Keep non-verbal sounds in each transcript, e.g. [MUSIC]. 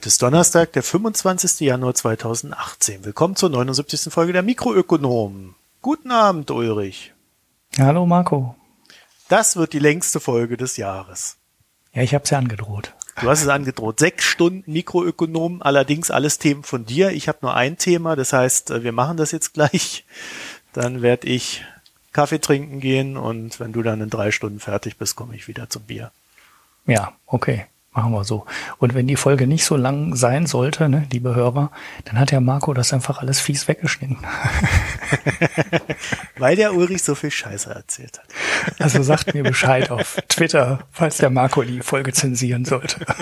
Heute ist Donnerstag, der 25. Januar 2018. Willkommen zur 79. Folge der Mikroökonomen. Guten Abend, Ulrich. Hallo, Marco. Das wird die längste Folge des Jahres. Ja, ich habe es ja angedroht. Du hast es angedroht. Sechs Stunden Mikroökonomen, allerdings alles Themen von dir. Ich habe nur ein Thema, das heißt, äh, wir machen das jetzt [LAUGHS] gleich. Dann werde ich Kaffee trinken gehen und wenn du dann in drei Stunden fertig bist, komme ich wieder zum Bier. Ja, okay. Machen wir so. Und wenn die Folge nicht so lang sein sollte, ne, liebe Hörer, dann hat der Marco das einfach alles fies weggeschnitten. [LAUGHS] Weil der Ulrich so viel Scheiße erzählt hat. Also sagt mir [LAUGHS] Bescheid auf Twitter, falls der Marco die Folge zensieren sollte. [LAUGHS]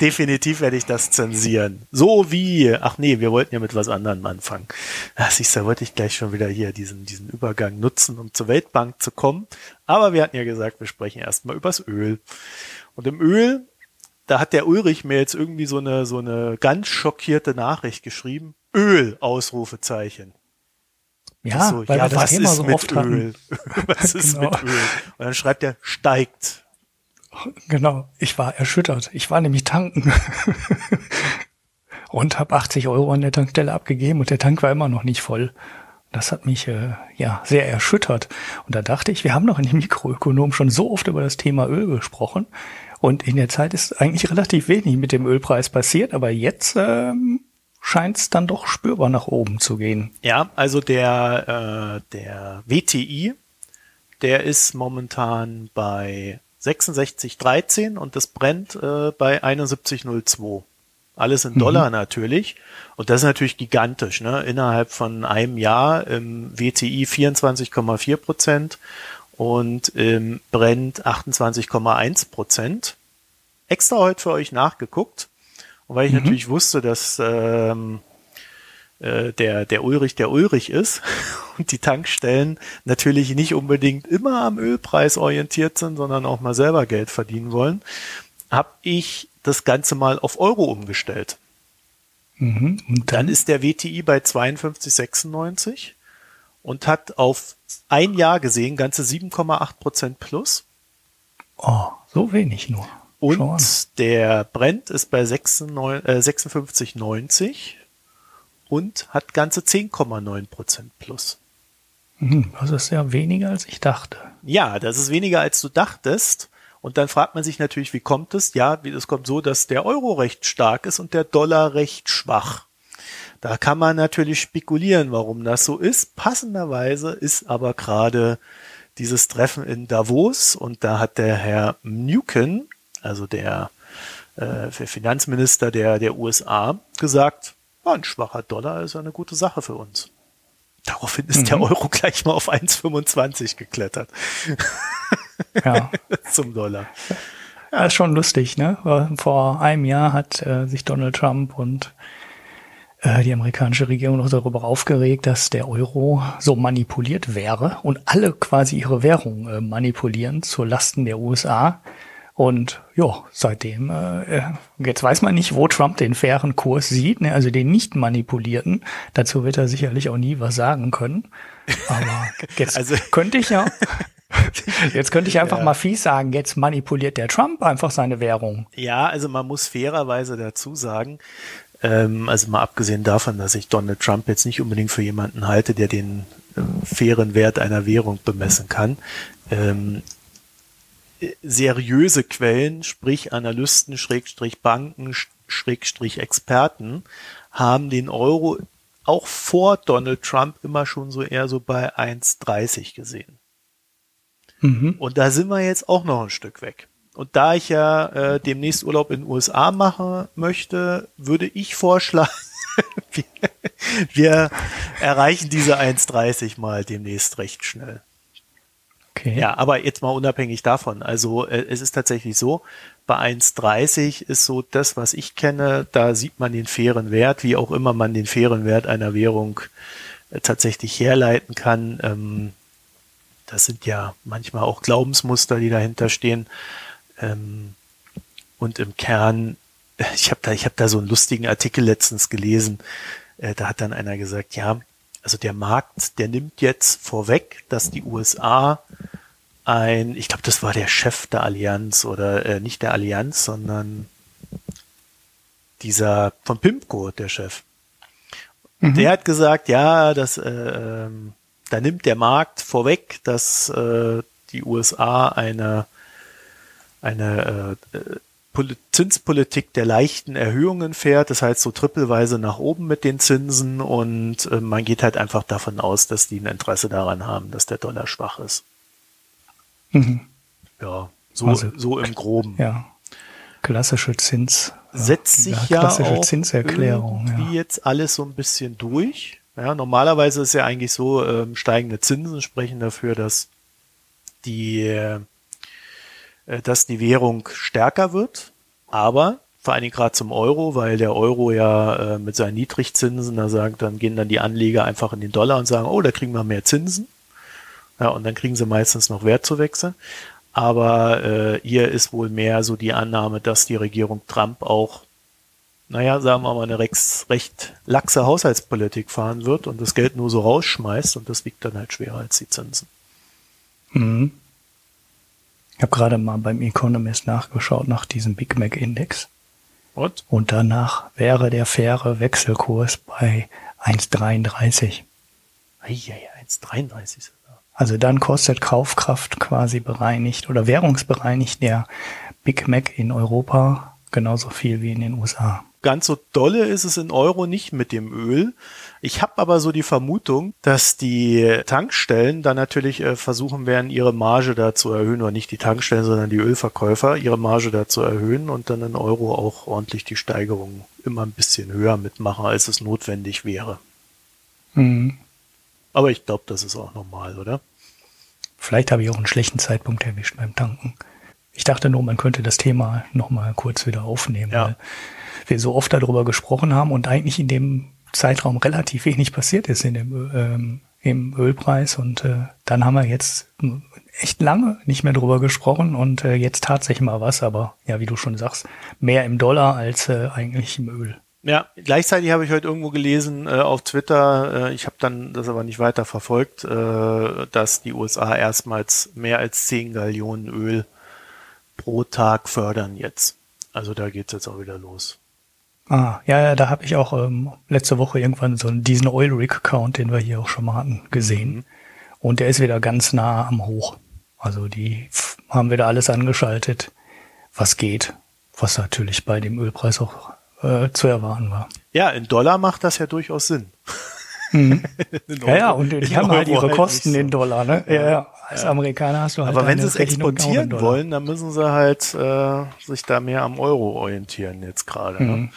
Definitiv werde ich das zensieren. So wie, ach nee, wir wollten ja mit was anderem anfangen. Ach, siehst du, da wollte ich gleich schon wieder hier diesen, diesen Übergang nutzen, um zur Weltbank zu kommen. Aber wir hatten ja gesagt, wir sprechen erstmal übers Öl. Und im Öl, da hat der Ulrich mir jetzt irgendwie so eine, so eine ganz schockierte Nachricht geschrieben. Öl, Ausrufezeichen. Ja, so, weil ja, wir das was Thema ist so mit oft Öl? [LAUGHS] was [LAUGHS] ist Genau. mit Öl? Und dann schreibt er, steigt. Genau, ich war erschüttert. Ich war nämlich tanken [LAUGHS] und habe 80 Euro an der Tankstelle abgegeben und der Tank war immer noch nicht voll. Das hat mich äh, ja sehr erschüttert. Und da dachte ich, wir haben doch in den Mikroökonomen schon so oft über das Thema Öl gesprochen. Und in der Zeit ist eigentlich relativ wenig mit dem Ölpreis passiert, aber jetzt ähm, scheint es dann doch spürbar nach oben zu gehen. Ja, also der, äh, der WTI, der ist momentan bei 66,13 und das brennt äh, bei 71,02. Alles in Dollar natürlich. Und das ist natürlich gigantisch. Ne? Innerhalb von einem Jahr im WTI 24,4 Prozent und im Brent 28,1 Prozent. Extra heute für euch nachgeguckt. Und weil ich natürlich wusste, dass ähm, äh, der, der Ulrich der Ulrich ist [LAUGHS] und die Tankstellen natürlich nicht unbedingt immer am Ölpreis orientiert sind, sondern auch mal selber Geld verdienen wollen, habe ich das Ganze mal auf Euro umgestellt. Mhm. Und Dann ist der WTI bei 52,96 und hat auf ein Jahr gesehen ganze 7,8 Prozent plus. oh, so wenig nur. Und Schau an. der Brent ist bei 56,90 äh, 56,90 und hat ganze 10,9 Prozent plus. Mhm, Das ist ja weniger, als ich dachte. Ja, das ist weniger als du dachtest. Und dann fragt man sich natürlich, wie kommt es? Ja, wie- es kommt so, dass der Euro recht stark ist und der Dollar recht schwach. Da kann man natürlich spekulieren, warum das so ist. Passenderweise ist aber gerade dieses Treffen in Davos und da hat der Herr Mnuchin, also der äh, Finanzminister der, der USA, gesagt, ja, ein schwacher Dollar ist eine gute Sache für uns. Daraufhin ist der Euro gleich mal auf 1,25 geklettert Ja. [LAUGHS] zum Dollar. Ja, ist schon lustig, ne? Vor einem Jahr hat äh, sich Donald Trump und äh, die amerikanische Regierung noch darüber aufgeregt, dass der Euro so manipuliert wäre und alle quasi ihre Währung äh, manipulieren zu Lasten der USA. Und ja, seitdem, äh, jetzt weiß man nicht, wo Trump den fairen Kurs sieht, ne? also den nicht manipulierten. Dazu wird er sicherlich auch nie was sagen können. Aber [LAUGHS] jetzt Also- könnte ich ja, [LAUGHS] jetzt könnte ich einfach Ja. mal fies sagen, jetzt manipuliert der Trump einfach seine Währung. Ja, also man muss fairerweise dazu sagen, ähm, also mal abgesehen davon, dass ich Donald Trump jetzt nicht unbedingt für jemanden halte, der den ähm, fairen Wert einer Währung bemessen kann. Ähm, äh, seriöse Quellen, sprich Analysten, Schrägstrich Banken, Sch- Schrägstrich Experten, haben den Euro auch vor Donald Trump immer schon so eher so bei 1,30 gesehen. Mhm. Und da sind wir jetzt auch noch ein Stück weg. Und da ich ja äh, demnächst Urlaub in den USA machen möchte, würde ich vorschlagen, [LAUGHS] wir, wir erreichen diese 1,30 mal demnächst recht schnell. Okay. Ja, aber jetzt mal unabhängig davon. Also äh, es ist tatsächlich so, bei 1,30 ist so das, was ich kenne, da sieht man den fairen Wert, wie auch immer man den fairen Wert einer Währung äh, tatsächlich herleiten kann. Ähm, das sind ja manchmal auch Glaubensmuster, die dahinter stehen. Ähm, und im Kern, [LAUGHS] ich habe da, ich habe da so einen lustigen Artikel letztens gelesen. Äh, da hat dann einer gesagt, ja, also der Markt, der nimmt jetzt vorweg, dass die USA ein, ich glaube, das war der Chef der Allianz oder äh, nicht der Allianz, sondern dieser von Pimco, der Chef. Mhm. Der hat gesagt, ja, das, äh, ähm, da nimmt der Markt vorweg, dass äh, die USA eine eine äh, Zinspolitik der leichten Erhöhungen fährt, das heißt so trippelweise nach oben mit den Zinsen und äh, man geht halt einfach davon aus, dass die ein Interesse daran haben, dass der Dollar schwach ist. Mhm. Ja, so, also, so im Groben. Ja, klassische Zins. Setzt sich ja, klassische auch Zinserklärung, irgendwie ja. jetzt alles so ein bisschen durch. Ja, normalerweise ist ja eigentlich so, ähm, steigende Zinsen sprechen dafür, dass die äh, dass die Währung stärker wird, aber vor allen Dingen gerade zum Euro, weil der Euro ja äh, mit seinen Niedrigzinsen, da sagt, dann gehen dann die Anleger einfach in den Dollar und sagen, oh, da kriegen wir mehr Zinsen. Ja, und dann kriegen sie meistens noch Wertzuwächse. Aber äh, hier ist wohl mehr so die Annahme, dass die Regierung Trump auch, naja, sagen wir mal, eine recht, recht laxe Haushaltspolitik fahren wird und das Geld nur so rausschmeißt und das wiegt dann halt schwerer als die Zinsen. Mhm. Ich habe gerade mal beim Economist nachgeschaut nach diesem Big Mac Index. Und? Und danach wäre der faire Wechselkurs bei 1,33. Eieiei, 1,33 Also dann kostet Kaufkraft quasi bereinigt oder währungsbereinigt der Big Mac in Europa genauso viel wie in den USA ganz so dolle ist es in Euro nicht mit dem Öl. Ich habe aber so die Vermutung, dass die Tankstellen dann natürlich äh, versuchen werden, ihre Marge da zu erhöhen, oder nicht die Tankstellen, sondern die Ölverkäufer, ihre Marge da zu erhöhen und dann in Euro auch ordentlich die Steigerung immer ein bisschen höher mitmachen, als es notwendig wäre. Mhm. Aber ich glaube, das ist auch normal, oder? Vielleicht habe ich auch einen schlechten Zeitpunkt erwischt beim Tanken. Ich dachte nur, man könnte das Thema nochmal kurz wieder aufnehmen. Ja wir so oft darüber gesprochen haben und eigentlich in dem Zeitraum relativ wenig passiert ist in dem, ähm, im Ölpreis. Und äh, dann haben wir jetzt echt lange nicht mehr drüber gesprochen und äh, jetzt tatsächlich mal was, aber ja, wie du schon sagst, mehr im Dollar als äh, eigentlich im Öl. Ja, gleichzeitig habe ich heute irgendwo gelesen äh, auf Twitter, äh, ich habe dann das aber nicht weiter verfolgt, äh, dass die USA erstmals mehr als 10 Gallionen Öl pro Tag fördern jetzt. Also da geht's jetzt auch wieder los. Ah, ja, ja, da habe ich auch ähm, letzte Woche irgendwann so diesen Oil Rig Count, den wir hier auch schon mal hatten, gesehen. Mhm. Und der ist wieder ganz nah am Hoch. Also die haben wieder alles angeschaltet, was geht, was natürlich bei dem Ölpreis auch äh, zu erwarten war. Ja, in Dollar macht das ja durchaus Sinn. Mhm. [LAUGHS] ja, ja, und die haben halt ihre halt Kosten so. in Dollar, ne? Ja, ja. Als ja. Amerikaner hast du halt. Aber wenn sie es exportieren wollen, dann müssen sie halt äh, sich da mehr am Euro orientieren jetzt gerade. Ne? Mhm. Ne?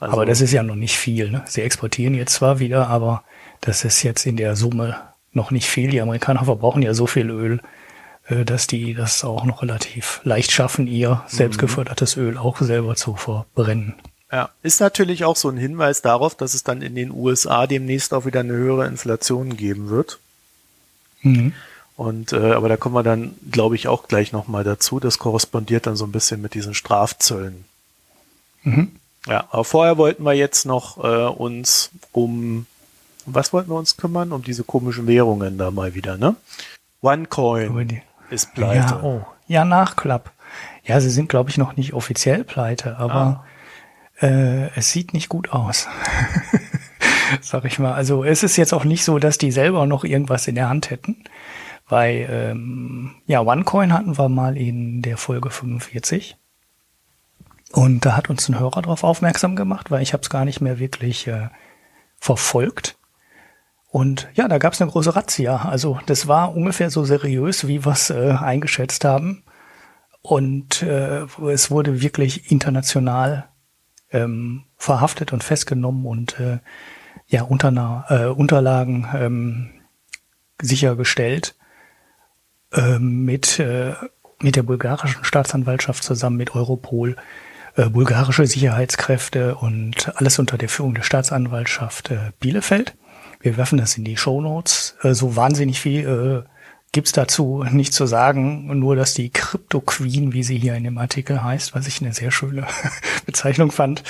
Also aber das ist ja noch nicht viel. Ne? Sie exportieren jetzt zwar wieder, aber das ist jetzt in der Summe noch nicht viel. Die Amerikaner verbrauchen ja so viel Öl, äh, dass die das auch noch relativ leicht schaffen, ihr selbstgefördertes mhm. Öl auch selber zu verbrennen. Ja, ist natürlich auch so ein Hinweis darauf, dass es dann in den USA demnächst auch wieder eine höhere Inflation geben wird. Mhm. Und äh, aber da kommen wir dann, glaube ich, auch gleich nochmal dazu. Das korrespondiert dann so ein bisschen mit diesen Strafzöllen. Mhm. Ja, aber vorher wollten wir jetzt noch äh, uns um, was wollten wir uns kümmern? Um diese komischen Währungen da mal wieder, ne? OneCoin ist pleite. Ja, oh. ja, Nachklapp. Ja, sie sind, glaube ich, noch nicht offiziell pleite, aber ah. äh, es sieht nicht gut aus. [LAUGHS] Sag ich mal. Also es ist jetzt auch nicht so, dass die selber noch irgendwas in der Hand hätten. Weil, ähm, ja, OneCoin hatten wir mal in der Folge 45. Und da hat uns ein Hörer darauf aufmerksam gemacht, weil ich habe es gar nicht mehr wirklich äh, verfolgt. Und ja, da gab es eine große Razzia. Also das war ungefähr so seriös, wie wir es äh, eingeschätzt haben. Und äh, es wurde wirklich international ähm, verhaftet und festgenommen und äh, ja unter, äh, Unterlagen ähm, sichergestellt äh, mit äh, mit der bulgarischen Staatsanwaltschaft zusammen mit Europol bulgarische Sicherheitskräfte und alles unter der Führung der Staatsanwaltschaft äh, Bielefeld. Wir werfen das in die Show Notes. Äh, so wahnsinnig viel äh, gibt's dazu nicht zu sagen, nur dass die Crypto Queen, wie sie hier in dem Artikel heißt, was ich eine sehr schöne [LAUGHS] Bezeichnung fand,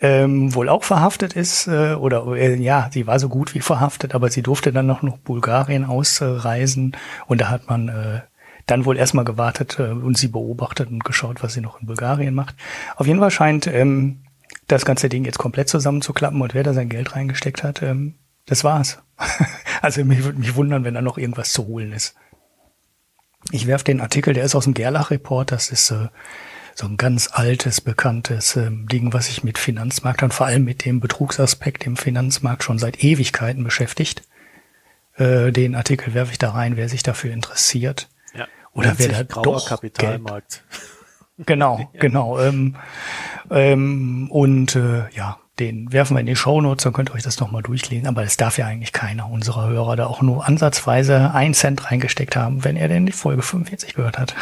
ähm, wohl auch verhaftet ist äh, oder äh, ja, sie war so gut wie verhaftet, aber sie durfte dann noch nach Bulgarien ausreisen und da hat man äh, dann wohl erstmal gewartet äh, und sie beobachtet und geschaut, was sie noch in Bulgarien macht. Auf jeden Fall scheint ähm, das ganze Ding jetzt komplett zusammenzuklappen und wer da sein Geld reingesteckt hat, ähm, das war's. [LAUGHS] also mich würde mich wundern, wenn da noch irgendwas zu holen ist. Ich werf den Artikel, der ist aus dem Gerlach-Report, das ist äh, so ein ganz altes, bekanntes äh, Ding, was sich mit Finanzmarkt und vor allem mit dem Betrugsaspekt im Finanzmarkt schon seit Ewigkeiten beschäftigt. Äh, den Artikel werfe ich da rein, wer sich dafür interessiert. Oder wer da grauer doch Kapitalmarkt. [LAUGHS] Genau, [LAUGHS] ja. genau. Ähm, ähm, und äh, ja, den werfen wir in die Shownotes, dann könnt ihr euch das nochmal durchlesen. Aber es darf ja eigentlich keiner unserer Hörer da auch nur ansatzweise ein Cent reingesteckt haben, wenn er denn die Folge 45 gehört hat.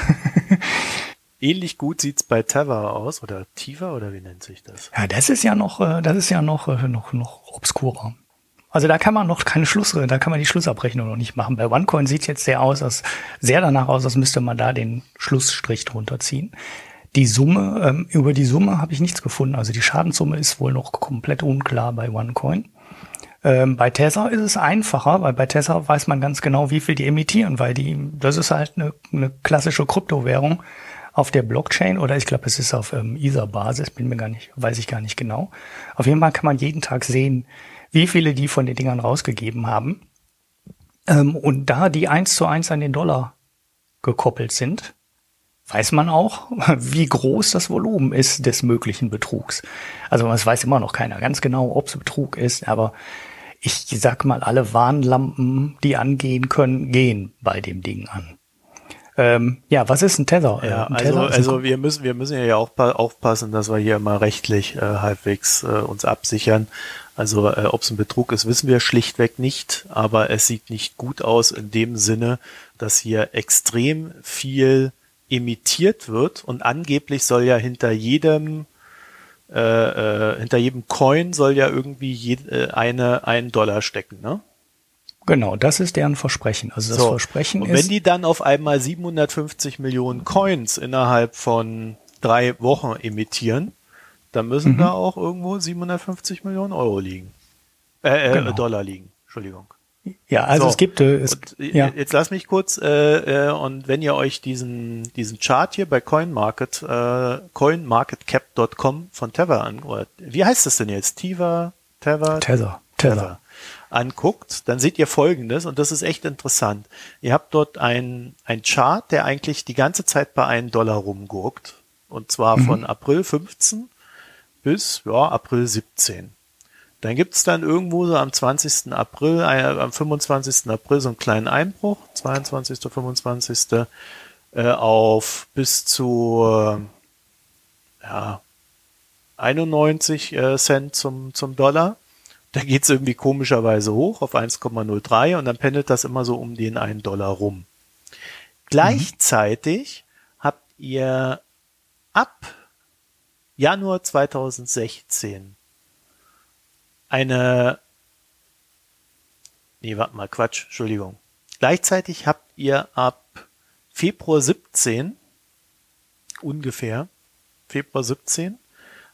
[LAUGHS] Ähnlich gut sieht's bei Teva aus oder Tiva oder wie nennt sich das? Ja, das ist ja noch, äh, das ist ja noch, äh, noch, noch obskurer. Also da kann man noch keine Schluss, da kann man die Schlussabrechnung noch nicht machen. Bei OneCoin sieht jetzt sehr aus, als sehr danach aus, als müsste man da den Schlussstrich drunter ziehen. Die Summe, ähm, über die Summe habe ich nichts gefunden. Also die Schadenssumme ist wohl noch komplett unklar bei OneCoin. Ähm, bei Tether ist es einfacher, weil bei Tether weiß man ganz genau, wie viel die emittieren, weil die, das ist halt eine, eine klassische Kryptowährung auf der Blockchain oder ich glaube, es ist auf ähm, Ether-Basis, bin mir gar nicht, weiß ich gar nicht genau. Auf jeden Fall kann man jeden Tag sehen, wie viele die von den Dingern rausgegeben haben. Ähm, und da die eins zu eins an den Dollar gekoppelt sind, weiß man auch, [LAUGHS] wie groß das Volumen ist des möglichen Betrugs. Also es weiß immer noch keiner ganz genau, ob es Betrug ist, aber ich sag mal, alle Warnlampen, die angehen können, gehen bei dem Ding an. Ähm, ja, was ist ein Tether? Ja, ein also, Tether also wir müssen, wir müssen ja auch aufpassen, dass wir hier mal rechtlich äh, halbwegs äh, uns absichern. Also äh, ob es ein Betrug ist, wissen wir schlichtweg nicht, aber es sieht nicht gut aus in dem Sinne, dass hier extrem viel emittiert wird und angeblich soll ja hinter jedem äh, äh, hinter jedem Coin soll ja irgendwie je, äh, eine ein Dollar stecken, ne? Genau, das ist deren Versprechen. Also das so. Versprechen und ist. wenn die dann auf einmal 750 Millionen Coins innerhalb von drei Wochen emittieren, dann müssen mhm. da auch irgendwo 750 Millionen Euro liegen. Äh, äh genau. Dollar liegen. Entschuldigung. Ja, also so. es gibt äh, es, und, ja. jetzt lass mich kurz äh, äh, und wenn ihr euch diesen diesen Chart hier bei CoinMarket äh, coinmarketcap.com von Tether an oder wie heißt das denn jetzt? Tiva, Tether, Tether, Tether anguckt, dann seht ihr Folgendes und das ist echt interessant. Ihr habt dort ein ein Chart, der eigentlich die ganze Zeit bei einem Dollar rumgurkt und zwar mhm. von April 15 bis ja April 17. Dann gibt's dann irgendwo so am 20. April, äh, am 25. April so einen kleinen Einbruch, 22., 25. Äh, auf bis zu äh, ja, 91 äh, Cent zum, zum Dollar. [LAUGHS] Da geht's irgendwie komischerweise hoch auf 1,03 und dann pendelt das immer so um den 1 Dollar rum. Gleichzeitig habt ihr ab Januar 2016 eine, nee, warte mal, Quatsch, Entschuldigung. Gleichzeitig habt ihr ab Februar 17, ungefähr, Februar 17,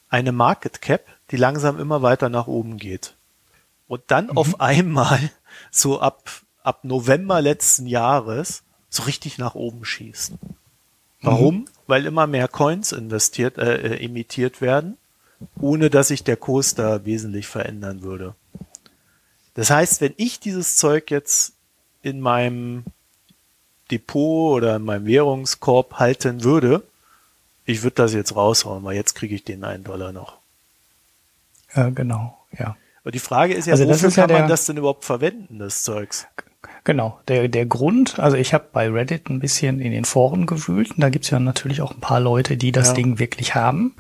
eine Market Cap, die langsam immer weiter nach oben geht. Und dann mhm. auf einmal, so ab, ab November letzten Jahres, so richtig nach oben schießen. Warum? Mhm. Weil immer mehr Coins investiert, äh, äh emittiert werden ohne dass sich der Kurs da wesentlich verändern würde. Das heißt, wenn ich dieses Zeug jetzt in meinem Depot oder in meinem Währungskorb halten würde, ich würde das jetzt raushauen, weil jetzt kriege ich den einen Dollar noch. Ja, genau, ja. Und die Frage ist ja, also wofür ist ja kann der, man das denn überhaupt verwenden, das Zeugs? Genau, der, der Grund, also ich habe bei Reddit ein bisschen in den Foren gewühlt und da gibt's ja natürlich auch ein paar Leute, die das ja. Ding wirklich haben.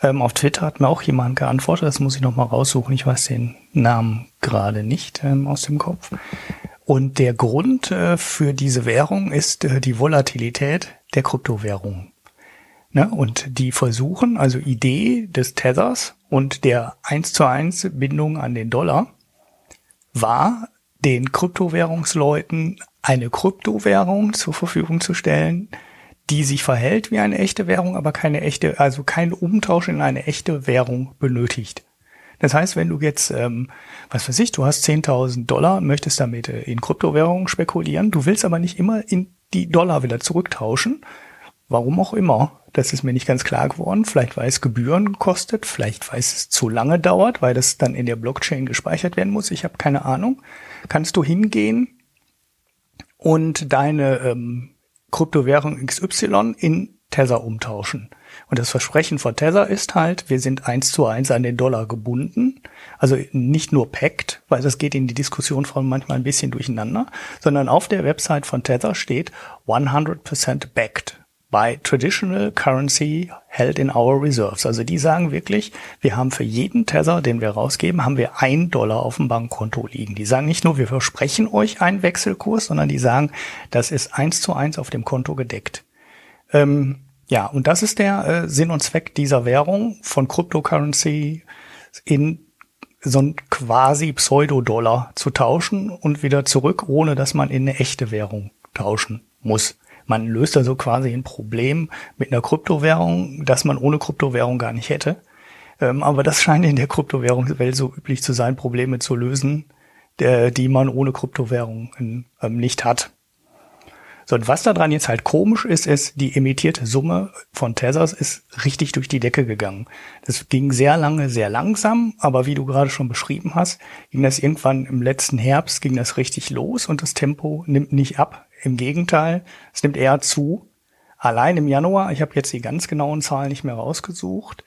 Ähm, auf Twitter hat mir auch jemand geantwortet, das muss ich nochmal raussuchen, ich weiß den Namen gerade nicht ähm, aus dem Kopf. Und der Grund äh, für diese Währung ist äh, die Volatilität der Kryptowährung. Ne? Und die versuchen, also Idee des Tethers und der 1 zu 1 Bindung an den Dollar war, den Kryptowährungsleuten eine Kryptowährung zur Verfügung zu stellen, die sich verhält wie eine echte Währung, aber keine echte, also keinen Umtausch in eine echte Währung benötigt. Das heißt, wenn du jetzt, ähm, was weiß ich, du hast 10.000 Dollar, möchtest damit äh, in Kryptowährungen spekulieren, du willst aber nicht immer in die Dollar wieder zurücktauschen, warum auch immer, Das ist mir nicht ganz klar geworden. Vielleicht weil es Gebühren kostet, vielleicht weil es zu lange dauert, weil das dann in der Blockchain gespeichert werden muss. Ich habe keine Ahnung. Kannst du hingehen und deine ähm, Kryptowährung XY in Tether umtauschen. Und das Versprechen von Tether ist halt, wir sind eins zu eins an den Dollar gebunden. Also nicht nur packt, weil das geht in die Diskussion von manchmal ein bisschen durcheinander, sondern auf der Website von Tether steht 100% backed by traditional currency held in our reserves. Also die sagen wirklich, wir haben für jeden Tether, den wir rausgeben, haben wir ein Dollar auf dem Bankkonto liegen. Die sagen nicht nur, wir versprechen euch einen Wechselkurs, sondern die sagen, das ist eins zu eins auf dem Konto gedeckt. Ähm, ja, und das ist der äh, Sinn und Zweck dieser Währung von Cryptocurrency in so ein quasi Pseudo-Dollar zu tauschen und wieder zurück, ohne dass man in eine echte Währung tauschen muss. Man löst also quasi ein Problem mit einer Kryptowährung, das man ohne Kryptowährung gar nicht hätte. Ähm, aber das scheint in der Kryptowährungswelt so üblich zu sein, Probleme zu lösen, der, die man ohne Kryptowährung ähm, nicht hat. So, und was daran jetzt halt komisch ist, ist, die emittierte Summe von Tethers ist richtig durch die Decke gegangen. Das ging sehr lange, sehr langsam, aber wie du gerade schon beschrieben hast, ging das irgendwann im letzten Herbst, ging das richtig los und das Tempo nimmt nicht ab. Im Gegenteil, es nimmt eher zu. Allein im Januar, ich habe jetzt die ganz genauen Zahlen nicht mehr rausgesucht,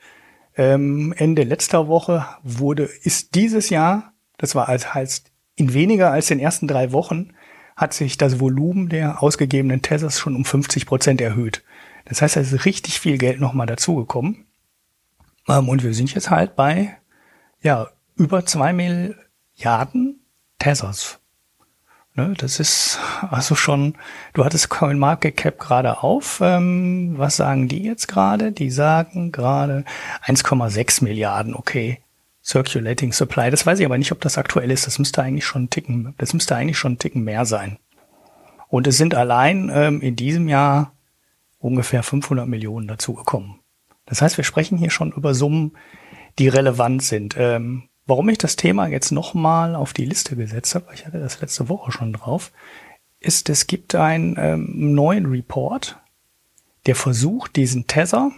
ähm, Ende letzter Woche wurde, ist dieses Jahr, das war als heißt in weniger als den ersten drei Wochen, hat sich das Volumen der ausgegebenen Tethers schon um 50 Prozent erhöht. Das heißt, da ist richtig viel Geld nochmal dazugekommen. Ähm, und wir sind jetzt halt bei, ja, über zwei Milliarden Tethers. Ne, das ist also schon, du hattest CoinMarketCap gerade auf. Ähm, was sagen die jetzt gerade? Die sagen gerade 1,6 Milliarden. Okay, Circulating Supply. Das weiß ich aber nicht, ob das aktuell ist. Das müsste eigentlich schon einen Ticken, das müsste eigentlich schon einen Ticken mehr sein. Und es sind allein ähm, in diesem Jahr ungefähr 500 Millionen dazugekommen. Das heißt, wir sprechen hier schon über Summen, die relevant sind. Ähm, warum ich das Thema jetzt nochmal auf die Liste gesetzt habe, ich hatte das letzte Woche schon drauf, ist, es gibt einen ähm, neuen Report, der versucht, diesen Tether,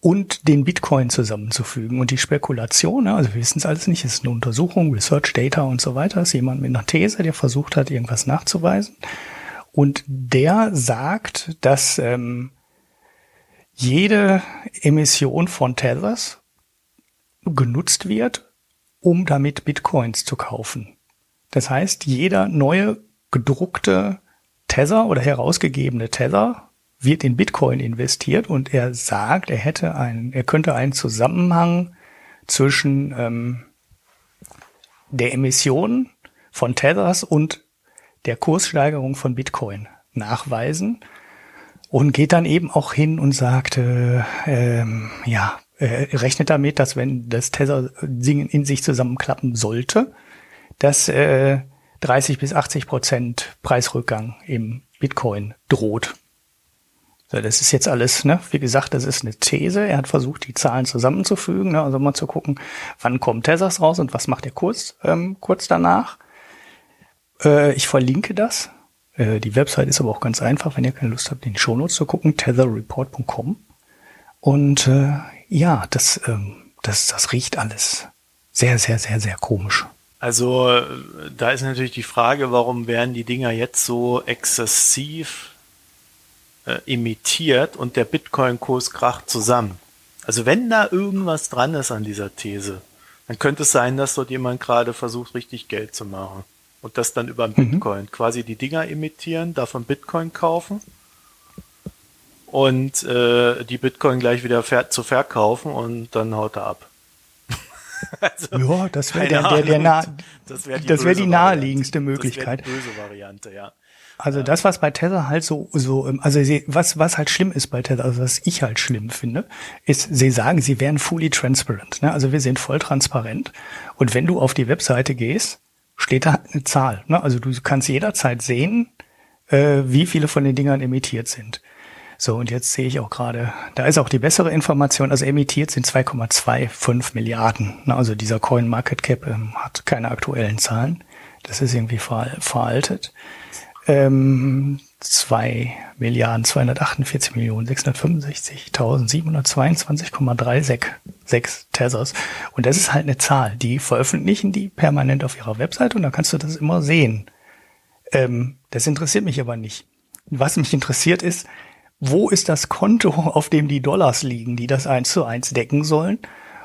und den Bitcoin zusammenzufügen. Und die Spekulation, ne, also wir wissen es alles nicht, es ist eine Untersuchung, Research Data und so weiter, ist jemand mit einer These, der versucht hat, irgendwas nachzuweisen. Und der sagt, dass ähm, jede Emission von Tethers genutzt wird, um damit Bitcoins zu kaufen. Das heißt, jeder neue gedruckte Tether oder herausgegebene Tether wird in Bitcoin investiert und er sagt, er hätte einen, er könnte einen Zusammenhang zwischen ähm, der Emission von Tethers und der Kurssteigerung von Bitcoin nachweisen und geht dann eben auch hin und sagt, äh, ähm, ja, äh, rechnet damit, dass wenn das Tether in sich zusammenklappen sollte, dass äh, 30 bis 80 Prozent Preisrückgang im Bitcoin droht. So, das ist jetzt alles, ne? Wie gesagt, das ist eine These. Er hat versucht, die Zahlen zusammenzufügen, ne? also mal zu gucken, wann kommt Tethers raus und was macht der Kurs ähm, kurz danach. Äh, ich verlinke das. Äh, die Website ist aber auch ganz einfach, wenn ihr keine Lust habt, die Shownotes zu gucken, tetherreport.com. Und äh, ja, das, ähm, das, das riecht alles sehr, sehr, sehr, sehr komisch. Also da ist natürlich die Frage, warum werden die Dinger jetzt so exzessiv äh, imitiert und der Bitcoin-Kurs kracht zusammen. Also wenn da irgendwas dran ist an dieser These, dann könnte es sein, dass dort jemand gerade versucht, richtig Geld zu machen. Und das dann über mhm. Bitcoin. Quasi die Dinger imitieren, davon Bitcoin kaufen und äh, die Bitcoin gleich wieder ver zu verkaufen und dann haut er ab. [LAUGHS] also, ja, das wäre der, der, der nah, das wäre die, das wär die naheliegendste Möglichkeit. Das die böse Variante, ja. Also das, was bei Tether halt so, so, also sie, was, was halt schlimm ist bei Tether, also was ich halt schlimm finde, ist, sie sagen, sie wären fully transparent. Ne? Also wir sind voll transparent. Und wenn du auf die Webseite gehst, steht da eine Zahl. Ne? Also du kannst jederzeit sehen, äh, wie viele von den Dingern emittiert sind. So, und jetzt sehe ich auch gerade, da ist auch die bessere Information, also emittiert sind 2,25 Milliarden. Also dieser Coin Market Cap ähm, hat keine aktuellen Zahlen. Das ist irgendwie ver veraltet. ähm, 2 Milliarden 248 Millionen 665.722,36 Tethers. Und das ist halt eine Zahl. Die veröffentlichen die permanent auf ihrer Webseite und da kannst du das immer sehen. Ähm, das interessiert mich aber nicht. Was mich interessiert ist, wo ist das Konto, [LAUGHS] auf dem die Dollars liegen, die das eins zu eins decken sollen?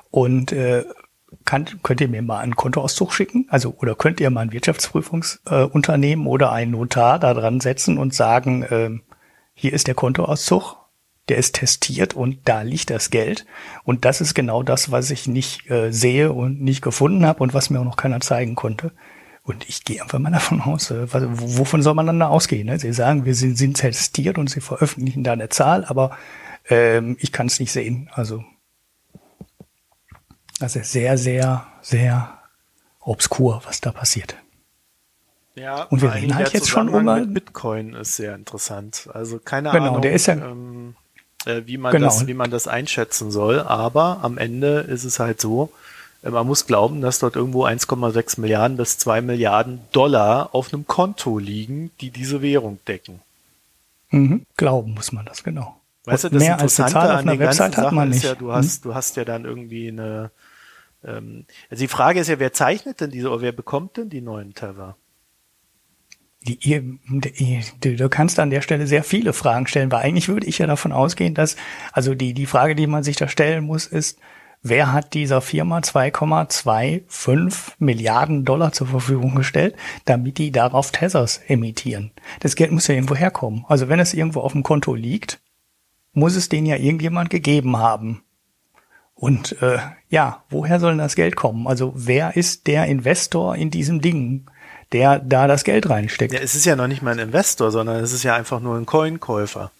Und äh, kann, könnt ihr mir mal einen Kontoauszug schicken? Also, oder könnt ihr mal ein Wirtschaftsprüfungsunternehmen äh, oder einen Notar da dran setzen und sagen, äh, hier ist der Kontoauszug, der ist testiert und da liegt das Geld. Und das ist genau das, was ich nicht äh, sehe und nicht gefunden habe und was mir auch noch keiner zeigen konnte. Und ich gehe einfach mal davon aus, äh, wovon soll man dann da ausgehen? Ne? Sie sagen, wir sind, sind testiert und sie veröffentlichen da eine Zahl, aber ähm, ich kann es nicht sehen. Also das ist sehr, sehr, sehr obskur, was da passiert. Ja, und wir reden halt jetzt schon über Bitcoin ist sehr interessant. Also keine genau, Ahnung, der ist ja, ähm, äh, wie man genau. das, wie man das einschätzen soll. Aber am Ende ist es halt so, man muss glauben, dass dort irgendwo 1,6 Milliarden bis 2 Milliarden Dollar auf einem Konto liegen, die diese Währung decken. Mhm, glauben muss man das genau. Weißt du, das mehr als eine Zahl auf einer Website hat man nicht. Ja, du hast, hm? du hast ja dann irgendwie eine. Ähm, also die Frage ist ja, wer zeichnet denn diese oder wer bekommt denn die neuen Tether? Die, die, du kannst an der Stelle sehr viele Fragen stellen, weil eigentlich würde ich ja davon ausgehen, dass, also die, die Frage, die man sich da stellen muss, ist, wer hat dieser Firma 2,25 Milliarden Dollar zur Verfügung gestellt, damit die darauf Tethers emittieren? Das Geld muss ja irgendwo herkommen. Also wenn es irgendwo auf dem Konto liegt, muss es den ja irgendjemand gegeben haben. Und äh, ja, woher soll das Geld kommen? Also wer ist der Investor in diesem Ding, der da das Geld reinsteckt? Ja, es ist ja noch nicht mal ein Investor, sondern es ist ja einfach nur ein Coinkäufer.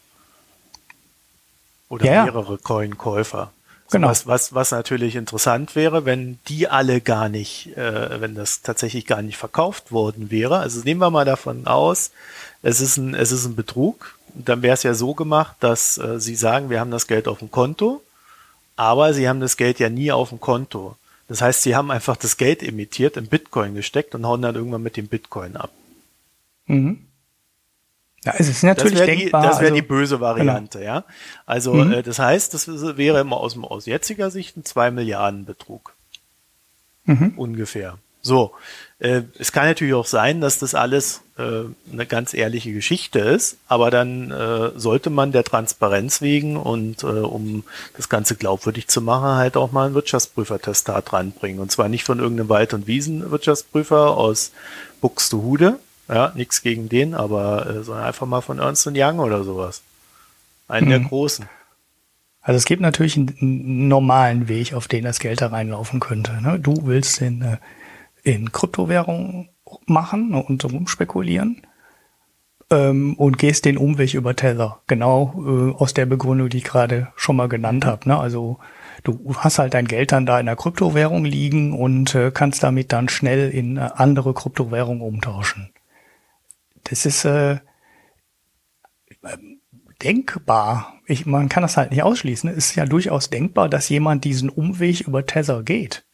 Oder ja, mehrere Coinkäufer. So genau. Was, was, was natürlich interessant wäre, wenn die alle gar nicht, äh, wenn das tatsächlich gar nicht verkauft worden wäre. Also nehmen wir mal davon aus, es ist ein, es ist ein Betrug dann wäre es ja so gemacht, dass äh, sie sagen, wir haben das Geld auf dem Konto, aber sie haben das Geld ja nie auf dem Konto. Das heißt, sie haben einfach das Geld emittiert, in Bitcoin gesteckt und hauen dann irgendwann mit dem Bitcoin ab. Mhm. Ja, es ist natürlich das denkbar. Die, das wäre also, die böse Variante, genau. ja. Also mhm. äh, das heißt, das wäre immer aus, aus jetziger Sicht ein 2 Milliarden Betrug. Mhm. Ungefähr. So, äh, es kann natürlich auch sein, dass das alles äh, eine ganz ehrliche Geschichte ist, aber dann äh, sollte man der Transparenz wegen und äh, um das Ganze glaubwürdig zu machen, halt auch mal einen Wirtschaftsprüfertestat ranbringen. Und zwar nicht von irgendeinem Wald- und Wiesenwirtschaftsprüfer aus Buxtehude, ja, nichts gegen den, aber äh, sondern einfach mal von Ernst Young oder sowas. Einen mhm. der großen. Also es gibt natürlich einen, einen, normalen Weg, auf den das Geld da reinlaufen könnte. Ne? Du willst den äh, in Kryptowährungen machen und rumspekulieren ähm, und gehst den Umweg über Tether. Genau äh, aus der Begründung, die ich gerade schon mal genannt habe. Ne? Also du hast halt dein Geld dann da in der Kryptowährung liegen und äh, kannst damit dann schnell in äh, andere Kryptowährungen umtauschen. Das ist äh, denkbar. Ich, man kann das halt nicht ausschließen. Es ist ja durchaus denkbar, dass jemand diesen Umweg über Tether geht.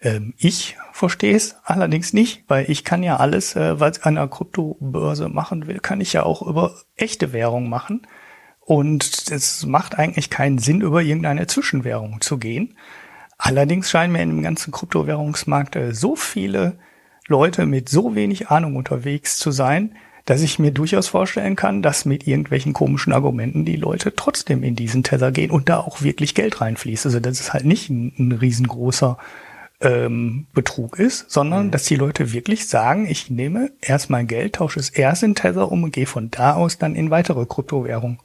Ähm, ich verstehe es allerdings nicht, weil ich kann ja alles, äh, was ich an einer Kryptobörse machen will, kann ich ja auch über echte Währung machen. Und es macht eigentlich keinen Sinn, über irgendeine Zwischenwährung zu gehen. Allerdings scheinen mir im ganzen Kryptowährungsmarkt äh, so viele Leute mit so wenig Ahnung unterwegs zu sein, dass ich mir durchaus vorstellen kann, dass mit irgendwelchen komischen Argumenten die Leute trotzdem in diesen Tether gehen und da auch wirklich Geld reinfließt. Also das ist halt nicht ein, ein riesengroßer ähm, Betrug ist, sondern mhm. dass die Leute wirklich sagen, ich nehme erst mein Geld, tausche es erst in Tether um und gehe von da aus dann in weitere Kryptowährungen.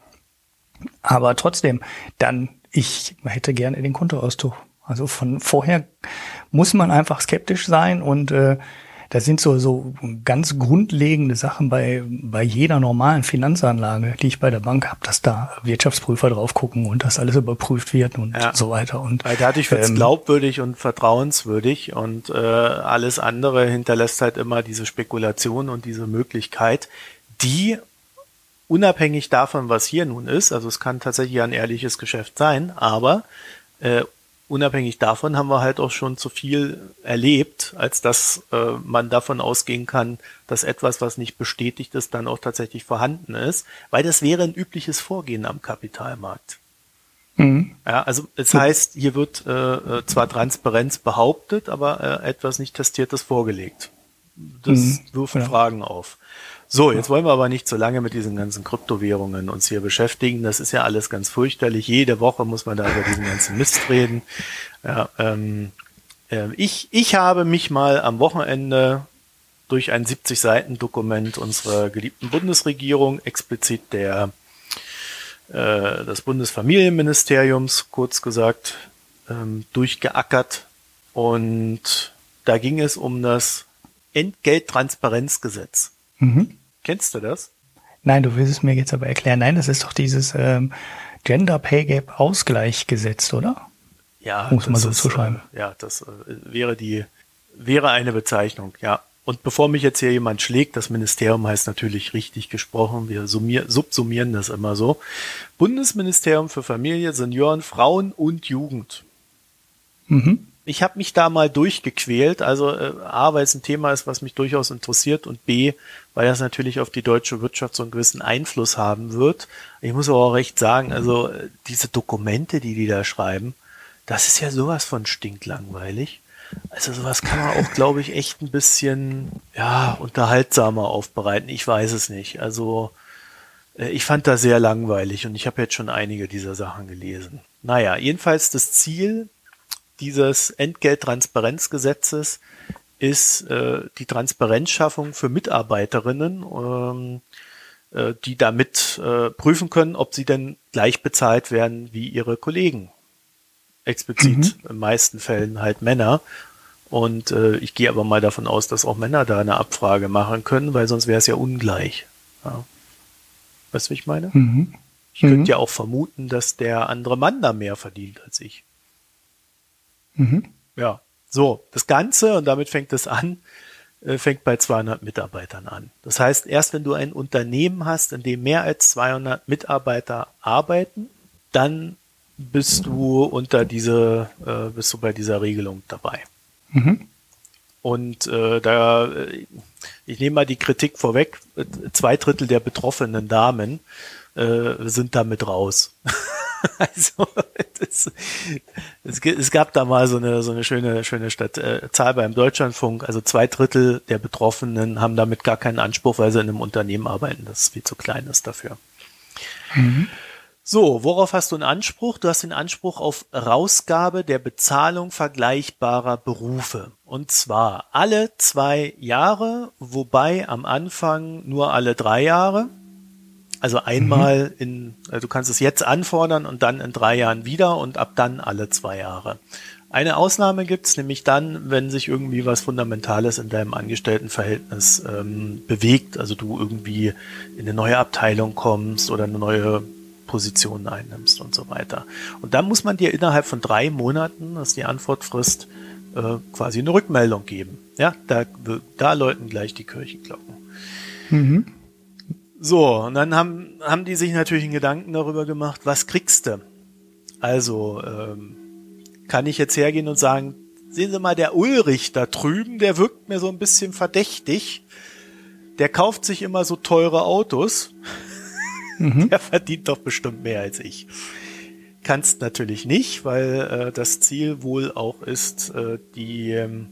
Aber trotzdem, dann, ich hätte gerne den Kontoauszug. Also von vorher muss man einfach skeptisch sein und äh, das sind so, so ganz grundlegende Sachen bei, bei jeder normalen Finanzanlage, die ich bei der Bank habe, dass da Wirtschaftsprüfer drauf gucken und das alles überprüft wird und ja. so weiter. Und Weil dadurch wird es ähm, glaubwürdig und vertrauenswürdig und äh, alles andere hinterlässt halt immer diese Spekulation und diese Möglichkeit, die unabhängig davon, was hier nun ist, also es kann tatsächlich ein ehrliches Geschäft sein, aber äh, unabhängig davon haben wir halt auch schon zu viel erlebt, als dass äh, man davon ausgehen kann, dass etwas, was nicht bestätigt ist, dann auch tatsächlich vorhanden ist, weil das wäre ein übliches Vorgehen am Kapitalmarkt. Mhm. Ja, also es heißt, hier wird äh, äh zwar Transparenz behauptet, aber äh, etwas nicht testiertes vorgelegt. Das mhm. wirft ja. Fragen auf. So, jetzt wollen wir aber nicht so lange mit diesen ganzen Kryptowährungen uns hier beschäftigen. Das ist ja alles ganz fürchterlich. Jede Woche muss man da über diesen ganzen Mist reden. Ja, ähm, äh, ich, ich habe mich mal am Wochenende durch ein 70 Seiten Dokument unserer geliebten Bundesregierung, explizit der äh, des Bundesfamilienministeriums, kurz gesagt, ähm, durchgeackert. Und da ging es um das Entgelttransparenzgesetz. Mhm. Kennst du das? Nein, du willst es mir jetzt aber erklären. Nein, das ist doch dieses ähm, Gender Pay Gap Ausgleichgesetz, oder? Ja, muss man so ist, schreiben. Äh, ja, das äh, wäre die wäre eine Bezeichnung. Ja. Und bevor mich jetzt hier jemand schlägt, das Ministerium heißt natürlich richtig gesprochen. Wir summier, subsumieren das immer so. Bundesministerium für Familie, Senioren, Frauen und Jugend. Mhm ich habe mich da mal durchgequält. Also äh, A, weil es ein Thema ist, was mich durchaus interessiert und B, weil das natürlich auf die deutsche Wirtschaft so einen gewissen Einfluss haben wird. Ich muss aber auch recht sagen, also äh, diese Dokumente, die die da schreiben, das ist ja sowas von stinklangweilig. Also sowas kann man auch, glaube ich, echt ein bisschen ja unterhaltsamer aufbereiten. Ich weiß es nicht. Also äh, ich fand das sehr langweilig und ich habe jetzt schon einige dieser Sachen gelesen. Naja, jedenfalls das Ziel dieses Entgelttransparenzgesetzes ist äh, die Transparenzschaffung für Mitarbeiterinnen, ähm, äh, die damit äh, prüfen können, ob sie denn gleich bezahlt werden wie ihre Kollegen. Explizit mhm. in meisten Fällen halt Männer. Und äh, ich gehe aber mal davon aus, dass auch Männer da eine Abfrage machen können, weil sonst wäre es ja ungleich. Ja. Weißt du, wie ich meine? Mhm. Ich könnte mhm. ja auch vermuten, dass der andere Mann da mehr verdient als ich. Mhm. Ja, so, das Ganze, und damit fängt es an, äh, fängt bei 200 Mitarbeitern an. Das heißt, erst wenn du ein Unternehmen hast, in dem mehr als 200 Mitarbeiter arbeiten, dann bist du unter diese, äh, bist du bei dieser Regelung dabei. Mhm. Und äh, da, äh, ich nehme mal die Kritik vorweg, zwei Drittel der betroffenen Damen äh, sind damit raus. [LAUGHS] also das, es, es, gab da mal so eine so eine schöne schöne Stadt, äh, Zahl beim Deutschlandfunk. Also zwei Drittel der Betroffenen haben damit gar keinen Anspruch, weil sie in einem Unternehmen arbeiten, das viel zu klein ist dafür. Mhm. So, worauf hast du einen Anspruch? Du hast den Anspruch auf Rausgabe der Bezahlung vergleichbarer Berufe. Und zwar alle zwei Jahre, wobei am Anfang nur alle drei Jahre. Also einmal mhm. in, also du kannst es jetzt anfordern und dann in drei Jahren wieder und ab dann alle zwei Jahre. Eine Ausnahme gibt's nämlich dann, wenn sich irgendwie was Fundamentales in deinem Angestelltenverhältnis ähm, bewegt, also du irgendwie in eine neue Abteilung kommst oder eine neue Position einnimmst und so weiter. Und dann muss man dir innerhalb von drei Monaten, das ist die Antwortfrist, äh, quasi eine Rückmeldung geben. Ja, da, da läuten gleich die Kirchenglocken. Mhm. So, und dann haben, haben die sich natürlich einen Gedanken darüber gemacht, was kriegst du? Also, ähm, kann ich jetzt hergehen und sagen, sehen Sie mal, der Ulrich da drüben, der wirkt mir so ein bisschen verdächtig. Der kauft sich immer so teure Autos. [LAUGHS] Mhm. Der verdient doch bestimmt mehr als ich. Kannst natürlich nicht, weil äh, das Ziel wohl auch ist, äh, die ähm,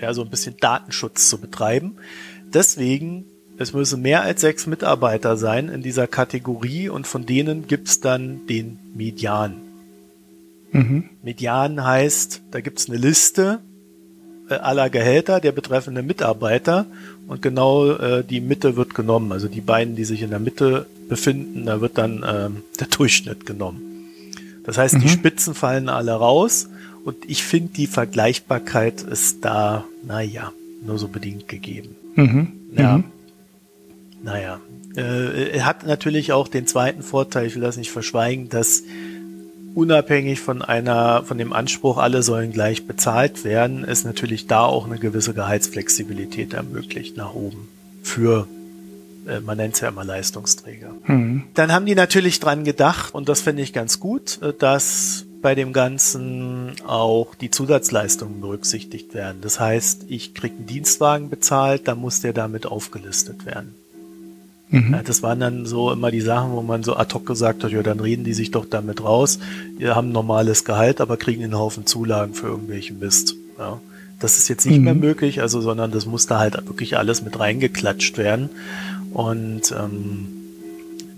ja so ein bisschen Datenschutz zu betreiben. Deswegen es müssen mehr als sechs Mitarbeiter sein in dieser Kategorie und von denen gibt's dann den Median. Mhm. Median heißt, da gibt's eine Liste äh, aller Gehälter der betreffenden Mitarbeiter und genau äh, die Mitte wird genommen. Also die beiden, die sich in der Mitte befinden, da wird dann ähm, [LAUGHS] der Durchschnitt genommen. Das heißt, mhm. die Spitzen fallen alle raus und ich finde, die Vergleichbarkeit ist da, naja, nur so bedingt gegeben. Mhm. Ja. Mhm. Naja, äh, er hat natürlich auch den zweiten Vorteil, ich will das nicht verschweigen, dass unabhängig von einer, von dem Anspruch, alle sollen gleich bezahlt werden, ist natürlich da auch eine gewisse Gehaltsflexibilität ermöglicht nach oben für äh, man nennt es ja immer Leistungsträger. Mhm. Dann haben die natürlich dran gedacht, und das finde ich ganz gut, äh, dass bei dem Ganzen auch die Zusatzleistungen berücksichtigt werden. Das heißt, ich krieg einen Dienstwagen bezahlt, dann muss der damit aufgelistet werden. Mhm. Ja, das waren dann so immer die Sachen, wo man so ad hoc gesagt hat, ja, dann reden die sich doch damit raus. Wir haben ein normales Gehalt, aber kriegen einen Haufen Zulagen für irgendwelchen Mist. Ja. Das ist jetzt nicht mhm. mehr möglich, also, sondern das muss da halt wirklich alles mit reingeklatscht werden. Und ähm,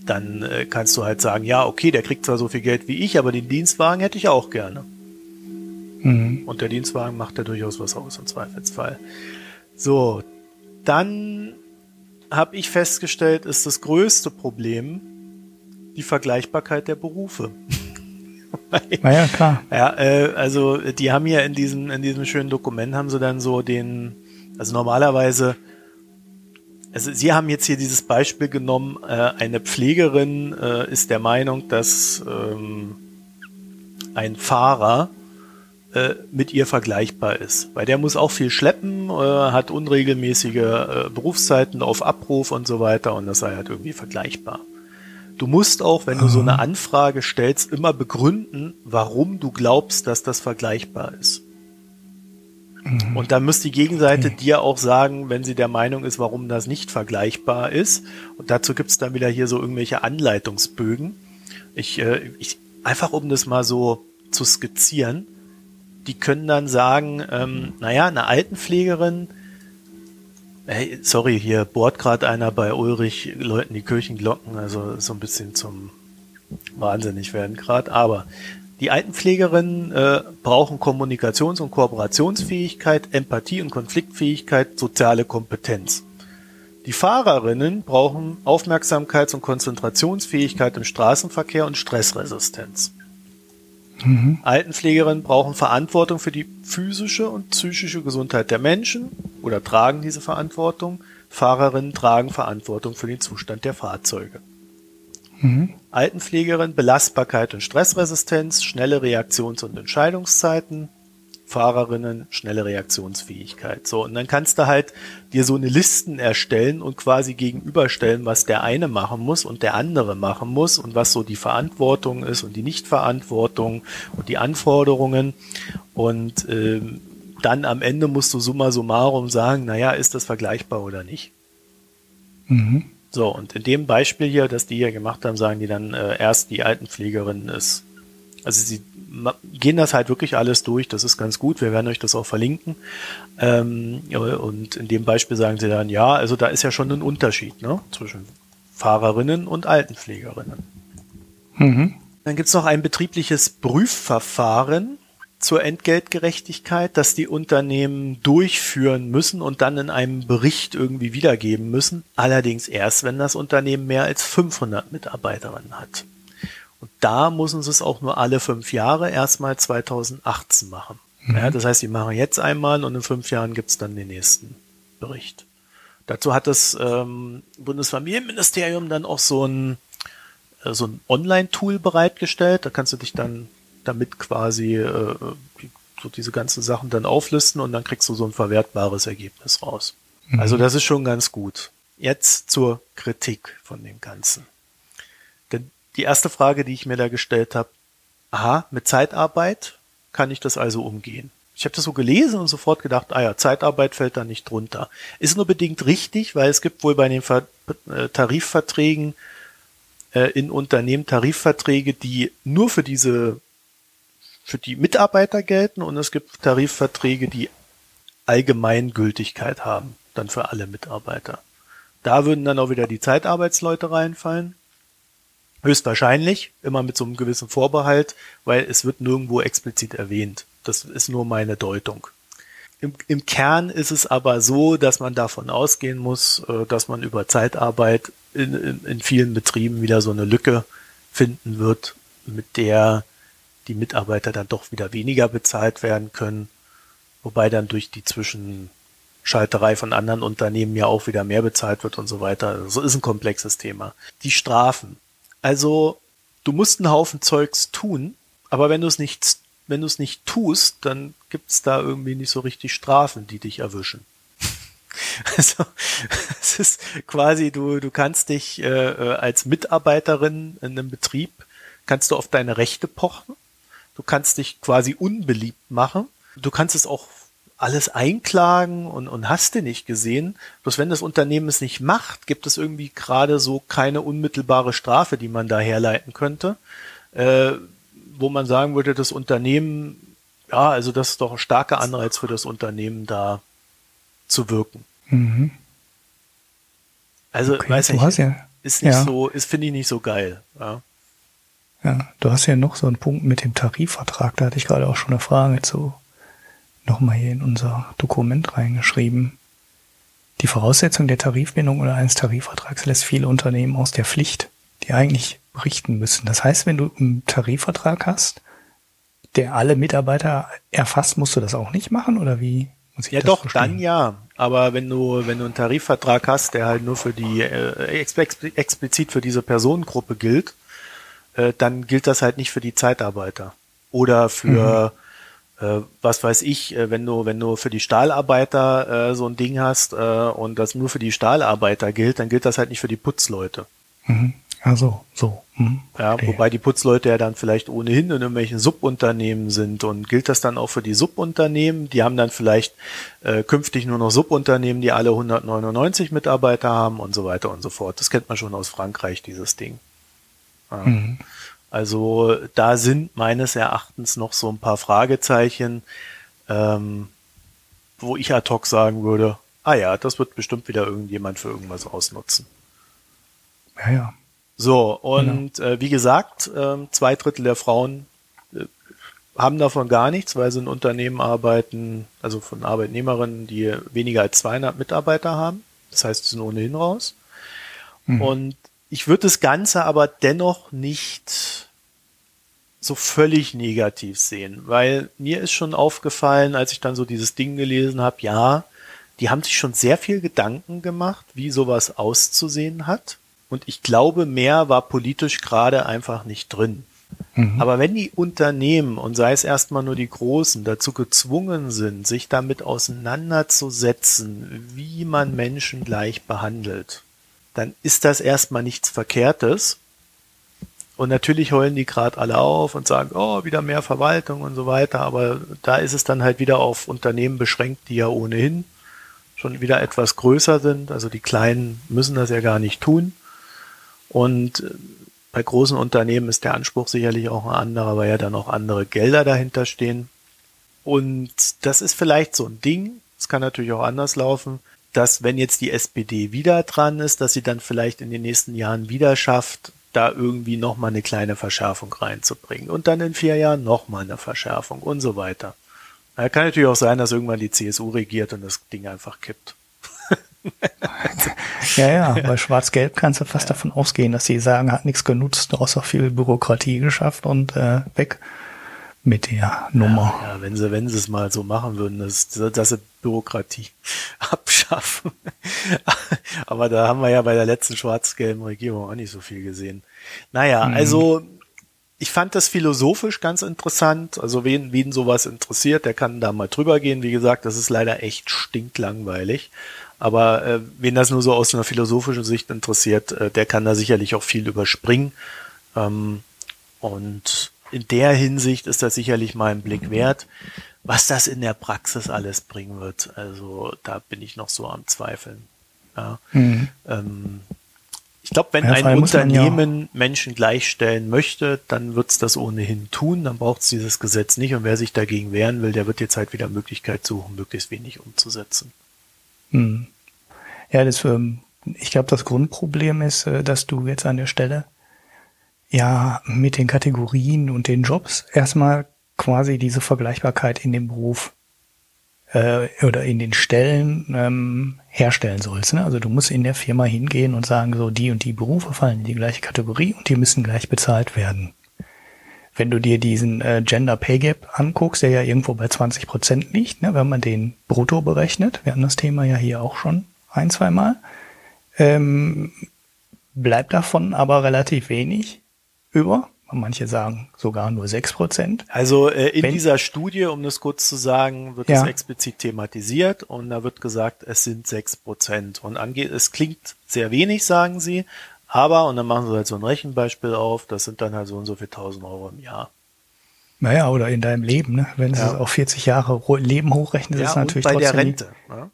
dann äh, kannst du halt sagen, ja, okay, der kriegt zwar so viel Geld wie ich, aber den Dienstwagen hätte ich auch gerne. Mhm. Und der Dienstwagen macht ja durchaus was aus im Zweifelsfall. So, dann habe ich festgestellt, ist das größte Problem die Vergleichbarkeit der Berufe. [LAUGHS] Na ja, klar. Ja, äh, also die haben ja in diesem, in diesem schönen Dokument haben sie dann so den, also normalerweise, also sie haben jetzt hier dieses Beispiel genommen, äh, eine Pflegerin äh, ist der Meinung, dass ähm, ein Fahrer äh, mit ihr vergleichbar ist. Weil der muss auch viel schleppen, äh, hat unregelmäßige äh, Berufszeiten auf Abruf und so weiter und das sei halt irgendwie vergleichbar. Du musst auch, wenn du so eine Anfrage stellst, immer begründen, warum du glaubst, dass das vergleichbar ist. Mhm. Und dann muss die Gegenseite okay. dir auch sagen, wenn sie der Meinung ist, warum das nicht vergleichbar ist. Und dazu gibt's dann wieder hier so irgendwelche Anleitungsbögen. Ich, äh, ich einfach um das mal so zu skizzieren die können dann sagen, ähm, naja, eine Altenpflegerin, hey, sorry, hier bohrt gerade einer bei Ulrich Leuten die Kirchenglocken, also so ein bisschen zum wahnsinnig werden gerade, aber die Altenpflegerinnen äh, brauchen Kommunikations- und Kooperationsfähigkeit, Empathie und Konfliktfähigkeit, soziale Kompetenz. Die Fahrerinnen brauchen Aufmerksamkeits- und Konzentrationsfähigkeit im Straßenverkehr und Stressresistenz. Mhm. Altenpflegerinnen brauchen Verantwortung für die physische und psychische Gesundheit der Menschen oder tragen diese Verantwortung. Fahrerinnen tragen Verantwortung für den Zustand der Fahrzeuge. Mhm. Altenpflegerin Belastbarkeit und Stressresistenz, schnelle Reaktions- und Entscheidungszeiten, Fahrerinnen schnelle Reaktionsfähigkeit. So, und dann kannst du halt dir so eine Listen erstellen und quasi gegenüberstellen, was der eine machen muss und der andere machen muss und was so die Verantwortung ist und die Nichtverantwortung und die Anforderungen. Und ähm, dann am Ende musst du summa summarum sagen, naja, ist das vergleichbar oder nicht? Mhm. So, und in dem Beispiel hier, das die hier gemacht haben, sagen die dann äh, erst, die Altenpflegerin ist also sie gehen das halt wirklich alles durch, das ist ganz gut, wir werden euch das auch verlinken. Ähm, und in dem Beispiel sagen sie dann, ja, also da ist ja schon ein Unterschied ne, zwischen Fahrerinnen und Altenpflegerinnen. Mhm. Dann gibt's noch ein betriebliches Prüfverfahren zur Entgeltgerechtigkeit, das die Unternehmen durchführen müssen und dann in einem Bericht irgendwie wiedergeben müssen. Allerdings erst, wenn das Unternehmen mehr als 500 Mitarbeiterinnen hat. Und da müssen sie es auch nur alle fünf Jahre erstmal 2018 machen. Mhm. Ja, das heißt, sie machen jetzt einmal und in fünf Jahren gibt's dann den nächsten Bericht. Dazu hat das ähm, Bundesfamilienministerium dann auch so ein, äh, so ein Online-Tool bereitgestellt. Da kannst du dich dann damit quasi äh, die, so diese ganzen Sachen dann auflisten und dann kriegst du so ein verwertbares Ergebnis raus. Mhm. Also das ist schon ganz gut. Jetzt zur Kritik von dem Ganzen die erste Frage, die ich mir da gestellt habe, aha, mit Zeitarbeit kann ich das also umgehen? Ich habe das so gelesen und sofort gedacht, ah ja, Zeitarbeit fällt da nicht drunter. Ist nur bedingt richtig, weil es gibt wohl bei den äh, Tarifverträgen äh, in Unternehmen Tarifverträge, die nur für diese für die Mitarbeiter gelten und es gibt Tarifverträge, die Allgemeingültigkeit haben, dann für alle Mitarbeiter. Da würden dann auch wieder die Zeitarbeitsleute reinfallen. Höchstwahrscheinlich, immer mit so einem gewissen Vorbehalt, weil es wird nirgendwo explizit erwähnt. Das ist nur meine Deutung. Im, Im Kern ist es aber so, dass man davon ausgehen muss, äh, dass man über Zeitarbeit in, in, in vielen Betrieben wieder so eine Lücke finden wird, mit der die Mitarbeiter dann doch wieder weniger bezahlt werden können, wobei dann durch die Zwischenschalterei von anderen Unternehmen ja auch wieder mehr bezahlt wird und so weiter. So also ist ein komplexes Thema. Die Strafen. Also, du musst einen Haufen Zeugs tun, aber wenn du es nicht, wenn du es nicht tust, dann gibt's da irgendwie nicht so richtig Strafen, die dich erwischen. [LAUGHS] Also, es ist quasi, du, du kannst dich äh, äh, als Mitarbeiterin in einem Betrieb, kannst du auf deine Rechte pochen. Du kannst dich quasi unbeliebt machen. Du kannst es auch alles einklagen und, und hast du nicht gesehen. Bloß wenn das Unternehmen es nicht macht, gibt es irgendwie gerade so keine unmittelbare Strafe, die man da herleiten könnte, äh, wo man sagen würde, das Unternehmen, ja, also das ist doch ein starker Anreiz für das Unternehmen, da zu wirken. Mhm. Also, okay, weiß ich, ja, ist nicht ja. so, ist finde ich nicht so geil. Ja. ja, du hast ja noch so einen Punkt mit dem Tarifvertrag, da hatte ich gerade auch schon eine Frage zu nochmal hier in unser Dokument reingeschrieben. Die Voraussetzung der Tarifbindung oder eines Tarifvertrags lässt viele Unternehmen aus der Pflicht, die eigentlich berichten müssen. Das heißt, wenn du einen Tarifvertrag hast, der alle Mitarbeiter erfasst, musst du das auch nicht machen oder wie? Muss ich ja, doch, verstehen? dann ja. Aber wenn du, wenn du einen Tarifvertrag hast, der halt nur für die, äh, explizit für diese Personengruppe gilt, äh, dann gilt das halt nicht für die Zeitarbeiter. Oder für, mhm. Äh, was weiß ich, äh, wenn du, wenn du für die Stahlarbeiter äh, so ein Ding hast äh, und das nur für die Stahlarbeiter gilt, dann gilt das halt nicht für die Putzleute. Mhm. Also so. Hm, ja, wobei die Putzleute ja dann vielleicht ohnehin in irgendwelchen Subunternehmen sind und gilt das dann auch für die Subunternehmen? Die haben dann vielleicht äh, künftig nur noch Subunternehmen, die alle 199 Mitarbeiter haben und so weiter und so fort. Das kennt man schon aus Frankreich, dieses Ding. Ja. Mhm. Also da sind meines Erachtens noch so ein paar Fragezeichen, ähm, wo ich ad hoc sagen würde, ah ja, das wird bestimmt wieder irgendjemand für irgendwas ausnutzen. Ja, ja. So, und genau. äh, wie gesagt, äh, zwei Drittel der Frauen äh, haben davon gar nichts, weil sie in Unternehmen arbeiten, also von Arbeitnehmerinnen, die weniger als 200 Mitarbeiter haben. Das heißt, sie sind ohnehin raus. Mhm. Und ich würde das Ganze aber dennoch nicht so völlig negativ sehen, weil mir ist schon aufgefallen, als ich dann so dieses Ding gelesen habe, ja, die haben sich schon sehr viel Gedanken gemacht, wie sowas auszusehen hat. Und ich glaube, mehr war politisch gerade einfach nicht drin. Mhm. Aber wenn die Unternehmen, und sei es erstmal nur die Großen, dazu gezwungen sind, sich damit auseinanderzusetzen, wie man Menschen gleich behandelt, dann ist das erstmal nichts Verkehrtes. Und natürlich heulen die gerade alle auf und sagen, oh, wieder mehr Verwaltung und so weiter. Aber da ist es dann halt wieder auf Unternehmen beschränkt, die ja ohnehin schon wieder etwas größer sind. Also die Kleinen müssen das ja gar nicht tun. Und äh, bei großen Unternehmen ist der Anspruch sicherlich auch ein anderer, weil ja dann auch andere Gelder dahinter stehen. Und das ist vielleicht so ein Ding, es kann natürlich auch anders laufen, dass wenn jetzt die SPD wieder dran ist, dass sie dann vielleicht in den nächsten Jahren wieder schafft, da irgendwie nochmal eine kleine Verschärfung reinzubringen. Und dann in vier Jahren nochmal eine Verschärfung und so weiter. Da kann natürlich auch sein, dass irgendwann die CSU regiert und das Ding einfach kippt. [LAUGHS] ja, ja, bei Schwarz-Gelb kannst du fast ja. davon ausgehen, dass sie sagen, hat nichts genutzt, außer viel Bürokratie geschafft und äh, weg mit der Nummer. Ja, ja, wenn sie, wenn sie es mal so machen würden, dass, dass sie Bürokratie [LAUGHS] abschaffen. Aber da haben wir ja bei der letzten schwarz-gelben Regierung auch nicht so viel gesehen. Naja, mhm. also ich fand das philosophisch ganz interessant. Also wen, wen sowas interessiert, der kann da mal drüber gehen. Wie gesagt, das ist leider echt stinklangweilig. Aber äh, wen das nur so aus einer philosophischen Sicht interessiert, äh, der kann da sicherlich auch viel überspringen. Ähm, und in der Hinsicht ist das sicherlich mal ein Blick wert. Was das in der Praxis alles bringen wird, also da bin ich noch so am Zweifeln. Ja. Mhm. Ähm, ich glaube, wenn ja, ein Unternehmen ja Menschen gleichstellen möchte, dann wird es das ohnehin tun. Dann braucht es dieses Gesetz nicht. Und wer sich dagegen wehren will, der wird jetzt halt wieder Möglichkeit suchen, möglichst wenig umzusetzen. Hm. Ja, das, ähm, ich glaube, das Grundproblem ist, äh, dass du jetzt an der Stelle ja mit den Kategorien und den Jobs erstmal quasi diese Vergleichbarkeit in dem Beruf äh, oder in den Stellen ähm, herstellen sollst. Ne? Also du musst in der Firma hingehen und sagen, so die und die Berufe fallen in die gleiche Kategorie und die müssen gleich bezahlt werden. Wenn du dir diesen äh, Gender Pay Gap anguckst, der ja irgendwo bei 20 Prozent liegt, ne, wenn man den brutto berechnet, wir hatten das Thema ja hier auch schon ein, zwei Mal, ähm, bleibt davon aber relativ wenig über. Manche sagen sogar nur sechs Prozent. Also äh, in Wenn, dieser Studie, um das kurz zu sagen, wird ja. es explizit thematisiert und da wird gesagt, es sind sechs Prozent. Und angeht, es klingt sehr wenig, sagen sie, aber, und dann machen sie halt so ein Rechenbeispiel auf, das sind dann halt so und so viel tausend Euro im Jahr. Naja, oder in deinem Leben, ne? Wenn Ja. es auf 40 Jahre Leben hochrechnet, ist Ja, es und natürlich bei der trotzdem. Rente. Ne?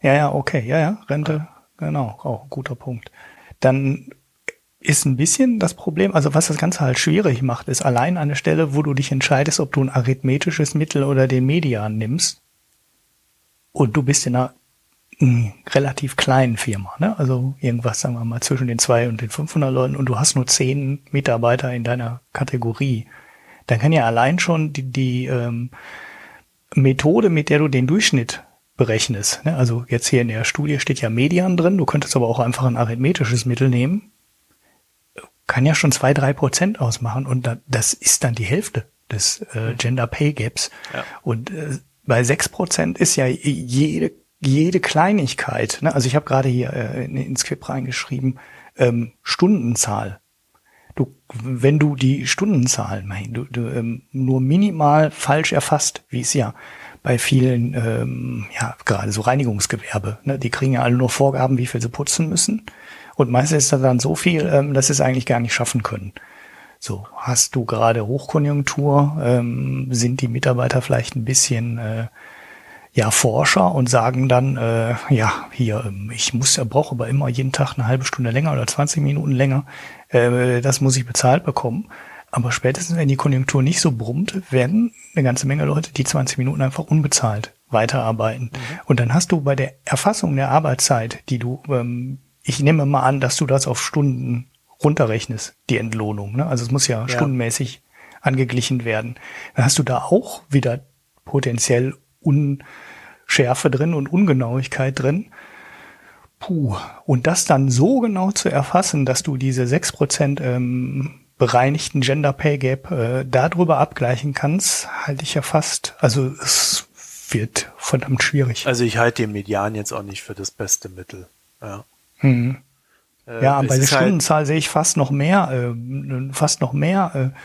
Ja, ja, okay, ja, ja, Rente, genau, auch ein guter Punkt. Dann ist ein bisschen das Problem, also was das Ganze halt schwierig macht, ist allein an der Stelle, wo du dich entscheidest, ob du ein arithmetisches Mittel oder den Median nimmst. Und du bist in einer relativ kleinen Firma, ne? Also irgendwas, sagen wir mal, zwischen den zwei und den 500 Leuten und du hast nur zehn Mitarbeiter in deiner Kategorie. Dann kann ja allein schon die, die ähm, Methode, mit der du den Durchschnitt berechnest. Ne? Also jetzt hier in der Studie steht ja Median drin, du könntest aber auch einfach ein arithmetisches Mittel nehmen. Kann ja schon zwei, drei Prozent ausmachen und da, das ist dann die Hälfte des äh, Gender Pay Gaps. Ja. Und äh, bei sechs Prozent ist ja jede, jede Kleinigkeit, ne? also ich habe gerade hier äh, in, ins Skript reingeschrieben, ähm, Stundenzahl. Du, wenn du die Stundenzahlen mein, du, du, ähm, nur minimal falsch erfasst, wie es ja bei vielen, ähm, ja, gerade so Reinigungsgewerbe, ne, die kriegen ja alle nur Vorgaben, wie viel sie putzen müssen. Und meistens ist das dann so viel, ähm, dass sie es eigentlich gar nicht schaffen können. So, hast du gerade Hochkonjunktur, ähm, sind die Mitarbeiter vielleicht ein bisschen äh, ja Forscher und sagen dann, äh, ja, hier, ähm, ich muss ja brauche aber immer jeden Tag eine halbe Stunde länger oder 20 Minuten länger, äh, das muss ich bezahlt bekommen. Aber spätestens, wenn die Konjunktur nicht so brummt, werden eine ganze Menge Leute die 20 Minuten einfach unbezahlt weiterarbeiten. Und dann hast du bei der Erfassung der Arbeitszeit, die du, ähm, ich nehme mal an, dass du das auf Stunden runterrechnest, die Entlohnung. Ne? Also es muss ja, Ja. stundenmäßig angeglichen werden. Dann hast du da auch wieder potenziell Unschärfe drin und Ungenauigkeit drin. Puh. Und das dann so genau zu erfassen, dass du diese 6% ähm, bereinigten Gender Pay Gap äh, darüber abgleichen kannst, halte ich ja fast, also es wird verdammt schwierig. Also ich halte den Median jetzt auch nicht für das beste Mittel. Ja, Mhm. Äh, Ja, bei der halt- Stundenzahl sehe ich fast noch mehr, äh, fast noch mehr äh,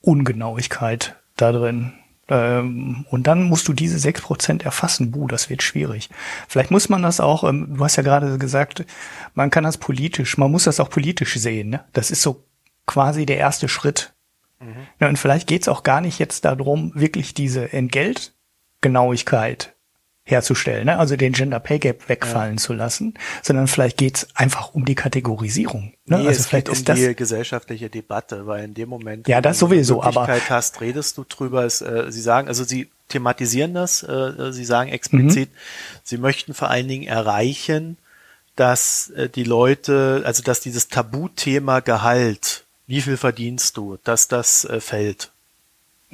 Ungenauigkeit da drin. Ähm, und dann musst du diese 6% erfassen. Buh, das wird schwierig. Vielleicht muss man das auch, ähm, du hast ja gerade gesagt, man kann das politisch, man muss das auch politisch sehen. Ne? Das ist so quasi der erste Schritt. Ja, und vielleicht geht's auch gar nicht jetzt darum, wirklich diese Entgeltgenauigkeit herzustellen, ne? also den Gender Pay Gap wegfallen zu lassen, sondern vielleicht geht's einfach um die Kategorisierung. Ne? Nee, also es vielleicht geht um ist das die gesellschaftliche Debatte, weil in dem Moment, Ja, das du die sowieso, aber- Möglichkeit hast, redest du drüber. Es, äh, sie sagen, also sie thematisieren das, äh, sie sagen explizit, Mhm. sie möchten vor allen Dingen erreichen, dass äh, die Leute, also dass dieses Tabuthema Gehalt, wie viel verdienst du, dass das äh, fällt.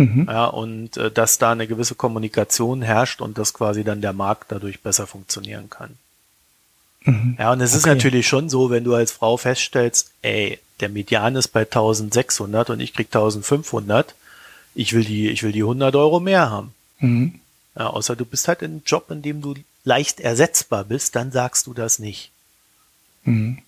Mhm. Ja, und äh, dass da eine gewisse Kommunikation herrscht und dass quasi dann der Markt dadurch besser funktionieren kann. Mhm. Ja, und es ist Okay. natürlich schon so, wenn du als Frau feststellst, ey, der Median ist bei 1600 und ich krieg 1500, ich will die, ich will die 100 Euro mehr haben. Mhm. Ja, außer du bist halt in einem Job, in dem du leicht ersetzbar bist, dann sagst du das nicht. Mhm.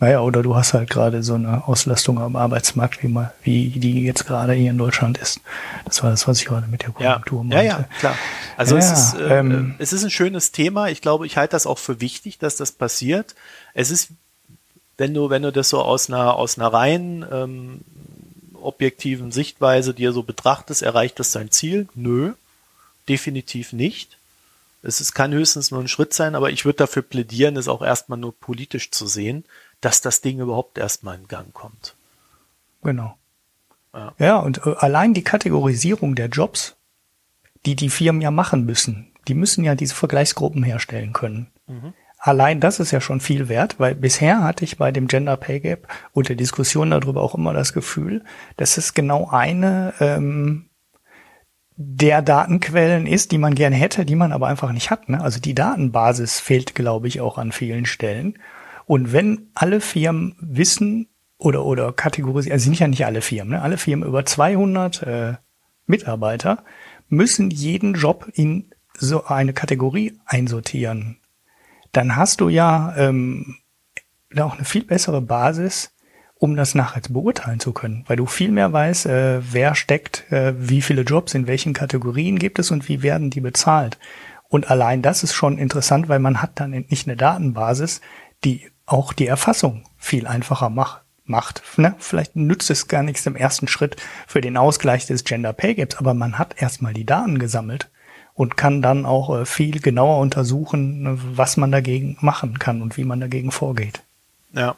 Naja, oder du hast halt gerade so eine Auslastung am Arbeitsmarkt, wie, mal, wie die jetzt gerade hier in Deutschland ist. Das war das, was ich gerade mit der Ja, Konjunktur ja, meinte. ja, klar. Also Ja, es, ist, äh, ähm, es ist ein schönes Thema. Ich glaube, ich halte das auch für wichtig, dass das passiert. Es ist, wenn du, wenn du das so aus einer, aus einer rein ähm, objektiven Sichtweise dir so betrachtest, erreicht das sein Ziel? Nö, definitiv nicht. Es ist, kann höchstens nur ein Schritt sein, aber ich würde dafür plädieren, es auch erstmal nur politisch zu sehen, dass das Ding überhaupt erstmal in Gang kommt. Genau. Ja. Ja, und äh, allein die Kategorisierung der Jobs, die die Firmen ja machen müssen, die müssen ja diese Vergleichsgruppen herstellen können. Allein das ist ja schon viel wert, weil bisher hatte ich bei dem Gender Pay Gap und der Diskussion darüber auch immer das Gefühl, dass es genau eine ähm, der Datenquellen ist, die man gerne hätte, die man aber einfach nicht hat. Ne? Also die Datenbasis fehlt, glaube ich, auch an vielen Stellen. Und wenn alle Firmen wissen oder oder kategorisieren, also sind ja nicht alle Firmen, ne? alle Firmen über 200 äh, Mitarbeiter müssen jeden Job in so eine Kategorie einsortieren. Dann hast du ja ähm, da auch eine viel bessere Basis, um das nachher beurteilen zu können, weil du viel mehr weißt, äh, wer steckt, äh, wie viele Jobs in welchen Kategorien gibt es und wie werden die bezahlt. Und allein das ist schon interessant, weil man hat dann nicht eine Datenbasis, die auch die Erfassung viel einfacher macht, macht. Ne? Vielleicht nützt es gar nichts im ersten Schritt für den Ausgleich des Gender Pay Gaps, aber man hat erstmal die Daten gesammelt und kann dann auch äh, viel genauer untersuchen, was man dagegen machen kann und wie man dagegen vorgeht. Ja.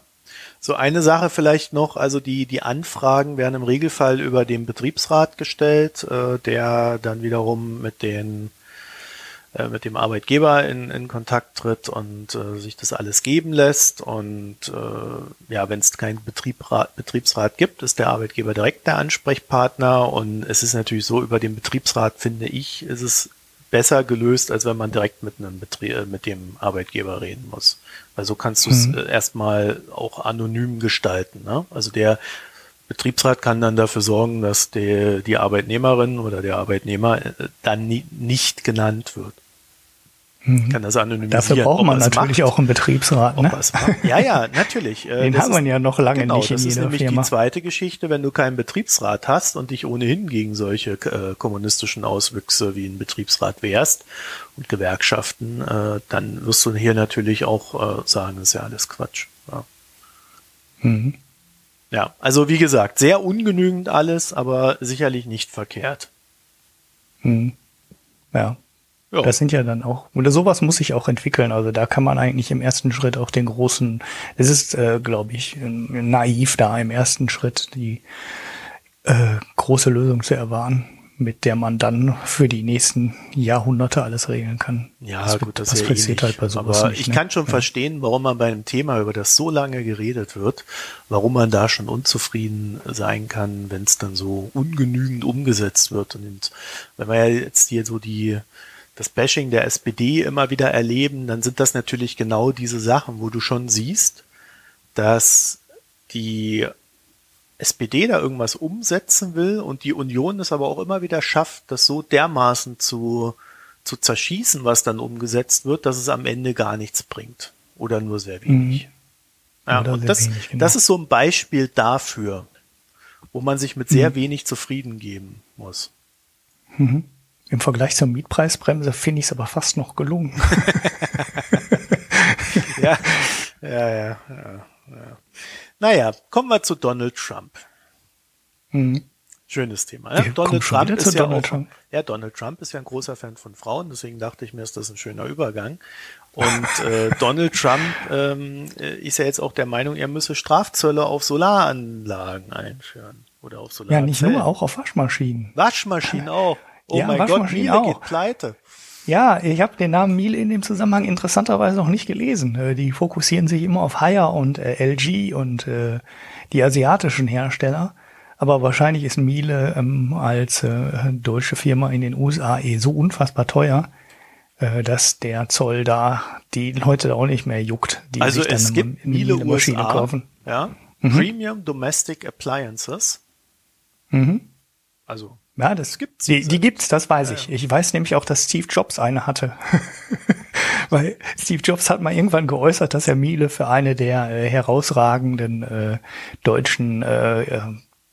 So eine Sache vielleicht noch, also die, die Anfragen werden im Regelfall über den Betriebsrat gestellt, äh, der dann wiederum mit den äh, mit dem Arbeitgeber in, in Kontakt tritt und äh, sich das alles geben lässt. Und äh, ja, wenn es keinen Betriebsrat, Betriebsrat gibt, ist der Arbeitgeber direkt der Ansprechpartner. Und es ist natürlich so, über den Betriebsrat, finde ich, ist es besser gelöst, als wenn man direkt mit einem Betrieb, äh, mit dem Arbeitgeber reden muss. Weil so kannst du es mhm. Äh, erstmal auch anonym gestalten. Ne? Also der Betriebsrat kann dann dafür sorgen, dass die, die Arbeitnehmerin oder der Arbeitnehmer dann nie, nicht genannt wird. Mhm. Kann das anonymisieren. Dafür braucht man natürlich macht, auch einen Betriebsrat. Ne? Ja, ja, natürlich. [LAUGHS] Äh, Den das haben wir ja noch lange genau, nicht in das ist nämlich Firma. die zweite Geschichte, wenn du keinen Betriebsrat hast und dich ohnehin gegen solche äh, kommunistischen Auswüchse wie ein Betriebsrat wehrst und Gewerkschaften, äh, dann wirst du hier natürlich auch äh, sagen, das ist ja alles Quatsch. Ja. Mhm. ja, also wie gesagt, sehr ungenügend alles, aber sicherlich nicht verkehrt. Mhm. Ja. Ja. Das sind ja dann auch, oder sowas muss sich auch entwickeln. Also da kann man eigentlich im ersten Schritt auch den großen, es ist, äh, glaube ich, naiv da im ersten Schritt die äh, große Lösung zu erwarten, mit der man dann für die nächsten Jahrhunderte alles regeln kann. Ja, das gut, das, das passiert halt bei sowas Aber nicht, ich ne? kann schon ja. verstehen, warum man bei einem Thema, über das so lange geredet wird, warum man da schon unzufrieden sein kann, wenn es dann so ungenügend umgesetzt wird. Und wenn man ja jetzt hier so die das Bashing der SPD immer wieder erleben, dann sind das natürlich genau diese Sachen, wo du schon siehst, dass die SPD da irgendwas umsetzen will und die Union es aber auch immer wieder schafft, das so dermaßen zu, zu zerschießen, was dann umgesetzt wird, dass es am Ende gar nichts bringt. Oder nur sehr wenig. Mhm. Ja, und das, wenig, genau. das ist so ein Beispiel dafür, wo man sich mit sehr mhm. wenig zufrieden geben muss. Mhm. Im Vergleich zur Mietpreisbremse finde ich es aber fast noch gelungen. [LAUGHS] ja, ja, ja, ja, ja. Naja, kommen wir zu Donald Trump. Mhm. Schönes Thema. Ne? Donald Trump ist ja Donald auch, Trump. ja, Donald Trump ist ja ein großer Fan von Frauen, deswegen dachte ich mir, ist das ein schöner Übergang. Und äh, [LAUGHS] Donald Trump ähm, äh, ist ja jetzt auch der Meinung, er müsse Strafzölle auf Solaranlagen einführen oder auf Solarzellen. Ja, nicht nur, auch auf Waschmaschinen. Waschmaschinen auch. Oh ja, mein Gott, Miele auch. geht pleite. Ja, ich habe den Namen Miele in dem Zusammenhang interessanterweise noch nicht gelesen. Äh, die fokussieren sich immer auf Haier und äh, LG und äh, die asiatischen Hersteller. Aber wahrscheinlich ist Miele ähm, als äh, deutsche Firma in den USA eh so unfassbar teuer, äh, dass der Zoll da die Leute da auch nicht mehr juckt, die also sich dann es gibt Miele, Miele Maschine USA, kaufen. Ja, mhm. Premium Domestic Appliances. Mhm. Also ja, das gibt's. Die, die gibt's, das weiß ja, ich. Ich weiß nämlich auch, dass Steve Jobs eine hatte. [LAUGHS] Weil Steve Jobs hat mal irgendwann geäußert, dass er Miele für eine der äh, herausragenden äh, deutschen äh,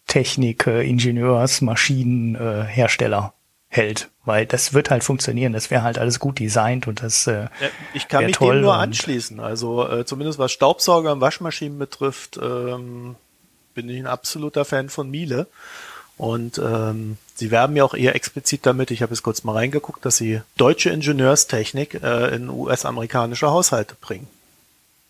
Technik, äh, Ingenieurs, Maschinenhersteller äh, hält. Weil das wird halt funktionieren. Das wäre halt alles gut designt und das äh, ja, Ich kann mich dem nur anschließen. Also äh, zumindest was Staubsauger und Waschmaschinen betrifft, ähm, bin ich ein absoluter Fan von Miele. Und ähm, sie werben ja auch eher explizit damit, ich habe jetzt kurz mal reingeguckt, dass sie deutsche Ingenieurstechnik äh, in US-amerikanische Haushalte bringen.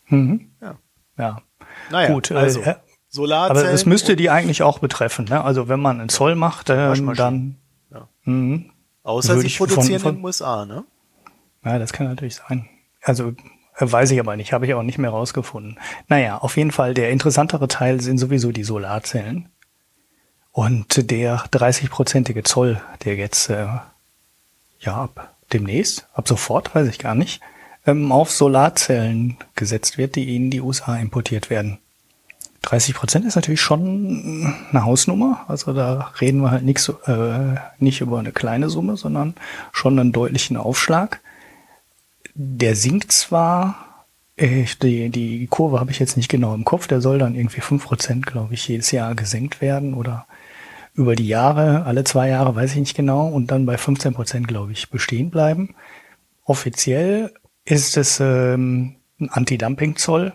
Mhm. Ja. ja. Naja, gut. Äh, also, äh, Solarzellen. Aber es müsste die eigentlich auch betreffen. Ne? Also wenn man einen Zoll macht, äh, dann. Ja. Mh, Außer sie produzieren von, von, in den USA, ne? Ja, das kann natürlich sein. Also äh, weiß ich aber nicht, habe ich auch nicht mehr rausgefunden. Naja, auf jeden Fall der interessantere Teil sind sowieso die Solarzellen. Und der 30-prozentige Zoll, der jetzt äh, ja ab demnächst, ab sofort, weiß ich gar nicht, ähm, auf Solarzellen gesetzt wird, die in die USA importiert werden. 30 Prozent ist natürlich schon eine Hausnummer. Also da reden wir halt nix, äh, nicht über eine kleine Summe, sondern schon einen deutlichen Aufschlag. Der sinkt zwar, äh, die, die Kurve habe ich jetzt nicht genau im Kopf, der soll dann irgendwie fünf Prozent, glaube ich, jedes Jahr gesenkt werden oder über die Jahre, alle zwei Jahre, weiß ich nicht genau, und dann bei 15 Prozent, glaube ich, bestehen bleiben. Offiziell ist es ähm, ein Anti-Dumping-Zoll,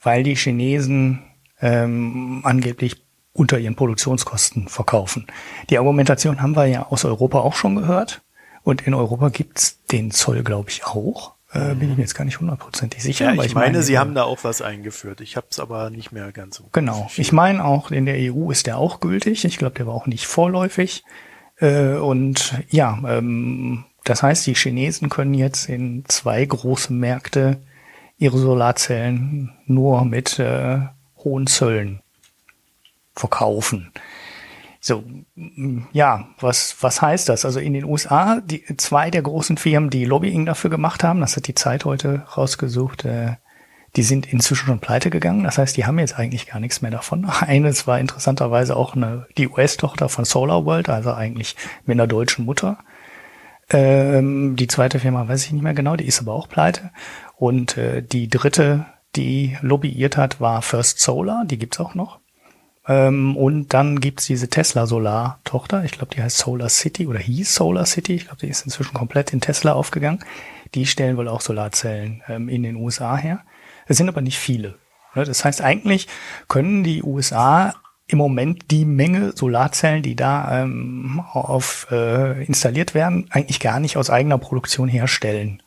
weil die Chinesen ähm, angeblich unter ihren Produktionskosten verkaufen. Die Argumentation haben wir ja aus Europa auch schon gehört. Und in Europa gibt's den Zoll, glaube ich, auch. Äh, bin ich mir jetzt gar nicht hundertprozentig sicher. Ja, aber ich, meine, sie haben da auch was eingeführt. Ich habe es aber nicht mehr ganz so. Genau. Ich meine auch, in der EU ist der auch gültig. Ich glaube, der war auch nicht vorläufig. Äh, und ja, ähm, das heißt, die Chinesen können jetzt in zwei große Märkte ihre Solarzellen nur mit äh, hohen Zöllen verkaufen. So, ja, was, was heißt das? Also in den USA, die zwei der großen Firmen, die Lobbying dafür gemacht haben, das hat die Zeit heute rausgesucht, äh, die sind inzwischen schon pleite gegangen. Das heißt, die haben jetzt eigentlich gar nichts mehr davon. [LAUGHS] Eines war interessanterweise auch eine, die US-Tochter von Solar World, also eigentlich mit einer deutschen Mutter. Ähm, die zweite Firma weiß ich nicht mehr genau, die ist aber auch pleite. Und äh, die dritte, die lobbyiert hat, war First Solar, die gibt's auch noch. Ähm, und dann gibt's diese Tesla Solar-Tochter, ich glaube, die heißt Solar City oder hieß Solar City, ich glaube, die ist inzwischen komplett in Tesla aufgegangen. Die stellen wohl auch Solarzellen ähm, in den USA her. Es sind aber nicht viele. Ne? Das heißt, eigentlich können die USA im Moment die Menge Solarzellen, die da ähm, auf äh, installiert werden, eigentlich gar nicht aus eigener Produktion herstellen.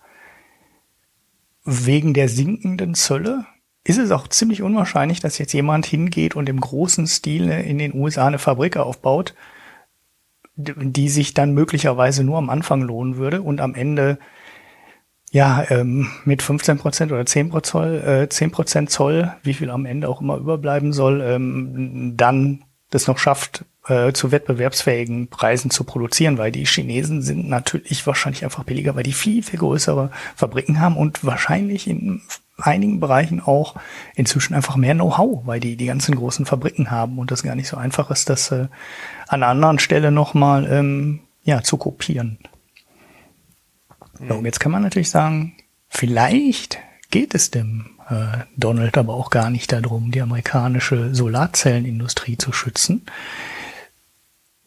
Wegen der sinkenden Zölle ist es auch ziemlich unwahrscheinlich, dass jetzt jemand hingeht und im großen Stil in den USA eine Fabrik aufbaut, die sich dann möglicherweise nur am Anfang lohnen würde und am Ende ja ähm, mit 15 Prozent oder 10 Prozent, äh, 10 Prozent Zoll, wie viel am Ende auch immer überbleiben soll, ähm, dann das noch schafft, äh, zu wettbewerbsfähigen Preisen zu produzieren, weil die Chinesen sind natürlich wahrscheinlich einfach billiger, weil die viel, viel größere Fabriken haben und wahrscheinlich in einigen Bereichen auch inzwischen einfach mehr Know-how, weil die die ganzen großen Fabriken haben und das gar nicht so einfach ist, das äh, an einer anderen Stelle nochmal ähm, ja, zu kopieren. Mhm. So, jetzt kann man natürlich sagen, vielleicht geht es dem äh, Donald aber auch gar nicht darum, die amerikanische Solarzellenindustrie zu schützen,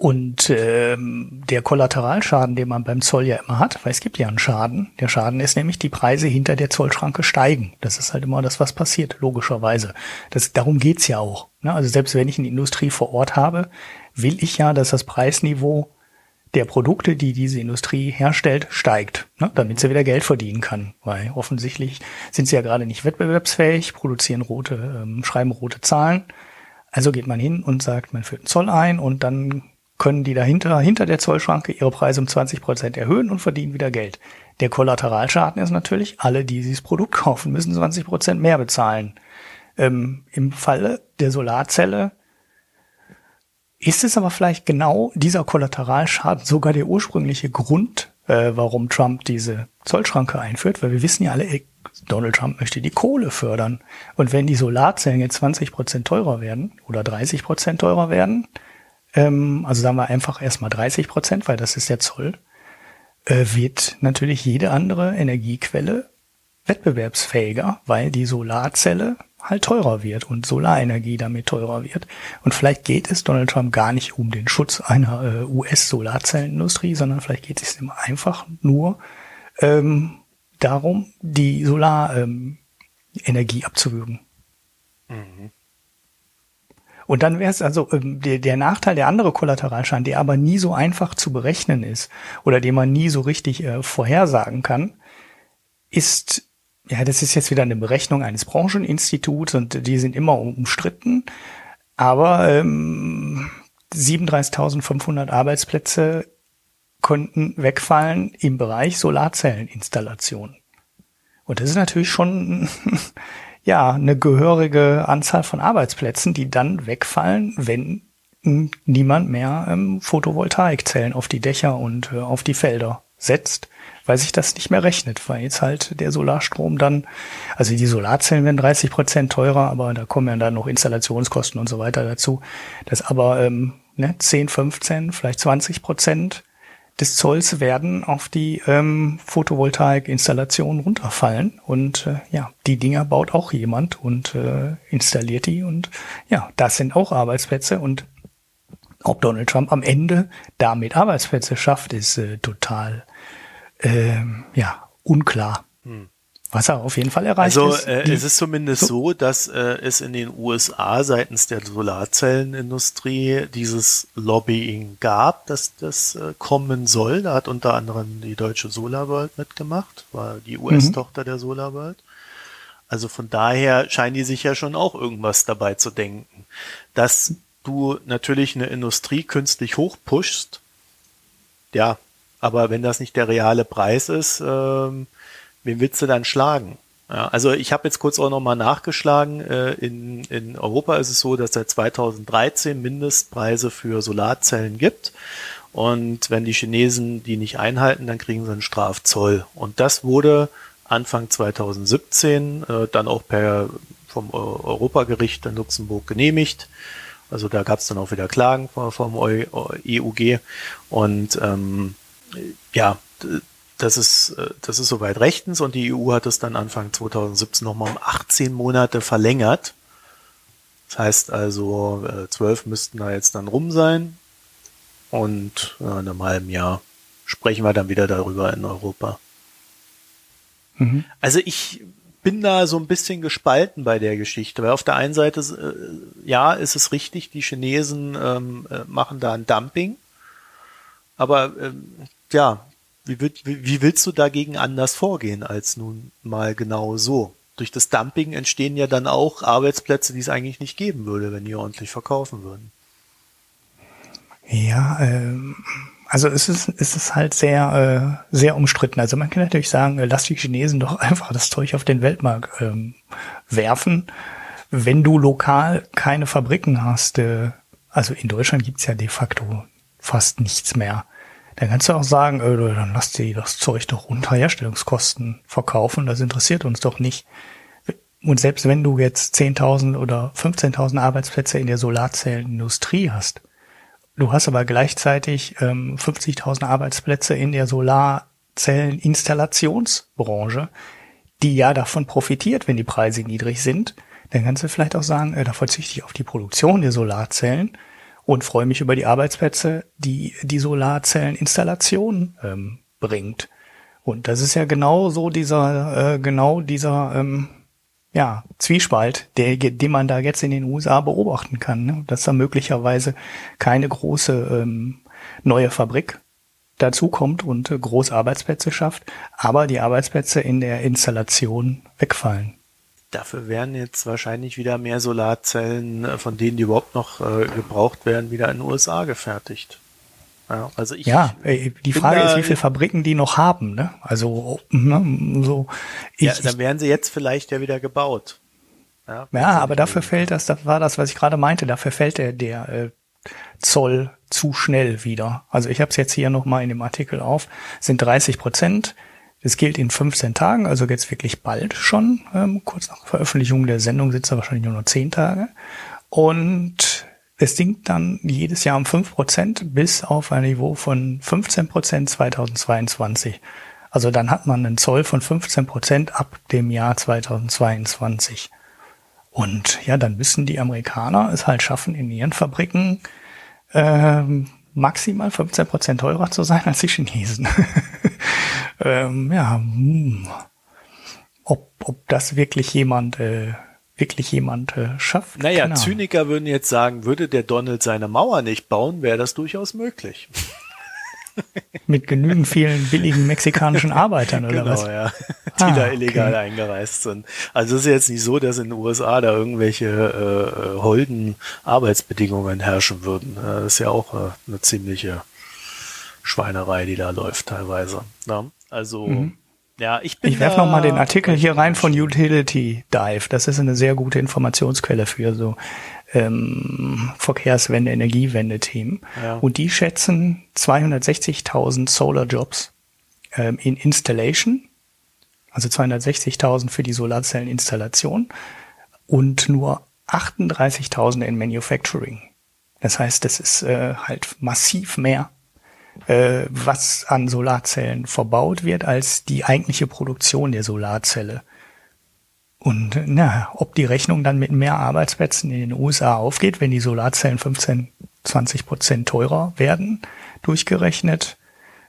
und ähm, der Kollateralschaden, den man beim Zoll ja immer hat, weil es gibt ja einen Schaden. Der Schaden ist nämlich, die Preise hinter der Zollschranke steigen. Das ist halt immer das, was passiert, logischerweise. Das, darum geht's ja auch. Ne? Also selbst wenn ich eine Industrie vor Ort habe, will ich ja, dass das Preisniveau der Produkte, die diese Industrie herstellt, steigt, ne? damit sie wieder Geld verdienen kann. Weil offensichtlich sind sie ja gerade nicht wettbewerbsfähig, produzieren rote, ähm, schreiben rote Zahlen. Also geht man hin und sagt, man führt einen Zoll ein und dann können die dahinter, hinter der Zollschranke ihre Preise um 20 Prozent erhöhen und verdienen wieder Geld. Der Kollateralschaden ist natürlich, alle, die dieses Produkt kaufen, müssen 20 Prozent mehr bezahlen. Ähm, Im Falle der Solarzelle ist es aber vielleicht genau dieser Kollateralschaden sogar der ursprüngliche Grund, äh, warum Trump diese Zollschranke einführt, weil wir wissen ja alle, ey, Donald Trump möchte die Kohle fördern. Und wenn die Solarzellen jetzt 20 Prozent teurer werden oder 30 Prozent teurer werden, ähm, also sagen wir einfach erstmal 30 Prozent, weil das ist der Zoll, äh, wird natürlich jede andere Energiequelle wettbewerbsfähiger, weil die Solarzelle halt teurer wird und Solarenergie damit teurer wird. Und vielleicht geht es Donald Trump gar nicht um den Schutz einer äh, US-Solarzellenindustrie, sondern vielleicht geht es ihm einfach nur ähm, darum, die Solarenergie ähm, abzuwürgen. Mhm. Und dann wäre es also ähm, der, der Nachteil, der andere Kollateralschaden, der aber nie so einfach zu berechnen ist oder den man nie so richtig äh, vorhersagen kann, ist, ja, das ist jetzt wieder eine Berechnung eines Brancheninstituts und die sind immer umstritten, aber ähm, 37.500 Arbeitsplätze konnten wegfallen im Bereich Solarzelleninstallation. Und das ist natürlich schon ja, eine gehörige Anzahl von Arbeitsplätzen, die dann wegfallen, wenn niemand mehr ähm, Photovoltaikzellen auf die Dächer und äh, auf die Felder setzt, weil sich das nicht mehr rechnet, weil jetzt halt der Solarstrom dann, also die Solarzellen werden 30 Prozent teurer, aber da kommen ja dann noch Installationskosten und so weiter dazu. Das aber ähm, ne, 10, 15, vielleicht 20 Prozent des Zolls werden auf die ähm, Photovoltaik-Installation runterfallen. Und äh, ja, die Dinger baut auch jemand und äh, installiert die. Und ja, das sind auch Arbeitsplätze. Und ob Donald Trump am Ende damit Arbeitsplätze schafft, ist äh, total äh, ja unklar. Hm. Was er auf jeden Fall erreicht also, ist. Also äh, es ist zumindest so, dass äh, es in den USA seitens der Solarzellenindustrie dieses Lobbying gab, dass das äh, kommen soll. Da hat unter anderem die deutsche SolarWorld mitgemacht, war die US-Tochter mhm. der SolarWorld. Also von daher scheinen die sich ja schon auch irgendwas dabei zu denken. Dass du natürlich eine Industrie künstlich hochpushst, ja, aber wenn das nicht der reale Preis ist, ähm, wen willst du dann schlagen? Ja, also ich habe jetzt kurz auch nochmal nachgeschlagen. Äh, in, in Europa ist es so, dass seit 2013 Mindestpreise für Solarzellen gibt. Und wenn die Chinesen die nicht einhalten, dann kriegen sie einen Strafzoll. Und das wurde Anfang 2017 äh, dann auch per vom Europagericht in Luxemburg genehmigt. Also da gab es dann auch wieder Klagen vom EUG. Und ähm, ja, das ist, äh, das ist soweit rechtens und die EU hat es dann Anfang 2017 nochmal um 18 Monate verlängert. Das heißt also, äh, zwölf müssten da jetzt dann rum sein und in einem halben Jahr sprechen wir dann wieder darüber in Europa. Mhm. Also ich bin da so ein bisschen gespalten bei der Geschichte, weil auf der einen Seite, äh, ja, ist es richtig, die Chinesen ähm, machen da ein Dumping, aber ähm, ja, wie, wie, wie willst du dagegen anders vorgehen als nun mal genau so? Durch das Dumping entstehen ja dann auch Arbeitsplätze, die es eigentlich nicht geben würde, wenn die ordentlich verkaufen würden. Ja, ähm, also es ist, es halt sehr, äh, sehr umstritten. Also man kann natürlich sagen, äh, lass die Chinesen doch [LAUGHS] einfach das Zeug auf den Weltmarkt ähm, werfen. Wenn du lokal keine Fabriken hast, äh, also in Deutschland gibt's ja de facto fast nichts mehr. Dann kannst du auch sagen, äh, dann lass die das Zeug doch unter Herstellungskosten verkaufen, das interessiert uns doch nicht. Und selbst wenn du jetzt 10.000 oder 15.000 Arbeitsplätze in der Solarzellenindustrie hast, du hast aber gleichzeitig ähm, 50.000 Arbeitsplätze in der Solarzelleninstallationsbranche, die ja davon profitiert, wenn die Preise niedrig sind, dann kannst du vielleicht auch sagen, äh, da verzichte ich auf die Produktion der Solarzellen und freue mich über die Arbeitsplätze, die die Solarzelleninstallation ähm, bringt. Und das ist ja genau so dieser, äh, genau dieser ähm, ja, Zwiespalt, der, den man da jetzt in den USA beobachten kann, ne? dass da möglicherweise keine große ähm, neue Fabrik dazukommt und äh, große Arbeitsplätze schafft, aber die Arbeitsplätze in der Installation wegfallen. Dafür werden jetzt wahrscheinlich wieder mehr Solarzellen, äh, von denen die überhaupt noch äh, gebraucht werden, wieder in den USA gefertigt. Ja, also ich, ja die Frage ist, wie viele Fabriken die noch haben. Ne? Also ne, so. Ich, ja, dann werden sie jetzt vielleicht ja wieder gebaut. Ja, ja aber dafür fällt das, das war das, was ich gerade meinte. Dafür fällt der, der äh, Zoll zu schnell wieder. Also ich habe es jetzt hier nochmal in dem Artikel auf. Sind 30 Prozent das gilt in 15 Tagen, also jetzt wirklich bald schon. Ähm, kurz nach Veröffentlichung der Sendung sitzt er wahrscheinlich nur noch 10 Tage. Und es sinkt dann jedes Jahr um 5% bis auf ein Niveau von 15% 2022. Also dann hat man einen Zoll von 15% ab dem Jahr 2022. Und ja, dann müssen die Amerikaner es halt schaffen, in ihren Fabriken ähm, maximal 15% teurer zu sein als die Chinesen. [LAUGHS] ähm, ja, hm. ob, ob das wirklich jemand, äh, wirklich jemand äh, schafft. Naja, Zyniker würden jetzt sagen, würde der Donald seine Mauer nicht bauen, wäre das durchaus möglich. [LAUGHS] Mit genügend vielen billigen mexikanischen Arbeitern oder genau, was? ja. Die ah, da illegal okay. eingereist sind. Also es ist jetzt nicht so, dass in den USA da irgendwelche äh, äh, holden Arbeitsbedingungen herrschen würden. Das ist ja auch äh, eine ziemliche Schweinerei, die da läuft teilweise. Ja? Also mhm. ja, ich bin. Ich werfe noch mal den Artikel hier rein von Utility Dive. Das ist eine sehr gute Informationsquelle für so ähm, Verkehrswende, Energiewende-Themen. Ja. Und die schätzen 260.000 Solar Jobs ähm, in Installation, also 260.000 für die Solarzelleninstallation und nur 38.000 in Manufacturing. Das heißt, das ist äh, halt massiv mehr, äh, was an Solarzellen verbaut wird, als die eigentliche Produktion der Solarzelle. Und na, ob die Rechnung dann mit mehr Arbeitsplätzen in den USA aufgeht, wenn die Solarzellen 15, 20 Prozent teurer werden, durchgerechnet,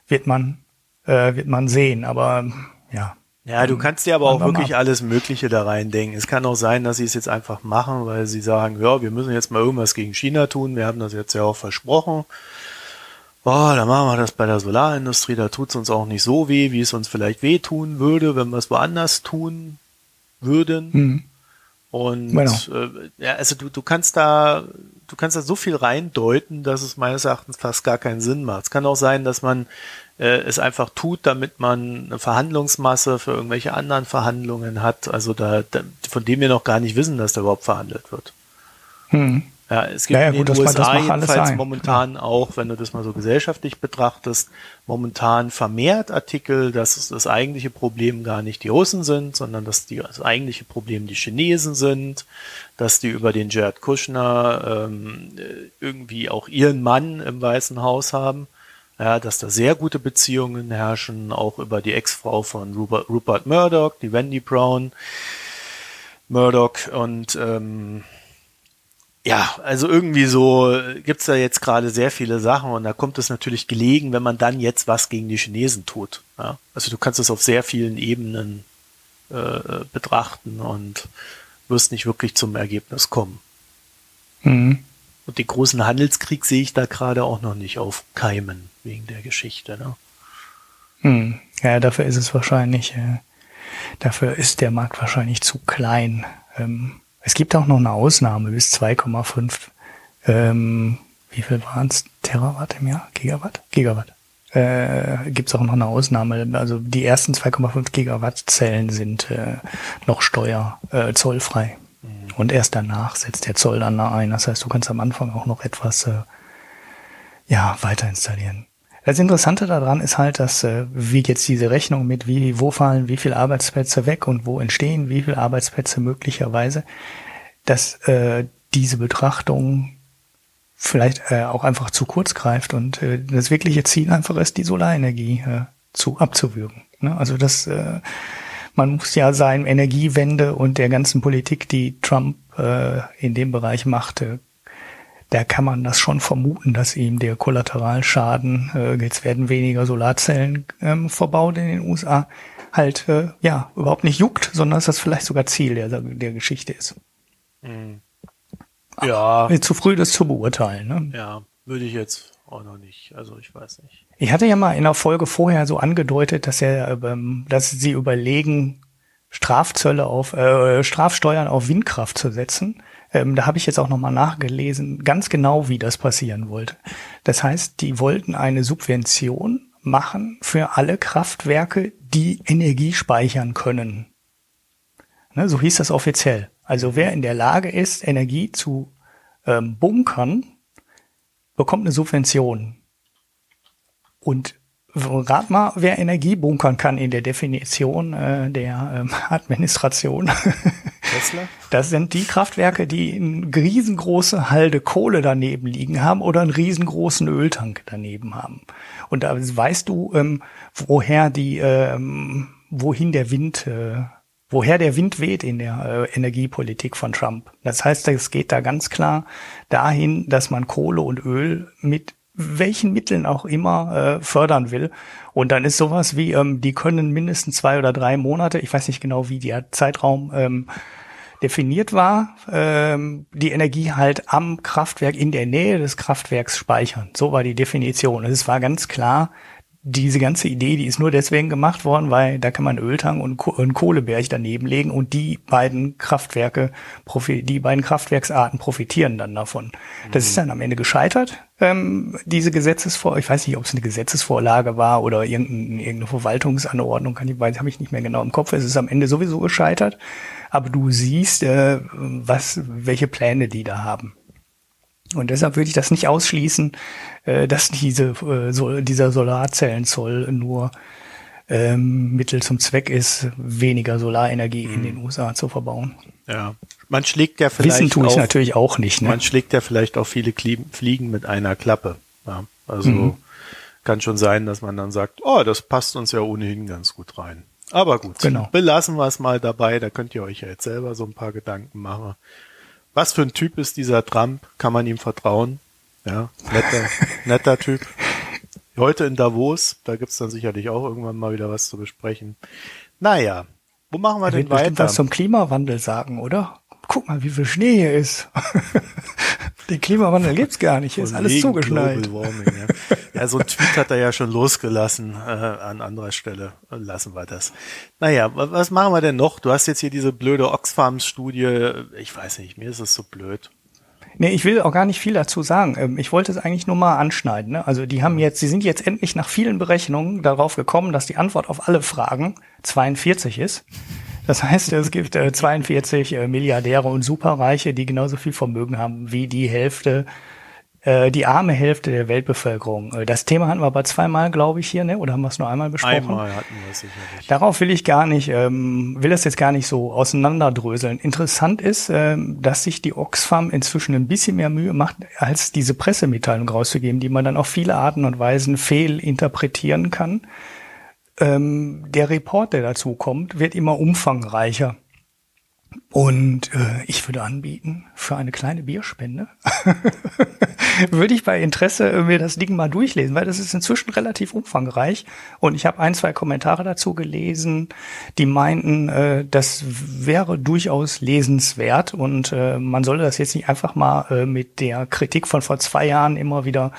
wird man, äh, wird man sehen. Aber ja, Ja, du kannst dir aber auch wirklich alles Mögliche da reindenken. Es kann auch sein, dass sie es jetzt einfach machen, weil sie sagen, ja, wir müssen jetzt mal irgendwas gegen China tun. Wir haben das jetzt ja auch versprochen. Oh, dann machen wir das bei der Solarindustrie. Da tut es uns auch nicht so weh, wie es uns vielleicht wehtun würde, wenn wir es woanders tun würden. Mhm. Und genau. äh, ja, also du, du kannst da, du kannst da so viel reindeuten, dass es meines Erachtens fast gar keinen Sinn macht. Es kann auch sein, dass man äh, es einfach tut, damit man eine Verhandlungsmasse für irgendwelche anderen Verhandlungen hat, also da, da von dem wir noch gar nicht wissen, dass da überhaupt verhandelt wird. Hm. Ja, es gibt ja, ja, in den USA jedenfalls momentan ja. auch, wenn du das mal so gesellschaftlich betrachtest, momentan vermehrt Artikel, dass das eigentliche Problem gar nicht die Russen sind, sondern dass die, das eigentliche Problem die Chinesen sind, dass die über den Jared Kushner ähm, irgendwie auch ihren Mann im Weißen Haus haben. Ja, dass da sehr gute Beziehungen herrschen, auch über die Ex-Frau von Rupert, Rupert Murdoch, die Wendy Brown Murdoch. Und ähm, ja, also irgendwie so gibt's da jetzt gerade sehr viele Sachen und da kommt es natürlich gelegen, wenn man dann jetzt was gegen die Chinesen tut. Ja? Also du kannst es auf sehr vielen Ebenen äh, betrachten und wirst nicht wirklich zum Ergebnis kommen. Mhm. Und den großen Handelskrieg sehe ich da gerade auch noch nicht aufkeimen, wegen der Geschichte. Ne? Hm. Ja, dafür ist es wahrscheinlich, äh, dafür ist der Markt wahrscheinlich zu klein. Ähm, es gibt auch noch eine Ausnahme bis 2,5, ähm, wie viel waren es? Terawatt im Jahr? Gigawatt? Gigawatt. Äh, gibt es auch noch eine Ausnahme. Also die ersten 2,5 Gigawatt Zellen sind äh, noch steuer, äh, zollfrei. Und erst danach setzt der Zoll dann da ein. Das heißt, du kannst am Anfang auch noch etwas äh, ja, weiter installieren. Das Interessante daran ist halt, dass äh, wie jetzt diese Rechnung mit wie, wo fallen wie viele Arbeitsplätze weg und wo entstehen wie viele Arbeitsplätze möglicherweise, dass äh, diese Betrachtung vielleicht äh, auch einfach zu kurz greift und äh, das wirkliche Ziel einfach ist, die Solarenergie äh, zu abzuwürgen. Ne? Also das äh, man muss ja sein Energiewende und der ganzen Politik, die Trump äh, in dem Bereich machte, da kann man das schon vermuten, dass ihm der Kollateralschaden, äh, jetzt werden weniger Solarzellen ähm, verbaut in den USA, halt äh, ja überhaupt nicht juckt, sondern dass das vielleicht sogar Ziel der, der Geschichte ist. Mhm. Ja. Ach, zu früh, das zu beurteilen. Ne? Ja, würde ich jetzt auch noch nicht. Also ich weiß nicht. Ich hatte ja mal in der Folge vorher so angedeutet, dass er, ähm, dass sie überlegen, Strafzölle auf äh, Strafsteuern auf Windkraft zu setzen. Ähm, da habe ich jetzt auch nochmal nachgelesen, ganz genau, wie das passieren wollte. Das heißt, die wollten eine Subvention machen für alle Kraftwerke, die Energie speichern können. Ne, so hieß das offiziell. Also wer in der Lage ist, Energie zu ähm, bunkern, bekommt eine Subvention. Und rat mal, wer Energie bunkern kann in der Definition äh, der ähm, [LAUGHS] Administration. Tesla? Das sind die Kraftwerke, die eine riesengroße Halde Kohle daneben liegen haben oder einen riesengroßen Öltank daneben haben. Und da weißt du, ähm, woher die, ähm, wohin der Wind, äh, woher der Wind weht in der äh, Energiepolitik von Trump. Das heißt, es geht da ganz klar dahin, dass man Kohle und Öl mit welchen Mitteln auch immer äh, fördern will. Und dann ist sowas wie, ähm, die können mindestens zwei oder drei Monate, ich weiß nicht genau, wie der Zeitraum ähm, definiert war, ähm, die Energie halt am Kraftwerk in der Nähe des Kraftwerks speichern. So war die Definition. Es war ganz klar, diese ganze Idee, die ist nur deswegen gemacht worden, weil da kann man Öltang und, Ko und Kohleberg daneben legen und die beiden Kraftwerke, die beiden Kraftwerksarten profitieren dann davon. Das ist mhm. dann am Ende gescheitert, ähm, diese Gesetzesvorlage. Ich weiß nicht, ob es eine Gesetzesvorlage war oder irgendeine, irgendeine Verwaltungsanordnung, kann ich, weiß, habe ich nicht mehr genau im Kopf. Es ist am Ende sowieso gescheitert. Aber du siehst, äh, was, welche Pläne die da haben. Und deshalb würde ich das nicht ausschließen, äh, dass diese, äh, so, dieser Solarzellenzoll nur ähm, Mittel zum Zweck ist, weniger Solarenergie mhm. in den USA zu verbauen. Ja, man schlägt ja vielleicht Wissen tue ich natürlich auch nicht. Ne? Man schlägt ja vielleicht auch viele Fliegen mit einer Klappe. Ja, also mhm. kann schon sein, dass man dann sagt, oh, das passt uns ja ohnehin ganz gut rein. Aber gut, genau. belassen wir es mal dabei. Da könnt ihr euch ja jetzt selber so ein paar Gedanken machen. Was für ein Typ ist dieser Trump? Kann man ihm vertrauen? Ja, netter, [LAUGHS] netter Typ. Heute in Davos, da gibt's dann sicherlich auch irgendwann mal wieder was zu besprechen. Naja, wo machen wir Er denn weiter? was zum Klimawandel sagen, oder? Guck mal, wie viel Schnee hier ist. [LAUGHS] Den Klimawandel gibt's gar nicht. Hier ist alles zugeschneit. Warming, ja. ja, so ein Tweet hat er ja schon losgelassen äh, an anderer Stelle. Lassen wir das. Naja, wa- was machen wir denn noch? Du hast jetzt hier diese blöde Oxfam-Studie. Ich weiß nicht, mir ist es so blöd. Nee, ich will auch gar nicht viel dazu sagen. Ähm, Ich wollte es eigentlich nur mal anschneiden. Ne? Also die haben jetzt, sie sind jetzt endlich nach vielen Berechnungen darauf gekommen, dass die Antwort auf alle Fragen 42 ist. Das heißt, es gibt äh, 42 äh, Milliardäre und Superreiche, die genauso viel Vermögen haben wie die Hälfte, äh, die arme Hälfte der Weltbevölkerung. Äh, Das Thema hatten wir aber zweimal, glaube ich, hier, ne? Oder haben wir es nur einmal besprochen? Einmal hatten wir es sicherlich. Darauf will ich gar nicht, ähm, will das jetzt gar nicht so auseinanderdröseln. Interessant ist, ähm, dass sich die Oxfam inzwischen ein bisschen mehr Mühe macht, als diese Pressemitteilung rauszugeben, die man dann auf viele Arten und Weisen fehlinterpretieren kann. Ähm, der Report, der dazu kommt, wird immer umfangreicher. Und äh, ich würde anbieten, für eine kleine Bierspende [LAUGHS] würde ich bei Interesse äh, mir das Ding mal durchlesen, weil das ist inzwischen relativ umfangreich. Und ich habe ein, zwei Kommentare dazu gelesen, die meinten, äh, das wäre durchaus lesenswert und äh, man sollte das jetzt nicht einfach mal äh, mit der Kritik von vor zwei Jahren immer wieder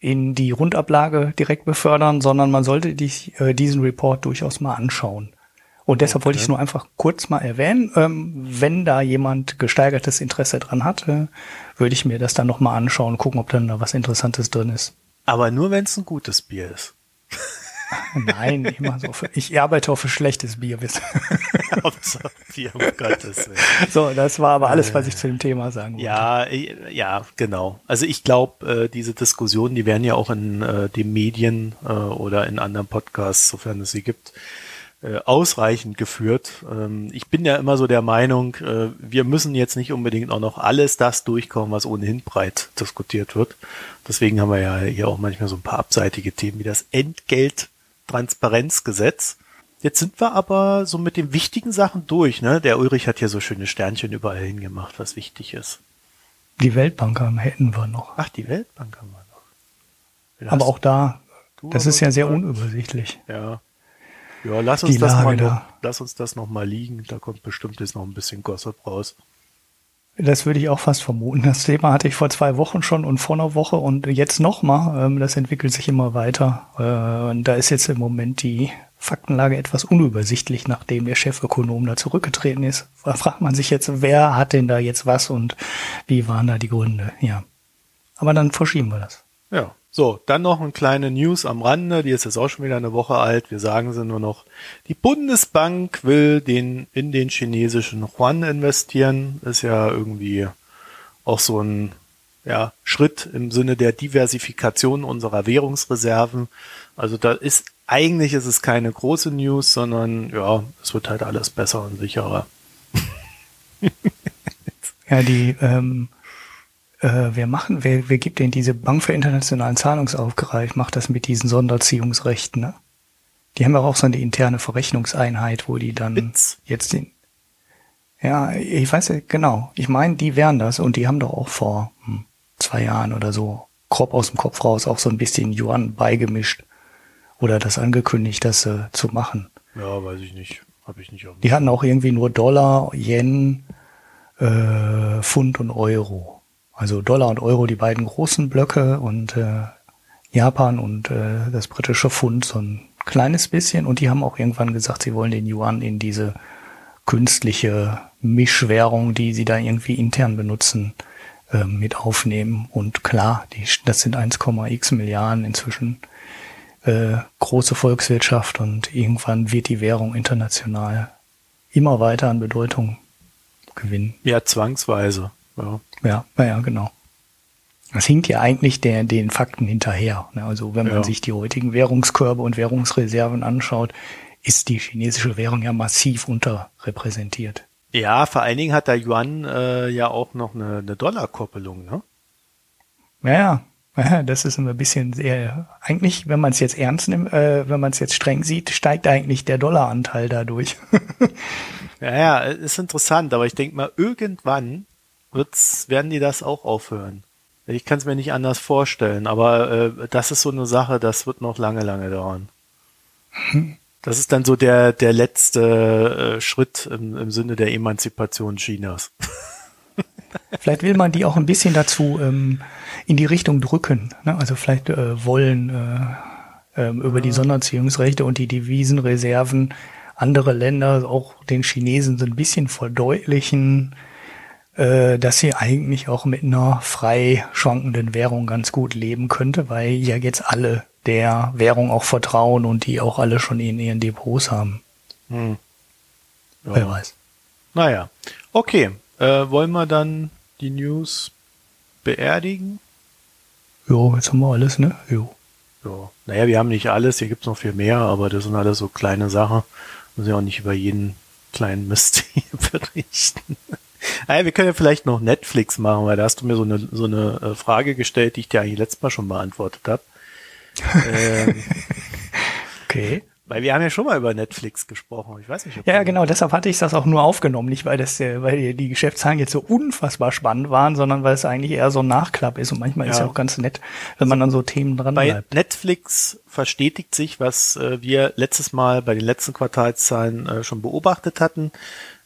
in die Rundablage direkt befördern, sondern man sollte dich, äh, diesen Report durchaus mal anschauen. Und deshalb wollte ich es nur einfach kurz mal erwähnen. Ähm, wenn da jemand gesteigertes Interesse dran hat, äh, würde ich mir das dann nochmal anschauen, gucken, ob dann da was Interessantes drin ist. Aber nur, wenn es ein gutes Bier ist. [LAUGHS] Nein, immer so. Für, ich arbeite auch für schlechtes Bier. [LAUGHS] Bier, um Gottes Willen. so, das war aber alles, was ich zu dem Thema sagen wollte. Ja, äh, ja, genau. Also ich glaube, äh, diese Diskussionen, die werden ja auch in äh, den Medien äh, oder in anderen Podcasts, sofern es sie gibt, äh, ausreichend geführt. Ähm, ich bin ja immer so der Meinung, äh, wir müssen jetzt nicht unbedingt auch noch alles das durchkommen, was ohnehin breit diskutiert wird. Deswegen haben wir ja hier auch manchmal so ein paar abseitige Themen wie das Entgelttransparenzgesetz. Jetzt sind wir aber so mit den wichtigen Sachen durch. Ne? Der Ulrich hat hier so schöne Sternchen überall hingemacht, was wichtig ist. Die Weltbank haben- hätten wir noch. Ach, die Weltbank haben wir noch. Ja, Aber auch da, das ist ja sehr unübersichtlich. Ja. Ja, lass uns Die das Lage mal noch, da. lass uns das noch mal liegen. Da kommt bestimmt jetzt noch ein bisschen Gossip raus. Das würde ich auch fast vermuten. Das Thema hatte ich vor zwei Wochen schon und vor einer Woche und jetzt nochmal. Ähm, das entwickelt sich immer weiter. Äh, und da ist jetzt im Moment die Faktenlage etwas unübersichtlich, nachdem der Chefökonom da zurückgetreten ist. Da fragt man sich jetzt, wer hat denn da jetzt was und wie waren da die Gründe? Ja. Aber dann verschieben wir das. Ja. So, dann noch eine kleine News am Rande, die ist jetzt auch schon wieder eine Woche alt. Wir sagen sie nur noch. Die Bundesbank will den, in den chinesischen Yuan investieren. Ist ja irgendwie auch so ein, ja, Schritt im Sinne der Diversifikation unserer Währungsreserven. Also da ist, eigentlich ist es keine große News, sondern, ja, es wird halt alles besser und sicherer. Ja, die, ähm, äh, wer machen, wer, wer gibt denn diese Bank für internationalen Zahlungsaufgreif, macht das mit diesen Sonderziehungsrechten, ne? Die haben ja auch so eine interne Verrechnungseinheit, wo die dann Witz. jetzt den, ja, ich weiß ja, genau. Ich meine, die wären das und die haben doch auch vor hm, zwei Jahren oder so grob aus dem Kopf raus auch so ein bisschen Yuan beigemischt oder das angekündigt, das äh, zu machen. Ja, weiß ich nicht. Habe ich nicht auf Die hatten auch irgendwie nur Dollar, Yen, äh, Pfund und Euro. Also Dollar und Euro die beiden großen Blöcke und äh, Japan und äh, das britische Pfund so ein kleines bisschen. Und die haben auch irgendwann gesagt, sie wollen den Yuan in diese künstliche Mischwährung, die sie da irgendwie intern benutzen, äh, mit aufnehmen. Und klar, die, das sind 1,x Milliarden inzwischen äh, große Volkswirtschaft und irgendwann wird die Währung international immer weiter an Bedeutung gewinnen. Ja, zwangsweise. Ja. Ja, naja, genau. Das hinkt ja eigentlich der, den Fakten hinterher. ne? Also wenn man Ja. sich die heutigen Währungskörbe und Währungsreserven anschaut, ist die chinesische Währung ja massiv unterrepräsentiert. Ja, vor allen Dingen hat der Yuan äh, ja auch noch eine, eine Dollarkoppelung, ne? Ja, ja. Ja, Das ist ein bisschen sehr, eigentlich, wenn man es jetzt ernst nimmt, äh, wenn man es jetzt streng sieht, steigt eigentlich der Dollaranteil dadurch. [LAUGHS] Ja, ja, ist interessant, aber ich denke mal, irgendwann wird's, werden die das auch aufhören. Ich kann es mir nicht anders vorstellen, aber äh, das ist so eine Sache, das wird noch lange, lange dauern. Das ist dann so der, der letzte äh, Schritt im, im Sinne der Emanzipation Chinas. [LAUGHS] Vielleicht will man die auch ein bisschen dazu ähm, in die Richtung drücken. Ne? Also vielleicht äh, wollen äh, äh, über die Sonderziehungsrechte und die Devisenreserven andere Länder, auch den Chinesen, so ein bisschen verdeutlichen, äh, dass sie eigentlich auch mit einer frei schwankenden Währung ganz gut leben könnte, weil ja jetzt alle der Währung auch vertrauen und die auch alle schon in ihren Depots haben. Hm. Ja. Wer weiß. Naja, okay. Äh, wollen wir dann die News beerdigen? Jo, jetzt haben wir alles, ne? Jo. Ja. Naja, wir haben nicht alles, hier gibt's noch viel mehr, aber das sind alles so kleine Sachen. Muss ja auch nicht über jeden kleinen Mist [LAUGHS] berichten. Naja, wir können ja vielleicht noch Netflix machen, weil da hast du mir so eine, so eine äh, Frage gestellt, die ich dir eigentlich letztes Mal schon beantwortet habe ähm, [LAUGHS] okay. Weil wir haben ja schon mal über Netflix gesprochen. Ich weiß nicht, ob Ja, genau. Deshalb hatte ich das auch nur aufgenommen. Nicht, weil das, äh, weil die Geschäftszahlen jetzt so unfassbar spannend waren, sondern weil es eigentlich eher so ein Nachklapp ist. Und manchmal ja. ist ja auch ganz nett, wenn man dann so Themen dran bei bleibt. Netflix verstetigt sich, was äh, wir letztes Mal bei den letzten Quartalszahlen äh, schon beobachtet hatten.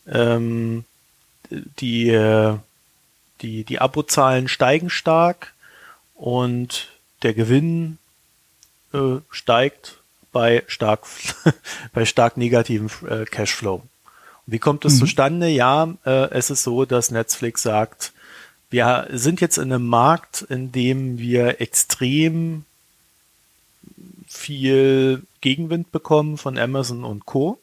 Ähm, die, äh, die, die Abozahlen steigen stark und der Gewinn äh, steigt bei stark, [LAUGHS] bei stark negativen äh, Cashflow. Wie kommt es mhm. zustande? Ja, äh, es ist so, dass Netflix sagt, wir sind jetzt in einem Markt, in dem wir extrem viel Gegenwind bekommen von Amazon und Co.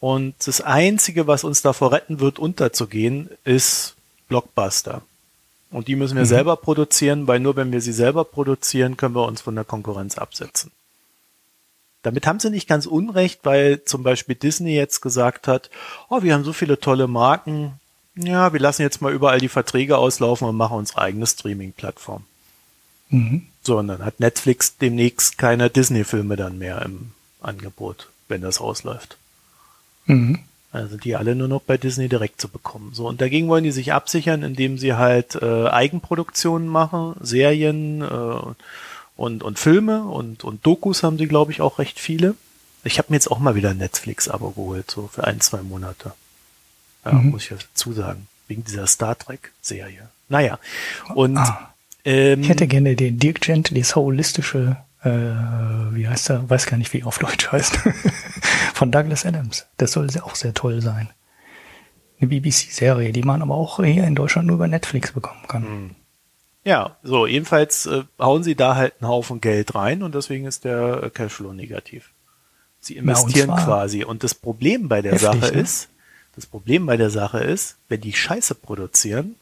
Und das Einzige, was uns davor retten wird, unterzugehen, ist Blockbuster. Und die müssen wir mhm. selber produzieren, weil nur wenn wir sie selber produzieren, können wir uns von der Konkurrenz absetzen. Damit haben sie nicht ganz unrecht, weil zum Beispiel Disney jetzt gesagt hat, oh, wir haben so viele tolle Marken, ja, wir lassen jetzt mal überall die Verträge auslaufen und machen unsere eigene Streaming-Plattform. Mhm. So, und dann hat Netflix demnächst keine Disney-Filme dann mehr im Angebot, wenn das ausläuft. Mhm. Also die alle nur noch bei Disney direkt zu bekommen. So, und dagegen wollen die sich absichern, indem sie halt äh, Eigenproduktionen machen, Serien äh, und, und Filme und, und Dokus haben sie, glaube ich, auch recht viele. Ich habe mir jetzt auch mal wieder ein Netflix-Abo geholt, so für ein, zwei Monate. Ja, mhm. muss ich ja dazu sagen. Wegen dieser Star Trek-Serie. Naja. Und ah, ähm, ich hätte gerne den Dirk Gentlys holistische äh, wie heißt er? Weiß gar nicht, wie er auf Deutsch heißt. [LAUGHS] Von Douglas Adams. Das soll auch sehr toll sein. Eine BBC-Serie, die man aber auch hier in Deutschland nur über Netflix bekommen kann. Hm. Ja, so, jedenfalls äh, hauen sie da halt einen Haufen Geld rein und deswegen ist der äh, Cashflow negativ. Sie investieren ja, und quasi. Und das Problem bei der heftig, Sache ne? ist, das Problem bei der Sache ist, wenn die Scheiße produzieren,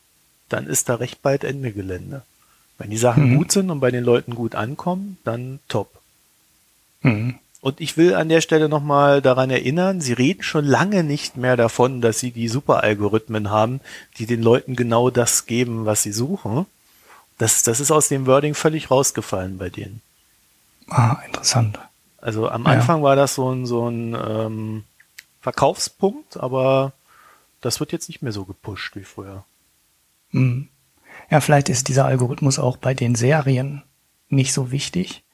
dann ist da recht bald Ende Gelände. Wenn die Sachen mhm. gut sind und bei den Leuten gut ankommen, dann top. Mhm. Und ich will an der Stelle nochmal daran erinnern, Sie reden schon lange nicht mehr davon, dass Sie die Superalgorithmen haben, die den Leuten genau das geben, was sie suchen. Das, das ist aus dem Wording völlig rausgefallen bei denen. Ah, interessant. Also am Anfang ja. war das so ein, so ein ähm, Verkaufspunkt, aber das wird jetzt nicht mehr so gepusht wie früher. Mhm. Ja, vielleicht ist dieser Algorithmus auch bei den Serien nicht so wichtig.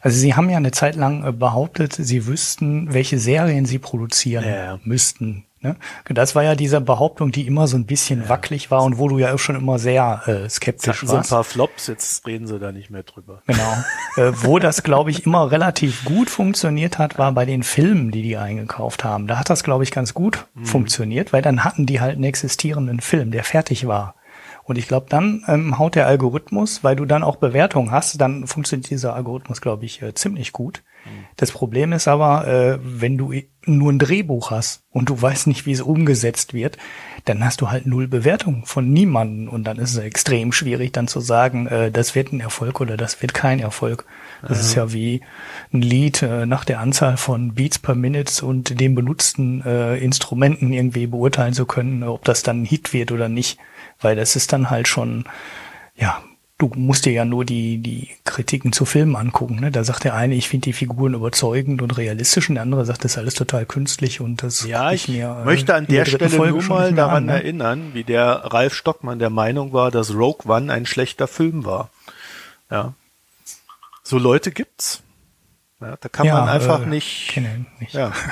Also sie haben ja eine Zeit lang äh, behauptet, sie wüssten, welche Serien sie produzieren ja. müssten. Ne? Das war ja diese Behauptung, die immer so ein bisschen ja. wackelig war und wo du ja auch schon immer sehr äh, skeptisch warst. so ein paar Flops, jetzt reden sie da nicht mehr drüber. Genau. [LAUGHS] äh, wo das, glaube ich, immer relativ gut funktioniert hat, war bei den Filmen, die die eingekauft haben. Da hat das, glaube ich, ganz gut mhm. funktioniert, weil dann hatten die halt einen existierenden Film, der fertig war. Und ich glaube, dann ähm, haut der Algorithmus, weil du dann auch Bewertungen hast, dann funktioniert dieser Algorithmus, glaube ich, äh, ziemlich gut. Mhm. Das Problem ist aber, äh, wenn du nur ein Drehbuch hast und du weißt nicht, wie es umgesetzt wird, dann hast du halt null Bewertung von niemanden und dann ist es extrem schwierig, dann zu sagen, äh, das wird ein Erfolg oder das wird kein Erfolg. Das ist ja wie ein Lied äh, nach der Anzahl von Beats per Minute und den benutzten äh, Instrumenten irgendwie beurteilen zu können, ob das dann ein Hit wird oder nicht weil das ist dann halt schon, ja, du musst dir ja nur die, die Kritiken zu Filmen angucken. Ne? Da sagt der eine, ich finde die Figuren überzeugend und realistisch, und der andere sagt, das ist alles total künstlich und das Ja, ich mir, äh, möchte an der, der Stelle Folge nur mal daran an, ne? erinnern, wie der Ralf Stockmann der Meinung war, dass Rogue One ein schlechter Film war. Ja. So Leute gibt's. Ja, da kann Ja, man einfach äh, nicht. Kenne nicht. Ja. [LAUGHS]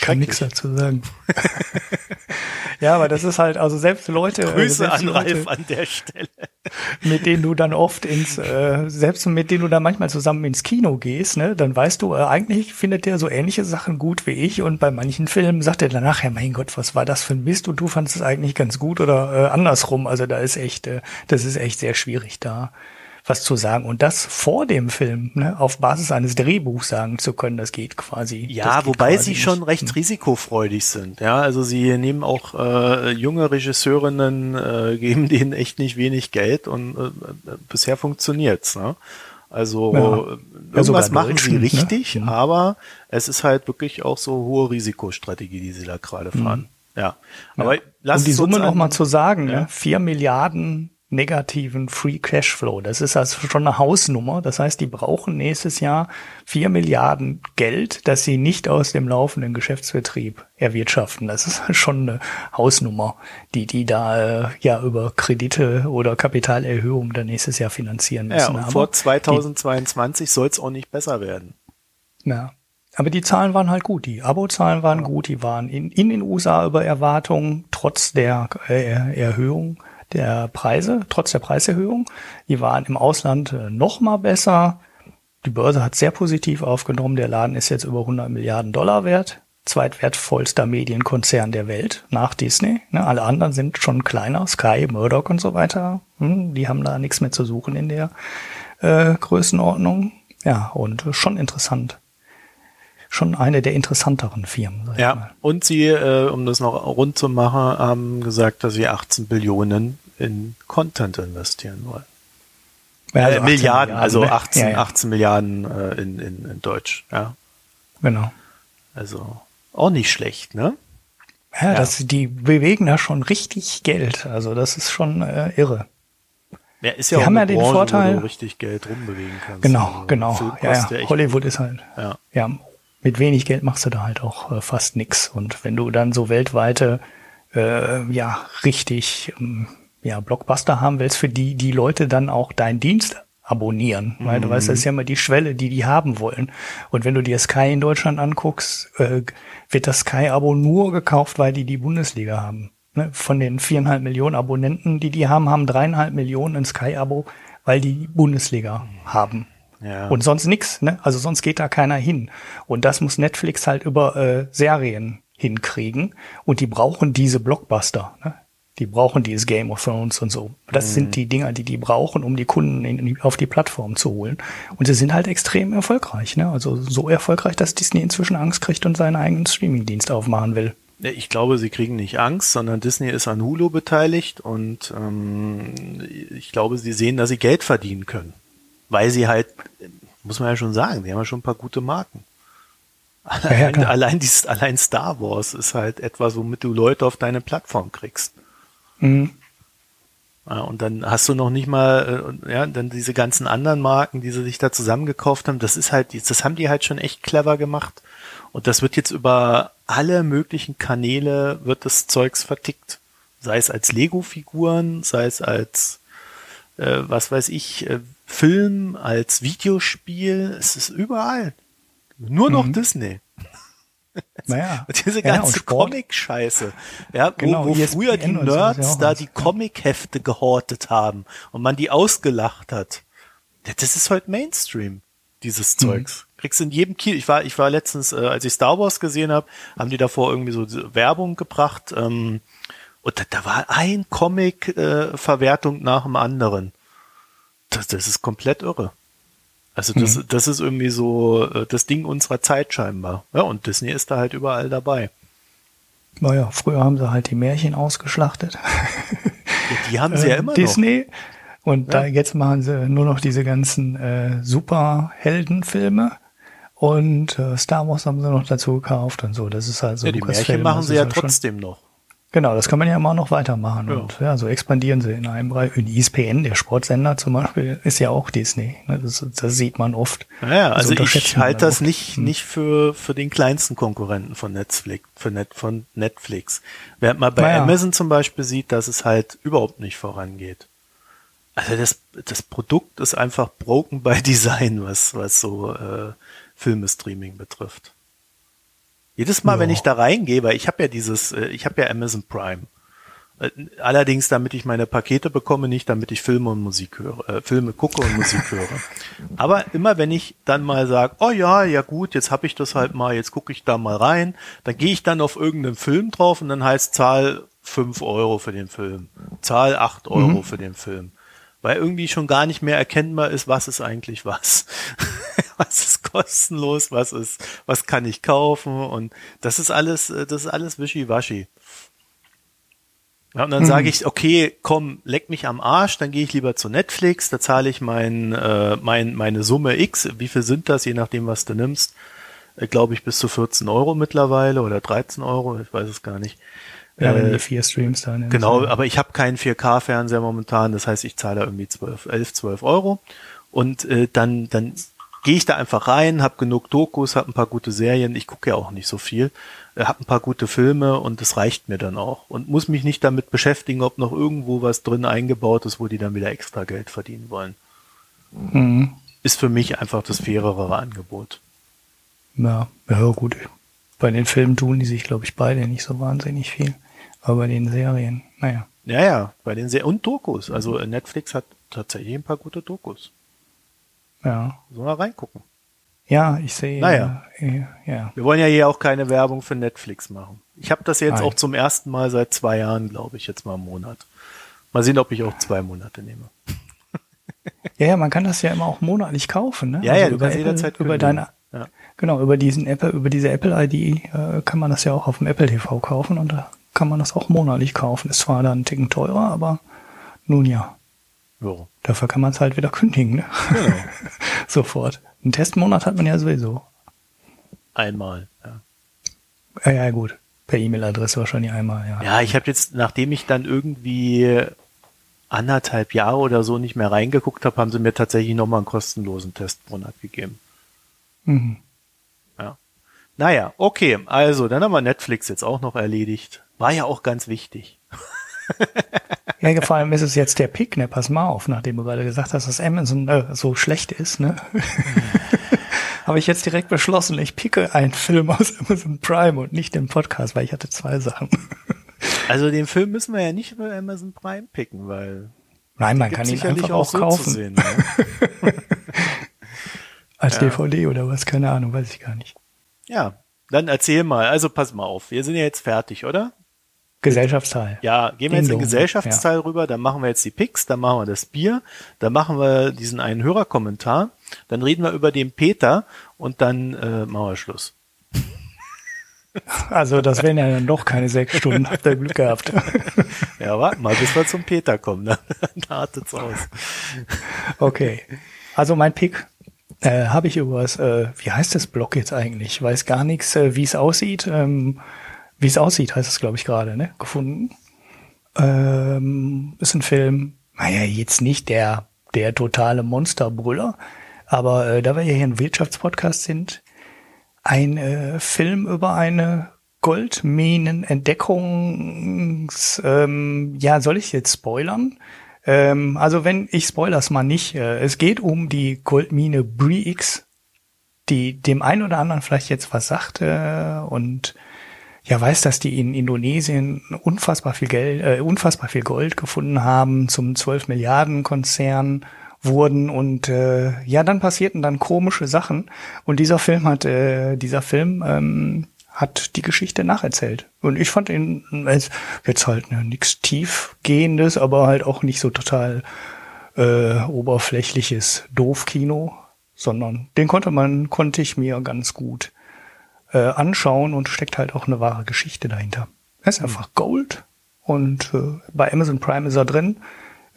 Kann nichts dazu sagen. [LAUGHS] ja, aber das ist halt, also selbst Leute, äh, Grüße selbst an Leute, Ralf an der Stelle. [LAUGHS] mit denen du dann oft ins, äh, selbst mit denen du dann manchmal zusammen ins Kino gehst, ne, dann weißt du, äh, eigentlich findet der so ähnliche Sachen gut wie ich und bei manchen Filmen sagt er danach, ja mein Gott, was war das für ein Mist und du fandest es eigentlich ganz gut oder äh, andersrum. Also da ist echt, äh, das ist echt sehr schwierig da was zu sagen und das vor dem Film, ne, auf Basis eines Drehbuchs sagen zu können, das geht quasi. Ja, geht wobei quasi sie nicht. schon recht risikofreudig sind. Ja, also sie nehmen auch äh, junge Regisseurinnen, äh, geben [LAUGHS] denen echt nicht wenig Geld und äh, bisher funktioniert's. Ne? Also Ja. äh, Ja, irgendwas sogar machen sie ne? richtig, Mhm. aber es ist halt wirklich auch so hohe Risikostrategie, die sie da gerade fahren. Ja, aber lass um die Summe noch an- mal zu sagen, Ja. ne? 4 Milliarden negativen Free Cashflow. Das ist also schon eine Hausnummer. Das heißt, die brauchen nächstes Jahr 4 Milliarden Geld, das sie nicht aus dem laufenden Geschäftsbetrieb erwirtschaften. Das ist [LAUGHS] schon eine Hausnummer, die die da äh, ja über Kredite oder Kapitalerhöhungen dann nächstes Jahr finanzieren Ja, müssen. und Aber vor die 2022 soll es auch nicht besser werden. ja. Aber die Zahlen waren halt gut. Die Abozahlen waren gut. Die waren in, in den USA über Erwartungen, trotz der äh, Erhöhung der Preise, trotz der Preiserhöhung. Die waren im Ausland äh, noch mal besser. Die Börse hat sehr positiv aufgenommen. Der Laden ist jetzt über 100 Milliarden Dollar wert. Zweitwertvollster Medienkonzern der Welt nach Disney. Ne, alle anderen sind schon kleiner. Sky, Murdoch und so weiter. Hm, die haben da nichts mehr zu suchen in der äh, Größenordnung. Ja, und schon interessant schon eine der interessanteren Firmen. Ja, und sie, äh, um das noch rund zu machen, haben gesagt, dass sie 18 Billionen in Content investieren wollen. Ja, äh, 18 Milliarden, also ne? 18, Ja, ja, 18 Milliarden äh, in, in, in Deutsch. Ja, Genau. also auch nicht schlecht, ne? Ja, Ja. Das, die bewegen da schon richtig Geld. Also das ist schon äh, irre. Ja, ist ja auch haben ja den Branche, Vorteil- wo du richtig Geld rumbewegen kannst. Genau, Also, genau. Ja, ja. Hollywood ist halt, Ja. ja, mit wenig Geld machst du da halt auch äh, fast nix. Und wenn du dann so weltweite, äh, ja, richtig, ähm, ja, Blockbuster haben willst, für die die Leute dann auch deinen Dienst abonnieren, weil du weißt, das ist ja immer die Schwelle, die die haben wollen. Und wenn du dir Sky in Deutschland anguckst, äh, wird das Sky-Abo nur gekauft, weil die die Bundesliga haben. Ne? Von den viereinhalb Millionen Abonnenten, die die haben, haben dreieinhalb Millionen ein Sky-Abo, weil die Bundesliga haben. Ja. Und sonst nix, ne? Also sonst geht da keiner hin. Und das muss Netflix halt über äh, Serien hinkriegen. Und die brauchen diese Blockbuster. Ne? Die brauchen dieses Game of Thrones und so. Das Mhm. sind die Dinger, die die brauchen, um die Kunden in, auf die Plattform zu holen. Und sie sind halt extrem erfolgreich. Ne? Also so erfolgreich, dass Disney inzwischen Angst kriegt und seinen eigenen Streamingdienst aufmachen will. Ja, Ich glaube, sie kriegen nicht Angst, sondern Disney ist an Hulu beteiligt und ähm, ich glaube, sie sehen, dass sie Geld verdienen können. Weil sie halt, muss man ja schon sagen, die haben ja schon ein paar gute Marken. ja, Allein, klar. allein, dieses, allein Star Wars ist halt etwas, womit du Leute auf deine Plattform kriegst. Mhm. Ja, und dann hast du noch nicht mal, äh, ja, dann diese ganzen anderen Marken, die sie sich da zusammengekauft haben, das ist halt, das haben die halt schon echt clever gemacht. Und das wird jetzt über alle möglichen Kanäle wird das Zeugs vertickt. Sei es als Lego-Figuren, sei es als, äh, was weiß ich, äh, Film, als Videospiel. Es ist überall. Nur noch Disney. [LAUGHS] Naja. [LAUGHS] Und diese Ja, ganze Sport. Comic-Scheiße. Ja, Genau, wo, wo früher die so ja Nerds da die ja. Comic-Hefte gehortet haben und man die ausgelacht hat. Ja, Das ist heute Mainstream, dieses Mhm. Zeugs. Kriegst in jedem Kino. Ich war, ich war letztens, äh, als ich Star Wars gesehen habe, haben die davor irgendwie so Werbung gebracht. Ähm, und da, da war ein Comic-Verwertung nach dem anderen. Das, das ist komplett irre. Also das, Mhm. das ist irgendwie so äh, das Ding unserer Zeit scheinbar. Ja, und Disney ist da halt überall dabei. Naja, früher haben sie halt die Märchen ausgeschlachtet. Ja, die haben sie [LAUGHS] ja äh, immer Disney. Und da Ja. jetzt machen sie nur noch diese ganzen äh, Superheldenfilme. Und äh, Star Wars haben sie noch dazu gekauft und so. Das ist halt noch. so. Ja, die Märchen machen sie ist ja halt trotzdem noch. Genau, das kann man ja immer noch weitermachen. Ja. Und ja, so expandieren sie in einem Bereich. Und ESPN, der Sportsender zum Beispiel, ist ja auch Disney. Ne, Das, das sieht man oft. Ja, also ich halte das oft. nicht, Hm. nicht für, für den kleinsten Konkurrenten von Netflix, für Net, von Netflix. Während man bei Naja. Amazon zum Beispiel sieht, dass es halt überhaupt nicht vorangeht. Also das, das Produkt ist einfach broken by [LAUGHS] Design, was, was so äh, Filmestreaming betrifft. Jedes Mal, ja. wenn ich da reingehe, weil ich habe ja dieses, äh, ich habe ja Amazon Prime. Äh, allerdings, damit ich meine Pakete bekomme, nicht damit ich Filme und Musik höre, äh, Filme gucke und Musik höre. [LAUGHS] Aber immer wenn ich dann mal sage, oh ja, ja gut, jetzt habe ich das halt mal, jetzt gucke ich da mal rein, dann gehe ich dann auf irgendeinen Film drauf und dann heißt Zahl fünf Euro für den Film, Zahl acht Euro mhm. für den Film weil irgendwie schon gar nicht mehr erkennbar ist, was ist eigentlich was. [LAUGHS] was ist kostenlos, was ist, was kann ich kaufen und das ist alles, äh, das ist alles wischiwaschi. Ja, und dann mhm. sage ich, okay, komm, leck mich am Arsch, dann gehe ich lieber zu Netflix, da zahle ich mein, äh, mein, meine Summe X, wie viel sind das, je nachdem, was du nimmst, äh, glaube ich, bis zu 14 Euro mittlerweile oder 13 Euro, ich weiß es gar nicht. Ja, wenn äh, die vier Streams da Genau, aber ich habe keinen 4K-Fernseher momentan, das heißt, ich zahle irgendwie 12, 11, 12 Euro und äh, dann, dann gehe ich da einfach rein, habe genug Dokus, habe ein paar gute Serien, ich gucke ja auch nicht so viel, äh, habe ein paar gute Filme und das reicht mir dann auch und muss mich nicht damit beschäftigen, ob noch irgendwo was drin eingebaut ist, wo die dann wieder extra Geld verdienen wollen. Mhm. Ist für mich einfach das fairere Angebot. Ja, ja gut. Bei den Filmen tun die sich, glaube ich, beide nicht so wahnsinnig viel. Aber bei den Serien, naja. Ja, ja, bei den Serien und Dokus. Also äh, Netflix hat tatsächlich ein paar gute Dokus. Ja. So mal reingucken. Ja, ich sehe. Naja. Äh, ja. Wir wollen ja hier auch keine Werbung für Netflix machen. Ich habe das jetzt Nein. auch zum ersten Mal seit zwei Jahren, glaube ich, jetzt mal im Monat. Mal sehen, ob ich auch zwei Monate nehme. [LAUGHS] Ja, ja, man kann das ja immer auch monatlich kaufen, ne? Ja, also ja, du kannst jederzeit über deine, ja. genau, über diesen Apple, über diese Apple ID äh, kann man das ja auch auf dem Apple TV kaufen und da kann man das auch monatlich kaufen. Ist zwar dann ein Ticken teurer, aber nun ja. Jo. Dafür kann man es halt wieder kündigen, ne? Genau. [LAUGHS] Sofort. Einen Testmonat hat man ja sowieso. Einmal, ja. Ja, ja, gut. Per E-Mail-Adresse wahrscheinlich einmal, ja. Ja, ich habe jetzt, nachdem ich dann irgendwie anderthalb Jahre oder so nicht mehr reingeguckt habe, haben sie mir tatsächlich nochmal einen kostenlosen Testmonat gegeben. Mhm. Ja. Naja, okay, also dann haben wir Netflix jetzt auch noch erledigt. War ja auch ganz wichtig. Ja, vor allem ist es jetzt der Pick, ne? Pass mal auf, nachdem du gerade gesagt hast, dass Amazon äh, so schlecht ist, ne? [LAUGHS] Habe ich jetzt direkt beschlossen, ich picke einen Film aus Amazon Prime und nicht den Podcast, weil ich hatte zwei Sachen. Also den Film müssen wir ja nicht über Amazon Prime picken, weil Nein, man kann ihn einfach auch, so kaufen. Sehen, ne? [LAUGHS] Als ja. DVD oder was, keine Ahnung, weiß ich gar nicht. Ja, dann erzähl mal. Also pass mal auf, wir sind ja jetzt fertig, oder? Gesellschaftsteil. Ja, gehen wir jetzt in den Gesellschaftsteil ja. rüber, dann machen wir jetzt die Picks, dann machen wir das Bier, dann machen wir diesen einen Hörerkommentar, dann reden wir über den Peter und dann äh, machen wir Schluss. [LAUGHS] Also das wären ja dann doch keine sechs Stunden, habt ihr Glück gehabt. [LAUGHS] Ja, warte mal, bis wir zum Peter kommen, dann, dann artet's aus. Okay, also mein Pick äh, habe ich übers, äh, wie heißt das Blog jetzt eigentlich? Ich weiß gar nichts, äh, wie es aussieht. Ähm, wie es aussieht, heißt es, glaube ich, gerade, ne? Gefunden. Ähm, ist ein Film, naja, jetzt nicht der, der totale Monsterbrüller, aber äh, da wir ja hier ein Wirtschaftspodcast sind, ein äh, Film über eine Goldminenentdeckungs, ähm, ja, soll ich jetzt spoilern? Ähm, also wenn, ich spoilers mal nicht, äh, es geht um die Goldmine Brix, die dem einen oder anderen vielleicht jetzt was sagte und ja weiß, dass die in Indonesien unfassbar viel Geld, äh, unfassbar viel Gold gefunden haben, zum 12 Milliarden Konzern wurden und äh, ja, dann passierten dann komische Sachen. Und dieser Film hat, äh, dieser Film ähm, hat die Geschichte nacherzählt. Und ich fand ihn als jetzt halt ne, nichts tiefgehendes, aber halt auch nicht so total äh, oberflächliches Doofkino, sondern den konnte man, konnte ich mir ganz gut äh, anschauen und steckt halt auch eine wahre Geschichte dahinter. Er ist einfach Gold und äh, bei Amazon Prime ist er drin.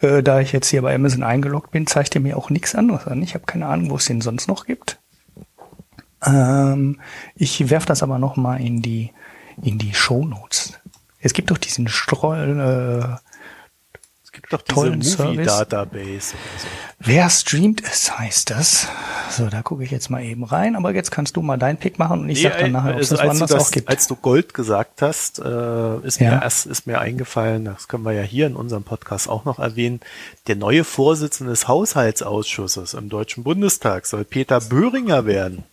Äh, da ich jetzt hier bei Amazon eingeloggt bin, zeigt er mir auch nichts anderes an. Ich habe keine Ahnung, wo es den sonst noch gibt. Ähm, ich werf das aber noch mal in die in die Show Notes. Es gibt doch diesen Stroll. Äh, gibt doch diese tollen Service. Movie-Database oder so. Wer streamt es, heißt das. So, da gucke ich jetzt mal eben rein. Aber jetzt kannst du mal deinen Pick machen und ich sag dann nachher, ob es also das als, du woanders auch gibt. als du Gold gesagt hast, äh, ist, Ja. mir ist mir eingefallen, das können wir ja hier in unserem Podcast auch noch erwähnen, der neue Vorsitzende des Haushaltsausschusses im Deutschen Bundestag soll Peter Böhringer werden.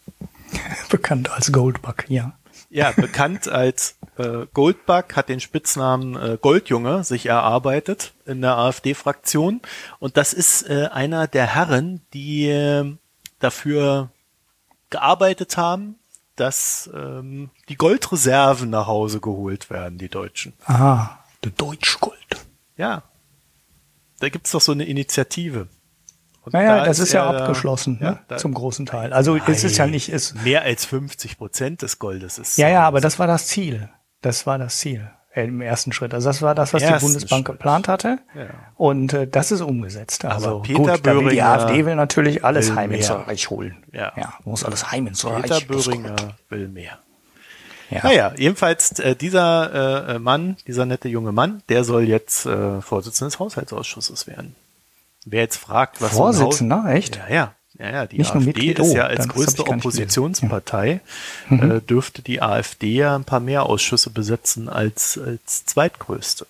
[LAUGHS] Bekannt als Goldbug, ja. Ja, bekannt als äh, Goldbug, hat den Spitznamen äh, Goldjunge sich erarbeitet in der AfD-Fraktion. Und das ist äh, einer der Herren, die äh, dafür gearbeitet haben, dass ähm, die Goldreserven nach Hause geholt werden, die Deutschen. Ah, der Deutschgold. Ja, da gibt's doch so eine Initiative. Und Naja, da das ist ja abgeschlossen, ja, ne? zum großen Teil. Also es ist ja nicht, es, Mehr als 50 Prozent des Goldes ist. ja, ja, aber das war das Ziel. Das war das Ziel äh, im ersten Schritt. Also das war das, was die Bundesbank Schritt. geplant hatte. Ja. Und äh, das ist umgesetzt. Also Aber Peter gut, will die Böhringer AfD will natürlich alles will heim ins. Reich holen. Ja. ja muss alles heim ins Reich. Peter Böhringer will mehr. Ja. Naja, jedenfalls äh, dieser äh, Mann, dieser nette junge Mann, der soll jetzt äh, Vorsitzender des Haushaltsausschusses werden. Wer jetzt fragt, was Vorsitzender, echt? Ja, ja. Ja, ja, die Nicht AfD Mitglied? ist Oh, ja als das hab größte. Oppositionspartei, Mhm. äh, dürfte die AfD ja ein paar mehr Ausschüsse besetzen als, als zweitgrößte.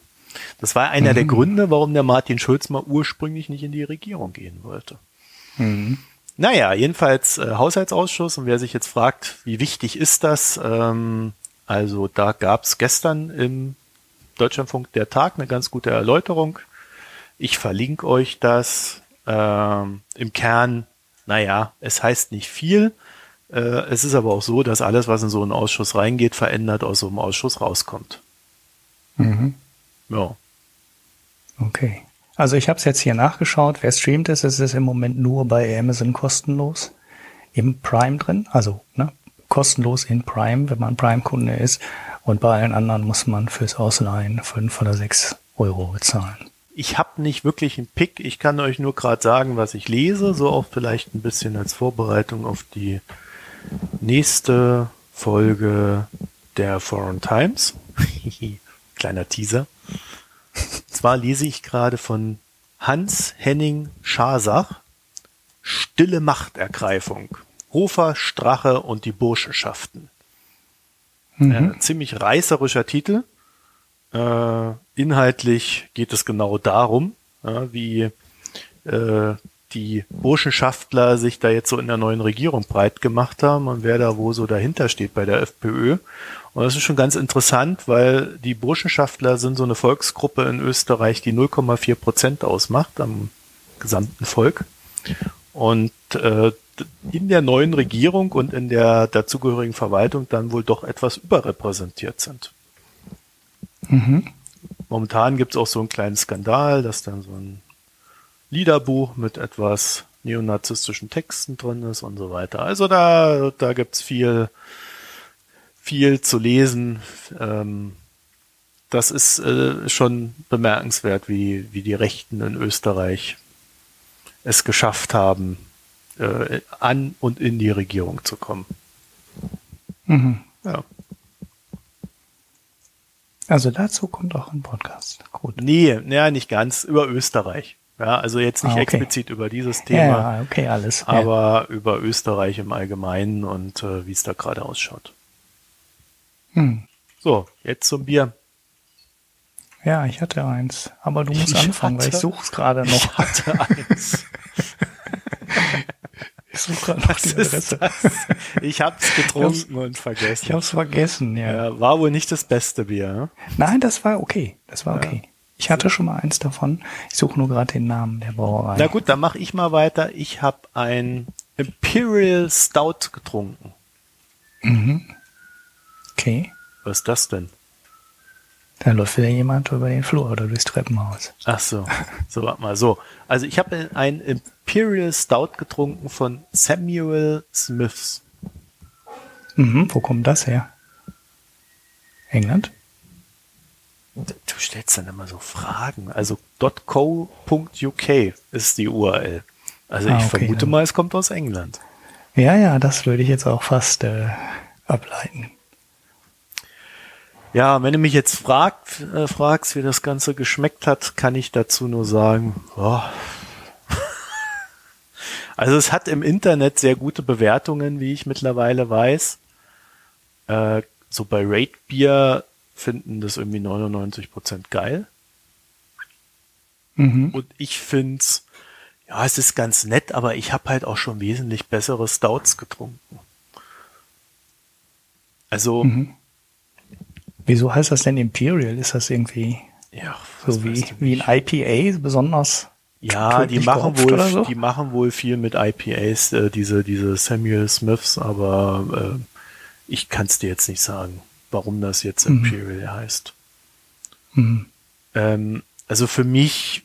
Das war einer Mhm. der Gründe, warum der Martin Schulz mal ursprünglich nicht in die Regierung gehen wollte. Mhm. Naja, jedenfalls äh, Haushaltsausschuss und wer sich jetzt fragt, wie wichtig ist das? Ähm, also da gab's gestern im Deutschlandfunk der Tag eine ganz gute Erläuterung. Ich verlinke euch das. Ähm, Im Kern, naja, es heißt nicht viel. Äh, es ist aber auch so, dass alles, was in so einen Ausschuss reingeht, verändert aus so einem Ausschuss rauskommt. Mhm. Ja. Okay. Also ich habe es jetzt hier nachgeschaut. Wer streamt es, es ist im Moment nur bei Amazon kostenlos im Prime drin. Also ne, kostenlos in Prime, wenn man Prime-Kunde ist. Und bei allen anderen muss man fürs Ausleihen fünf oder sechs Euro bezahlen. Ich habe nicht wirklich einen Pick. Ich kann euch nur gerade sagen, was ich lese, so auch vielleicht ein bisschen als Vorbereitung auf die nächste Folge der Foreign Times. [LAUGHS] Kleiner Teaser. Zwar lese ich gerade von Hans Henning Schasach Stille Machtergreifung. Hofer, Strache und die Burschenschaften. Äh, ziemlich reißerischer Titel. Äh, inhaltlich geht es genau darum, ja, wie äh, die Burschenschaftler sich da jetzt so in der neuen Regierung breit gemacht haben und wer da wo so dahinter steht bei der FPÖ. Und das ist schon ganz interessant, weil die Burschenschaftler sind so eine Volksgruppe in Österreich, die 0,4 Prozent ausmacht am gesamten Volk. Und äh, in der neuen Regierung und in der dazugehörigen Verwaltung dann wohl doch etwas überrepräsentiert sind. Mhm. Momentan gibt es auch so einen kleinen Skandal, dass dann so ein Liederbuch mit etwas neonazistischen Texten drin ist und so weiter. Also da, da gibt's viel, viel zu lesen. Ähm, das ist äh, schon bemerkenswert, wie, wie die Rechten in Österreich es geschafft haben, äh, an und in die Regierung zu kommen. Mhm. Ja. Also dazu kommt auch ein Podcast. Gut. Nee, naja, nicht ganz, über Österreich. Ja, also jetzt nicht Ah, okay. explizit über dieses Ja, Thema. ja, okay, alles. ja. aber über Österreich im Allgemeinen und äh, wie es da gerade ausschaut. Hm. So, jetzt zum Bier. Ja, ich hatte eins. Aber du musst Ich anfangen, weil ich hatte- suche es gerade noch. Ich hatte eins. [LAUGHS] Ich suche gerade [LAUGHS] noch Was ist das? Ich hab's getrunken und Ich vergessen. habe es vergessen, ja. Ja, war wohl nicht das beste Bier. Ne? Nein, das war okay. Das war okay. Ich hatte schon mal eins davon. Ich suche nur gerade den Namen der Brauerei. Na gut, dann mache ich mal weiter. Ich habe ein Imperial Stout getrunken. Okay. Was ist das denn? Da läuft wieder jemand über den Flur oder durchs Treppenhaus. Ach so, so warte mal so. Also ich habe ein Imperial Stout getrunken von Samuel Smiths. Mhm, wo kommt das her? England? Du stellst dann immer so Fragen. Also .co.uk ist die URL. Also Ah, ich okay, vermute dann- mal, es kommt aus England. Ja, ja, das würde ich jetzt auch fast äh, ableiten. Ja, wenn du mich jetzt fragt, äh, fragst, wie das Ganze geschmeckt hat, kann ich dazu nur sagen, oh. [LAUGHS] also es hat im Internet sehr gute Bewertungen, wie ich mittlerweile weiß. Äh, so bei Rate Beer finden das irgendwie 99 Prozent geil. Mhm. Und ich find's, ja, es ist ganz nett, aber ich habe halt auch schon wesentlich bessere Stouts getrunken. Also. Mhm. Wieso heißt das denn Imperial? Ist das irgendwie ja, so wie, wie ein IPA besonders? Ja, die machen wohl, so? die machen wohl viel mit IPAs, äh, diese, diese Samuel Smiths, aber äh, ich kann es dir jetzt nicht sagen, warum das jetzt mhm. Imperial heißt. Mhm. Ähm, also für mich,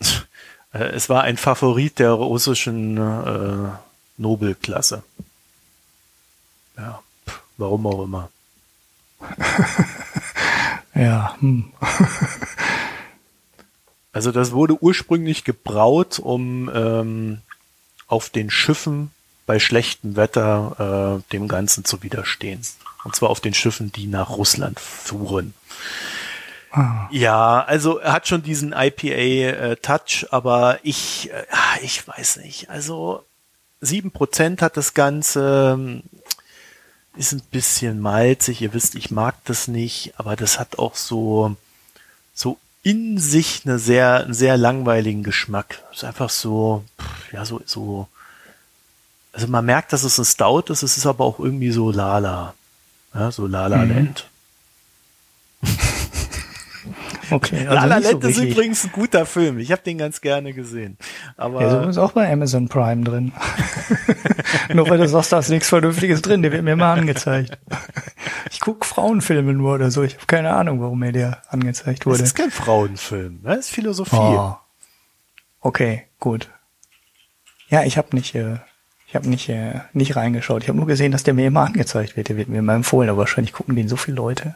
[LAUGHS] äh, es war ein Favorit der russischen äh, Nobelklasse. Ja, pff, warum auch immer. [LAUGHS] ja. Hm. [LAUGHS] also das wurde ursprünglich gebraut, um ähm, auf den Schiffen bei schlechtem Wetter äh, dem Ganzen zu widerstehen. Und zwar auf den Schiffen, die nach Russland fuhren. Ah. Ja, also er hat schon diesen IPA-Touch, äh, aber ich, äh, ich weiß nicht. Also sieben Prozent hat das Ganze, ist ein bisschen malzig. Ihr wisst, ich mag das nicht, aber das hat auch so, so in sich eine sehr, einen sehr langweiligen Geschmack. Ist einfach so, ja, so, so also man merkt, dass es ein Stout ist, es ist aber auch irgendwie so Lala. Ja, so Lala mhm. [LAUGHS] Okay, [LAUGHS] also La La Land so ist übrigens ein guter Film. Ich habe den ganz gerne gesehen. Aber so ist auch bei Amazon Prime drin. [LAUGHS] nur weil du sagst, da ist nichts Vernünftiges drin, der wird mir mal angezeigt. [LAUGHS] Ich guck Frauenfilme nur oder so. Ich habe keine Ahnung, warum mir der angezeigt wurde. Das ist kein Frauenfilm, das ist Philosophie. Oh. Okay, gut. Ja, ich habe nicht äh, ich habe nicht, äh, nicht reingeschaut. Ich habe nur gesehen, dass der mir immer angezeigt wird. Der wird mir immer empfohlen, aber wahrscheinlich gucken den so viele Leute,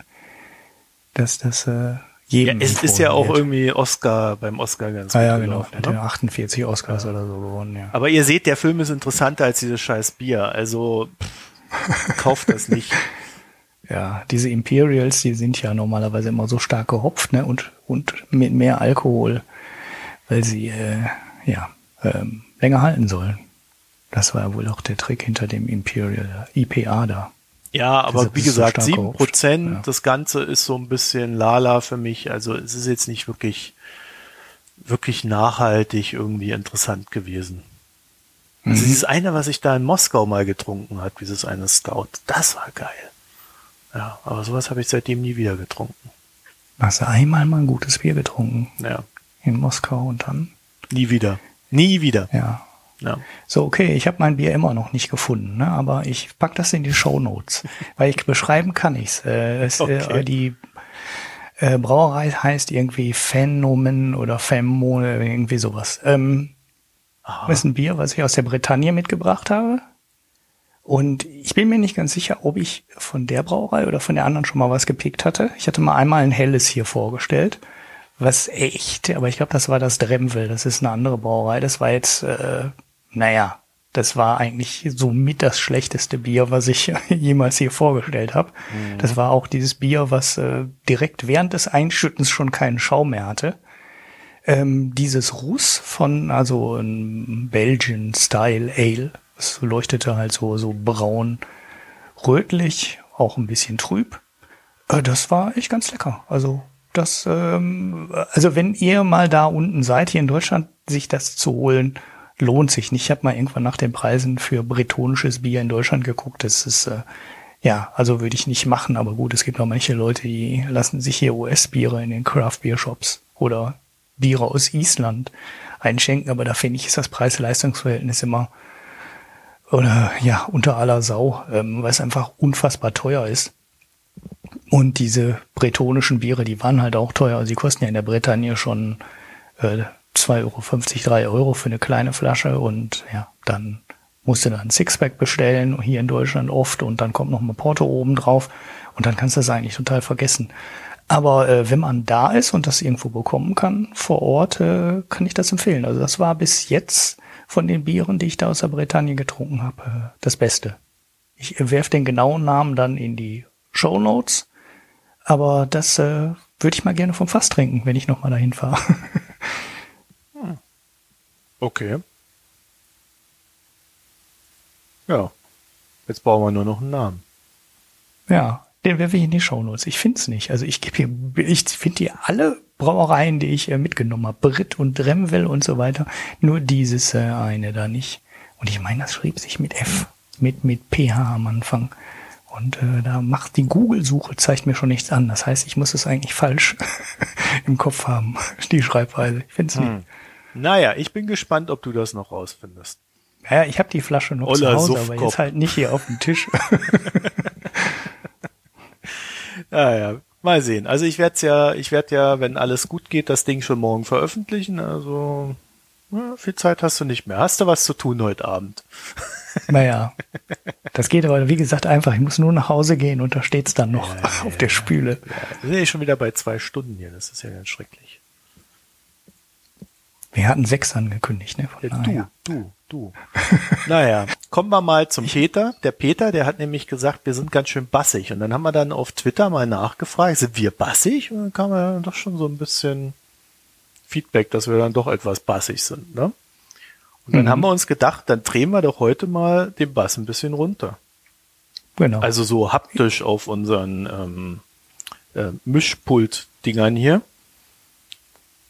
dass das äh, jedem ja, es ist ja auch wird. irgendwie Oscar beim Oscar ganz ah, ja, genau. Hat ne? 48 Oscars ja. oder so gewonnen, ja. Aber ihr seht, der Film ist interessanter als dieses scheiß Bier. Also pff, [LAUGHS] kauft das nicht. Ja, diese Imperials, die sind ja normalerweise immer so stark gehopft, ne? Und, und mit mehr Alkohol, weil sie äh, ja ähm, länger halten sollen. Das war ja wohl auch der Trick hinter dem Imperial IPA da. Ja, aber wie gesagt, sieben Prozent, ja. das Ganze ist so ein bisschen lala für mich. Also es ist jetzt nicht wirklich, wirklich nachhaltig irgendwie interessant gewesen. Also mhm. dieses eine, was ich da in Moskau mal getrunken hat, dieses eine Stout, das war geil. Ja, aber sowas habe ich seitdem nie wieder getrunken. Hast du einmal mal ein gutes Bier getrunken? Ja. In Moskau und dann? Nie wieder. Nie wieder. Ja. Ja. So, okay, ich habe mein Bier immer noch nicht gefunden, ne? aber ich pack das in die Show Notes, [LAUGHS] weil ich beschreiben kann ich's. Äh, es, äh, okay. äh, die äh, Brauerei heißt irgendwie Phänomen oder Phämone, irgendwie sowas. Ähm, das ist ein Bier, was ich aus der Bretagne mitgebracht habe. Und ich bin mir nicht ganz sicher, ob ich von der Brauerei oder von der anderen schon mal was gepickt hatte. Ich hatte mal einmal ein helles hier vorgestellt was echt, aber ich glaube, das war das Dremvel, das ist eine andere Brauerei. Das war jetzt äh, naja, das war eigentlich so mit das schlechteste Bier, was ich [LAUGHS] jemals hier vorgestellt habe. Mhm. Das war auch dieses Bier, was äh, direkt während des Einschüttens schon keinen Schaum mehr hatte. Ähm, dieses Russ von, also ein Belgian Style Ale, es leuchtete halt so, so braun, rötlich, auch ein bisschen trüb. Äh, das war echt ganz lecker. Also das, ähm, also wenn ihr mal da unten seid, hier in Deutschland, sich das zu holen, lohnt sich nicht. Ich habe mal irgendwann nach den Preisen für bretonisches Bier in Deutschland geguckt. Das ist äh, ja, also würde ich nicht machen, aber gut, es gibt auch manche Leute, die lassen sich hier US-Biere in den Craft Beer Shops oder Biere aus Island einschenken, aber da finde ich, ist das Preis-Leistungs-Verhältnis immer oder ja, unter aller Sau, ähm, weil es einfach unfassbar teuer ist. Und diese bretonischen Biere, die waren halt auch teuer. Sie kosten ja in der Bretagne schon äh, 2,50 Euro, 3 Euro für eine kleine Flasche und ja, dann musst du dann ein Sixpack bestellen, hier in Deutschland oft und dann kommt noch ein Porto oben drauf und dann kannst du das eigentlich total vergessen. Aber äh, wenn man da ist und das irgendwo bekommen kann vor Ort, äh, kann ich das empfehlen. Also das war bis jetzt von den Bieren, die ich da aus der Bretagne getrunken habe, äh, das Beste. Ich werf den genauen Namen dann in die Show Notes Aber das äh, würde ich mal gerne vom Fass trinken, wenn ich nochmal dahin fahre. [LAUGHS] Okay. Ja. Jetzt brauchen wir nur noch einen Namen. Ja, den werfe ich in die Shownotes. Ich finde es nicht. Also ich gebe hier, ich finde hier alle Brauereien, die ich äh, mitgenommen habe, Brit und Remwell und so weiter, nur dieses äh, eine da nicht. Und ich meine, das schrieb sich mit F, mit, mit PH am Anfang. Und äh, da macht die Google-Suche, zeigt mir schon nichts an. Das heißt, ich muss es eigentlich falsch [LAUGHS] im Kopf haben, die Schreibweise. Ich finde es hm. nicht. Naja, ich bin gespannt, ob du das noch rausfindest. Ja, ich habe die Flasche noch Oller zu Hause, Suffkopf. aber jetzt halt nicht hier auf dem Tisch. [LAUGHS] naja, mal sehen. Also ich werde ja, ich werde ja, wenn alles gut geht, das Ding schon morgen veröffentlichen. Also ja, viel Zeit hast du nicht mehr. Hast du was zu tun heute Abend? [LAUGHS] Naja, das geht aber, wie gesagt, einfach. Ich muss nur nach Hause gehen und da steht's dann noch ja, [LAUGHS] auf ja, der Spüle. Ja, wir sind ja schon wieder bei zwei Stunden hier. Das ist ja ganz schrecklich. Wir hatten sechs angekündigt, ne? Ja, du, du, du. [LAUGHS] naja, kommen wir mal zum Peter. Der Peter, der hat nämlich gesagt, wir sind ganz schön bassig. Und dann haben wir dann auf Twitter mal nachgefragt, sind wir bassig? Und dann kam ja doch schon so ein bisschen Feedback, dass wir dann doch etwas bassig sind, ne? Und dann mhm. haben wir uns gedacht, dann drehen wir doch heute mal den Bass ein bisschen runter. Genau. Also so haptisch auf unseren ähm, äh, Mischpult-Dingern hier.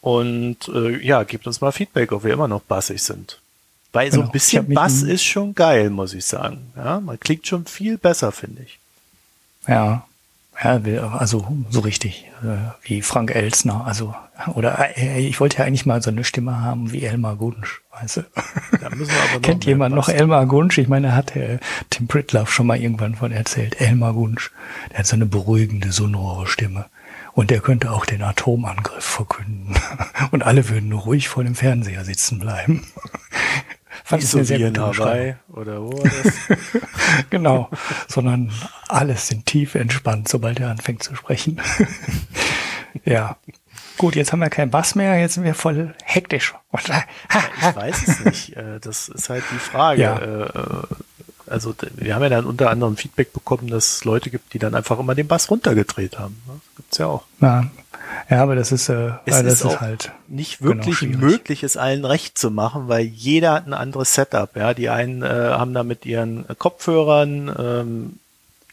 Und äh, ja, gebt uns mal Feedback, ob wir immer noch bassig sind. Weil genau. so ein bisschen Bass ist schon geil, muss ich sagen. Ja, man klingt schon viel besser, finde ich. Ja, ja, also so richtig äh, wie Frank Elsner, also oder äh, ich wollte ja eigentlich mal so eine Stimme haben wie Elmar Gunsch, weißt du? Da müssen wir aber [LAUGHS] noch Kennt jemand noch Elmar Gunsch? Ich meine, hat äh, Tim Pritloff schon mal irgendwann von erzählt. Elmar Gunsch, der hat so eine beruhigende, sonore Stimme. Und der könnte auch den Atomangriff verkünden. [LAUGHS] Und alle würden nur ruhig vor dem Fernseher sitzen bleiben. [LAUGHS] Fand ich eine sehr gute Hawaii oder wo [LAUGHS] genau, sondern alles sind tief entspannt, sobald er anfängt zu sprechen. ja. Gut, jetzt haben wir keinen Bass mehr, jetzt sind wir voll hektisch. ich weiß es nicht. Äh, das ist halt die Frage. Ja. Also wir haben ja dann unter anderem Feedback bekommen, dass es Leute gibt, die dann einfach immer den Bass runtergedreht haben. Das gibt's ja auch. Ja, ja aber das ist, äh, es das ist, ist halt nicht wirklich genau möglich, es allen recht zu machen, weil jeder hat ein anderes Setup. Ja, die einen äh, haben da mit ihren Kopfhörern, ähm,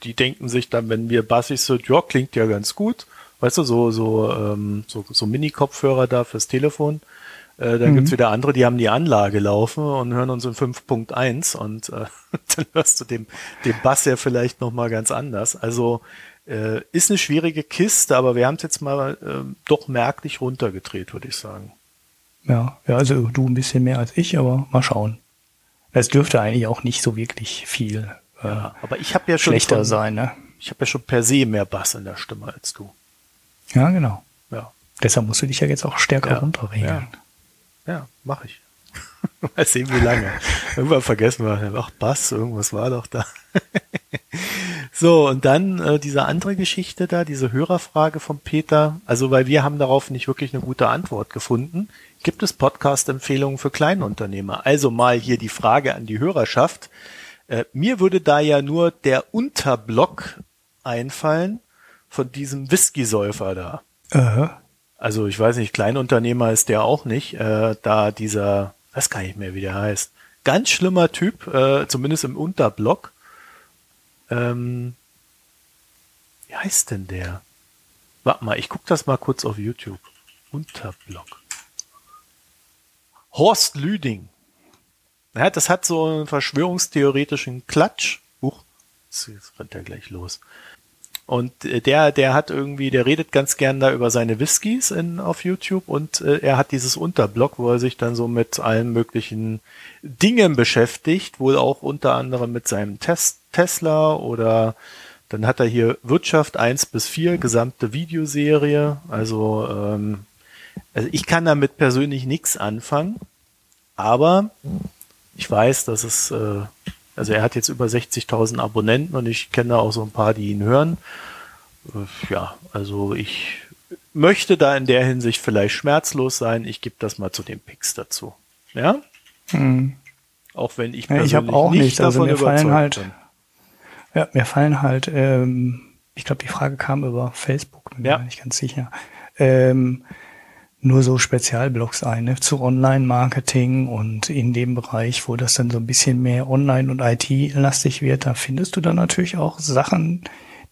die denken sich dann, wenn wir bassig sind, ja, klingt ja ganz gut. Weißt du, so, so, ähm, so, so Mini-Kopfhörer da fürs Telefon. Äh, dann mhm. gibt's wieder andere, die haben die Anlage laufen und hören uns in 5.1 und äh, [LAUGHS] dann hörst du dem, dem Bass ja vielleicht nochmal ganz anders. Also äh, ist eine schwierige Kiste, aber wir haben es jetzt mal äh, doch merklich runtergedreht, würde ich sagen. Ja, ja, also du ein bisschen mehr als ich, aber mal schauen. Es dürfte eigentlich auch nicht so wirklich viel äh, ja, aber ich habe ja schon schlechter von, sein, ne? Ich habe ja schon per se mehr Bass in der Stimme als du. Ja, genau. Ja. Deshalb musst du dich ja jetzt auch stärker ja, runterregeln. Ja. Ja, mache ich. [LAUGHS] Mal sehen, wie lange. Irgendwann vergessen wir, ach Bass, irgendwas war doch da. [LAUGHS] so, und dann äh, diese andere Geschichte da, diese Hörerfrage von Peter. Also, weil wir haben darauf nicht wirklich eine gute Antwort gefunden. Gibt es Podcast-Empfehlungen für Kleinunternehmer? Also mal hier die Frage an die Hörerschaft. Äh, mir würde da ja nur der Unterblock einfallen von diesem Whisky-Säufer da. Uh -huh also ich weiß nicht, Kleinunternehmer ist der auch nicht, äh, da dieser, weiß gar nicht mehr, wie der heißt, ganz schlimmer Typ, äh, zumindest im Unterblock. Ähm, wie heißt denn der? Warte mal, ich guck das mal kurz auf YouTube. Unterblock. Horst Lüding. Ja, das hat so einen verschwörungstheoretischen Klatsch. Huch, jetzt rennt er gleich los. Und äh, der, der hat irgendwie, der redet ganz gern da über seine Whiskys in, auf YouTube und äh, er hat dieses Unterblock, wo er sich dann so mit allen möglichen Dingen beschäftigt, wohl auch unter anderem mit seinem Tes Tesla oder dann hat er hier Wirtschaft eins bis vier gesamte Videoserie. Also, ähm, also ich kann damit persönlich nichts anfangen, aber ich weiß, dass es äh, also er hat jetzt über 60.000 Abonnenten und ich kenne auch so ein paar, die ihn hören. Äh, ja, also ich möchte da in der Hinsicht vielleicht schmerzlos sein. Ich gebe das mal zu den Picks dazu. Ja? Hm. Auch wenn ich persönlich ja, ich auch nicht, also davon mir fallen halt, bin. Ja, mir fallen halt ähm, ich glaube, die Frage kam über Facebook, bin ja. mir nicht ganz sicher. Ähm, nur so Spezialblogs ein ne, zu Online-Marketing und in dem Bereich, wo das dann so ein bisschen mehr Online- und IT-lastig wird, da findest du dann natürlich auch Sachen,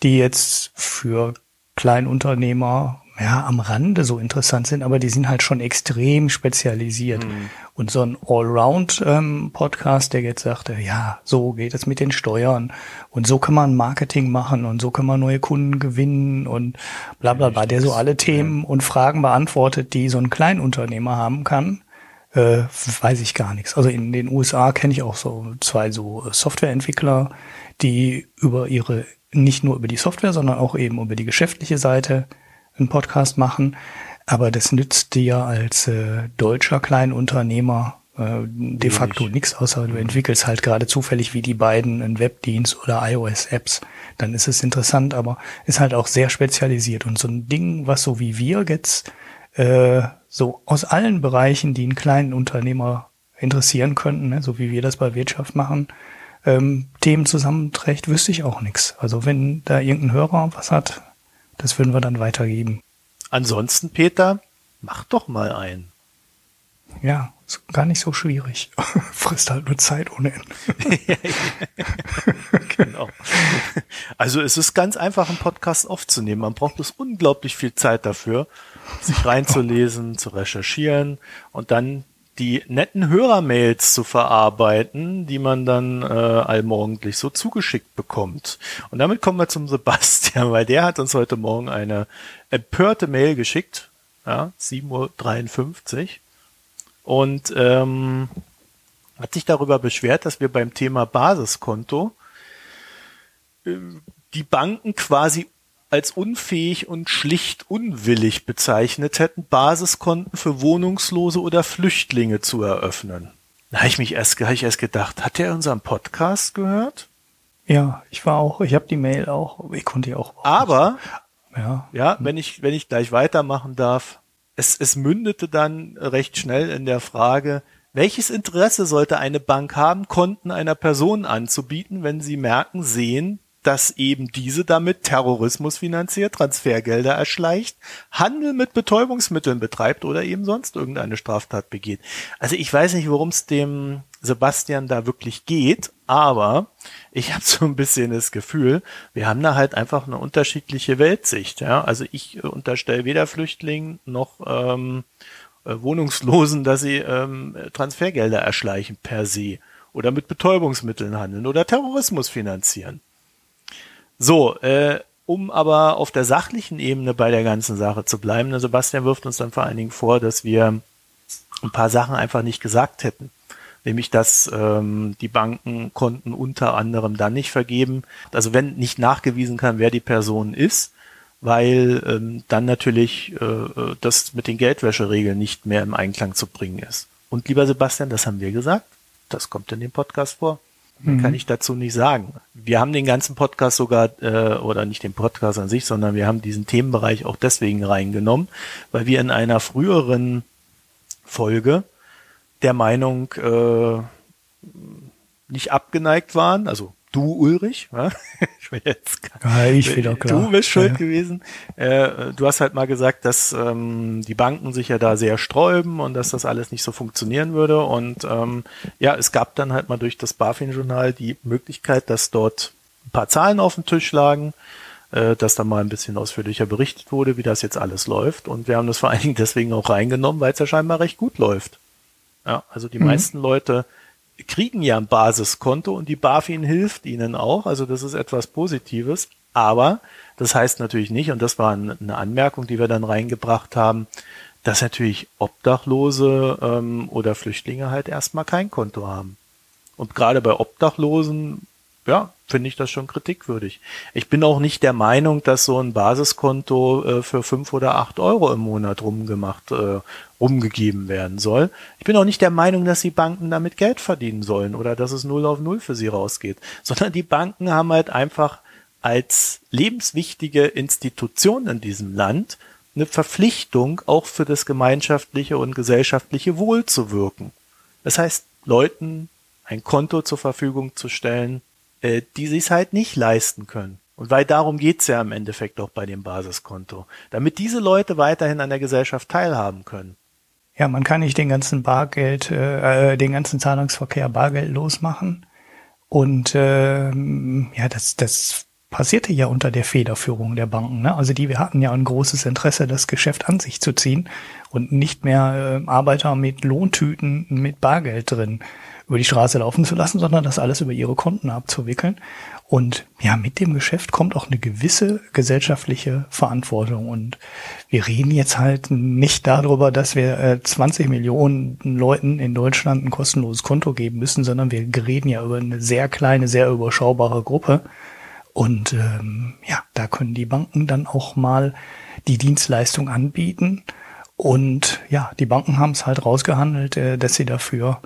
die jetzt für Kleinunternehmer ja, am Rande so interessant sind, aber die sind halt schon extrem spezialisiert. Mhm. Und so ein Allround-Podcast, ähm, der jetzt sagte, ja, so geht es mit den Steuern und so kann man Marketing machen und so kann man neue Kunden gewinnen und bla bla bla, der so alle Themen und Fragen beantwortet, die so ein Kleinunternehmer haben kann, äh, weiß ich gar nichts. Also in den USA kenne ich auch so zwei so Softwareentwickler, die über ihre, nicht nur über die Software, sondern auch eben über die geschäftliche Seite einen Podcast machen. Aber das nützt dir als äh, deutscher Kleinunternehmer äh, de facto nichts, außer du entwickelst halt gerade zufällig wie die beiden einen Webdienst oder iOS-Apps. Dann ist es interessant, aber ist halt auch sehr spezialisiert. Und so ein Ding, was so wie wir jetzt äh, so aus allen Bereichen, die einen kleinen Unternehmer interessieren könnten, ne, so wie wir das bei Wirtschaft machen, ähm, Themen zusammenträgt, wüsste ich auch nichts. Also wenn da irgendein Hörer was hat, das würden wir dann weitergeben. Ansonsten, Peter, mach doch mal einen. Ja, ist gar nicht so schwierig. [LAUGHS] Frisst halt nur Zeit ohne Ende. [LAUGHS] genau. Also es ist ganz einfach, einen Podcast aufzunehmen. Man braucht bloß unglaublich viel Zeit dafür, sich reinzulesen, zu recherchieren und dann die netten Hörermails zu verarbeiten, die man dann äh, allmorgendlich so zugeschickt bekommt. Und damit kommen wir zum [LAUGHS] Sebastian, weil der hat uns heute Morgen eine empörte Mail geschickt, ja, 7.53 Uhr, und ähm, hat sich darüber beschwert, dass wir beim Thema Basiskonto äh, die Banken quasi als unfähig und schlicht unwillig bezeichnet hätten, Basiskonten für Wohnungslose oder Flüchtlinge zu eröffnen. Da habe ich mich erst, hab ich erst gedacht, hat er unseren Podcast gehört? Ja, ich war auch, ich habe die Mail auch, ich konnte ja auch. Aber, ja, ja, wenn ich, wenn ich gleich weitermachen darf, es, es mündete dann recht schnell in der Frage, welches Interesse sollte eine Bank haben, Konten einer Person anzubieten, wenn sie merken, sehen, dass eben diese damit Terrorismus finanziert, Transfergelder erschleicht, Handel mit Betäubungsmitteln betreibt oder eben sonst irgendeine Straftat begeht. Also ich weiß nicht, worum es dem Sebastian da wirklich geht, aber ich [LAUGHS] habe so ein bisschen das Gefühl, wir haben da halt einfach eine unterschiedliche Weltsicht. Ja? Also ich unterstelle weder Flüchtlingen noch ähm, äh, Wohnungslosen, dass sie ähm, Transfergelder erschleichen per se oder mit Betäubungsmitteln handeln oder Terrorismus finanzieren. So, äh, um aber auf der sachlichen Ebene bei der ganzen Sache zu bleiben, ne, Sebastian wirft uns dann vor allen Dingen vor, dass wir ein paar Sachen einfach nicht gesagt hätten. Nämlich, dass ähm, die Banken konnten unter anderem dann nicht vergeben, also wenn nicht nachgewiesen kann, wer die Person ist, weil ähm, dann natürlich äh, äh das mit den Geldwäscheregeln nicht mehr im Einklang zu bringen ist. Und lieber Sebastian, das haben wir gesagt, das kommt in dem Podcast vor. Mhm. Kann ich dazu nicht sagen. Wir haben den ganzen Podcast sogar, äh, oder nicht den Podcast an sich, sondern wir haben diesen Themenbereich auch deswegen reingenommen, weil wir in einer früheren Folge der Meinung äh, nicht abgeneigt waren, also du, Ulrich, [LAUGHS] ja? ich bin jetzt ja, ich wieder klar. du bist schuld ja. gewesen. Äh, du hast halt mal gesagt, dass ähm, die Banken sich ja da sehr sträuben und dass das alles nicht so funktionieren würde. Und ähm, ja, es gab dann halt mal durch das BaFin-Journal die Möglichkeit, dass dort ein paar Zahlen auf dem Tisch lagen, äh, dass da mal ein bisschen ausführlicher berichtet wurde, wie das jetzt alles läuft. Und wir haben das vor allen Dingen deswegen auch reingenommen, weil es ja scheinbar recht gut läuft. Ja, also die mhm. meisten Leute kriegen ja ein Basiskonto und die BaFin hilft ihnen auch. Also das ist etwas Positives. Aber das heißt natürlich nicht, und das war eine Anmerkung, die wir dann reingebracht haben, dass natürlich Obdachlose ähm, oder Flüchtlinge halt erstmal kein Konto haben. Und gerade bei Obdachlosen ja, finde ich das schon kritikwürdig. Ich bin auch nicht der Meinung, dass so ein Basiskonto äh, für fünf oder acht Euro im Monat rumgemacht, äh, rumgegeben werden soll. Ich bin auch nicht der Meinung, dass die Banken damit Geld verdienen sollen oder dass es null auf null für sie rausgeht, sondern die Banken haben halt einfach als lebenswichtige Institution in diesem Land eine Verpflichtung, auch für das gemeinschaftliche und gesellschaftliche Wohl zu wirken. Das heißt, Leuten ein Konto zur Verfügung zu stellen, äh, die sich halt nicht leisten können. Und weil darum geht's ja im Endeffekt auch bei dem Basiskonto. Damit diese Leute weiterhin an der Gesellschaft teilhaben können. Ja, man kann nicht den ganzen Bargeld, äh, äh den ganzen Zahlungsverkehr bargeldlos machen. Und äh, ja, das, das passierte ja unter der Federführung der Banken. Ne? Also die wir hatten ja ein großes Interesse, das Geschäft an sich zu ziehen und nicht mehr äh, Arbeiter mit Lohntüten mit Bargeld drin über die Straße laufen zu lassen, sondern das alles über ihre Konten abzuwickeln. Und ja, mit dem Geschäft kommt auch eine gewisse gesellschaftliche Verantwortung. Und wir reden jetzt halt nicht darüber, dass wir äh, 20 Millionen Leuten in Deutschland ein kostenloses Konto geben müssen, sondern wir reden ja über eine sehr kleine, sehr überschaubare Gruppe. Und ähm, ja, da können die Banken dann auch mal die Dienstleistung anbieten. Und ja, die Banken haben es halt rausgehandelt, äh, dass sie dafür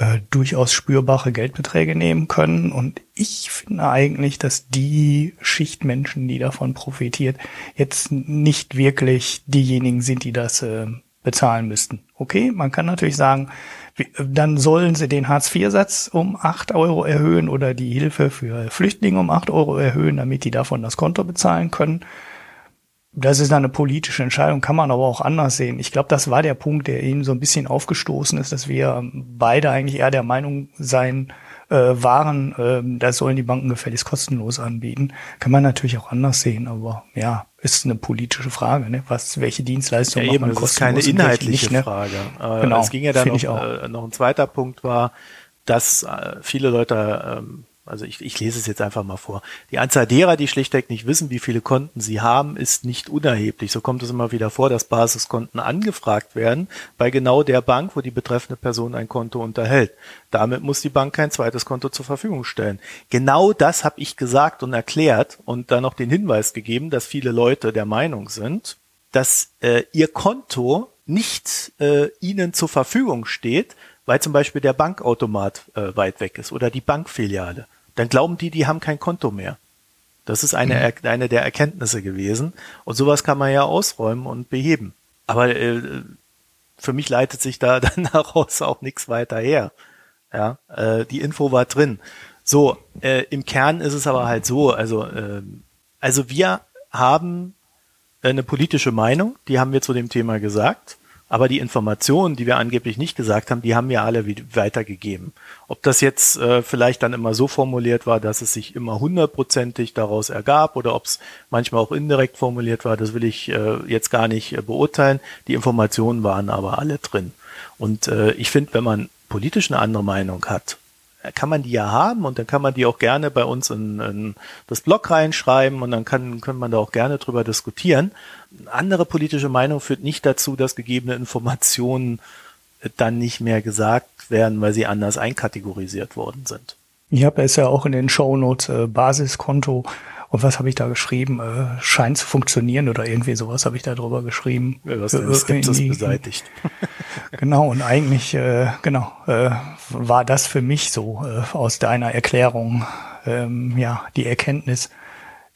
äh, durchaus spürbare Geldbeträge nehmen können. Und ich finde eigentlich, dass die Schichtmenschen, die davon profitiert, jetzt nicht wirklich diejenigen sind, die das äh, bezahlen müssten. Okay, man kann natürlich sagen, dann sollen sie den Hartz-IV-Satz um acht Euro erhöhen oder die Hilfe für Flüchtlinge um acht Euro erhöhen, damit die davon das Konto bezahlen können. Das ist eine politische Entscheidung, kann man aber auch anders sehen. Ich glaube, das war der Punkt, der Ihnen so ein bisschen aufgestoßen ist, dass wir beide eigentlich eher der Meinung sein äh, waren, äh, das sollen die Banken gefälligst kostenlos anbieten. Kann man natürlich auch anders sehen, aber ja, ist eine politische Frage, ne? Was, welche Dienstleistungen ja, eben, man kostenlos? Das ist keine inhaltliche nicht, ne? Frage. Äh, genau, es ging ja dann noch, äh, noch ein zweiter Punkt war, dass äh, viele Leute ähm, also ich, ich lese es jetzt einfach mal vor. Die Anzahl derer, die schlichtweg nicht wissen, wie viele Konten sie haben, ist nicht unerheblich. So kommt es immer wieder vor, dass Basiskonten angefragt werden bei genau der Bank, wo die betreffende Person ein Konto unterhält. Damit muss die Bank kein zweites Konto zur Verfügung stellen. Genau das habe ich gesagt und erklärt und dann noch den Hinweis gegeben, dass viele Leute der Meinung sind, dass äh, ihr Konto nicht äh, ihnen zur Verfügung steht, weil zum Beispiel der Bankautomat äh, weit weg ist oder die Bankfiliale, dann glauben die, die haben kein Konto mehr. Das ist eine, mhm. eine der Erkenntnisse gewesen. Und sowas kann man ja ausräumen und beheben. Aber äh, für mich leitet sich da dann [LAUGHS] daraus auch nichts weiter her. Ja, äh, die Info war drin. So, äh, im Kern ist es aber halt so, also, äh, also wir haben eine politische Meinung, die haben wir zu dem Thema gesagt. Aber die Informationen, die wir angeblich nicht gesagt haben, die haben wir alle weitergegeben. Ob das jetzt äh, vielleicht dann immer so formuliert war, dass es sich immer hundertprozentig daraus ergab oder ob es manchmal auch indirekt formuliert war, das will ich äh, jetzt gar nicht äh, beurteilen. Die Informationen waren aber alle drin. Und äh, ich finde, wenn man politisch eine andere Meinung hat kann man die ja haben und dann kann man die auch gerne bei uns in, in das Blog reinschreiben und dann kann, kann man da auch gerne drüber diskutieren. Andere politische Meinung führt nicht dazu, dass gegebene Informationen dann nicht mehr gesagt werden, weil sie anders einkategorisiert worden sind. Ich habe es ja auch in den Shownotes äh, Basiskonto und was habe ich da geschrieben? Äh, scheint zu funktionieren oder irgendwie sowas habe ich da drüber geschrieben. Ja, was den Skepsis beseitigt. [LAUGHS] genau, und eigentlich, äh, genau, äh, war das für mich so äh, aus deiner Erklärung, ähm, ja, die Erkenntnis,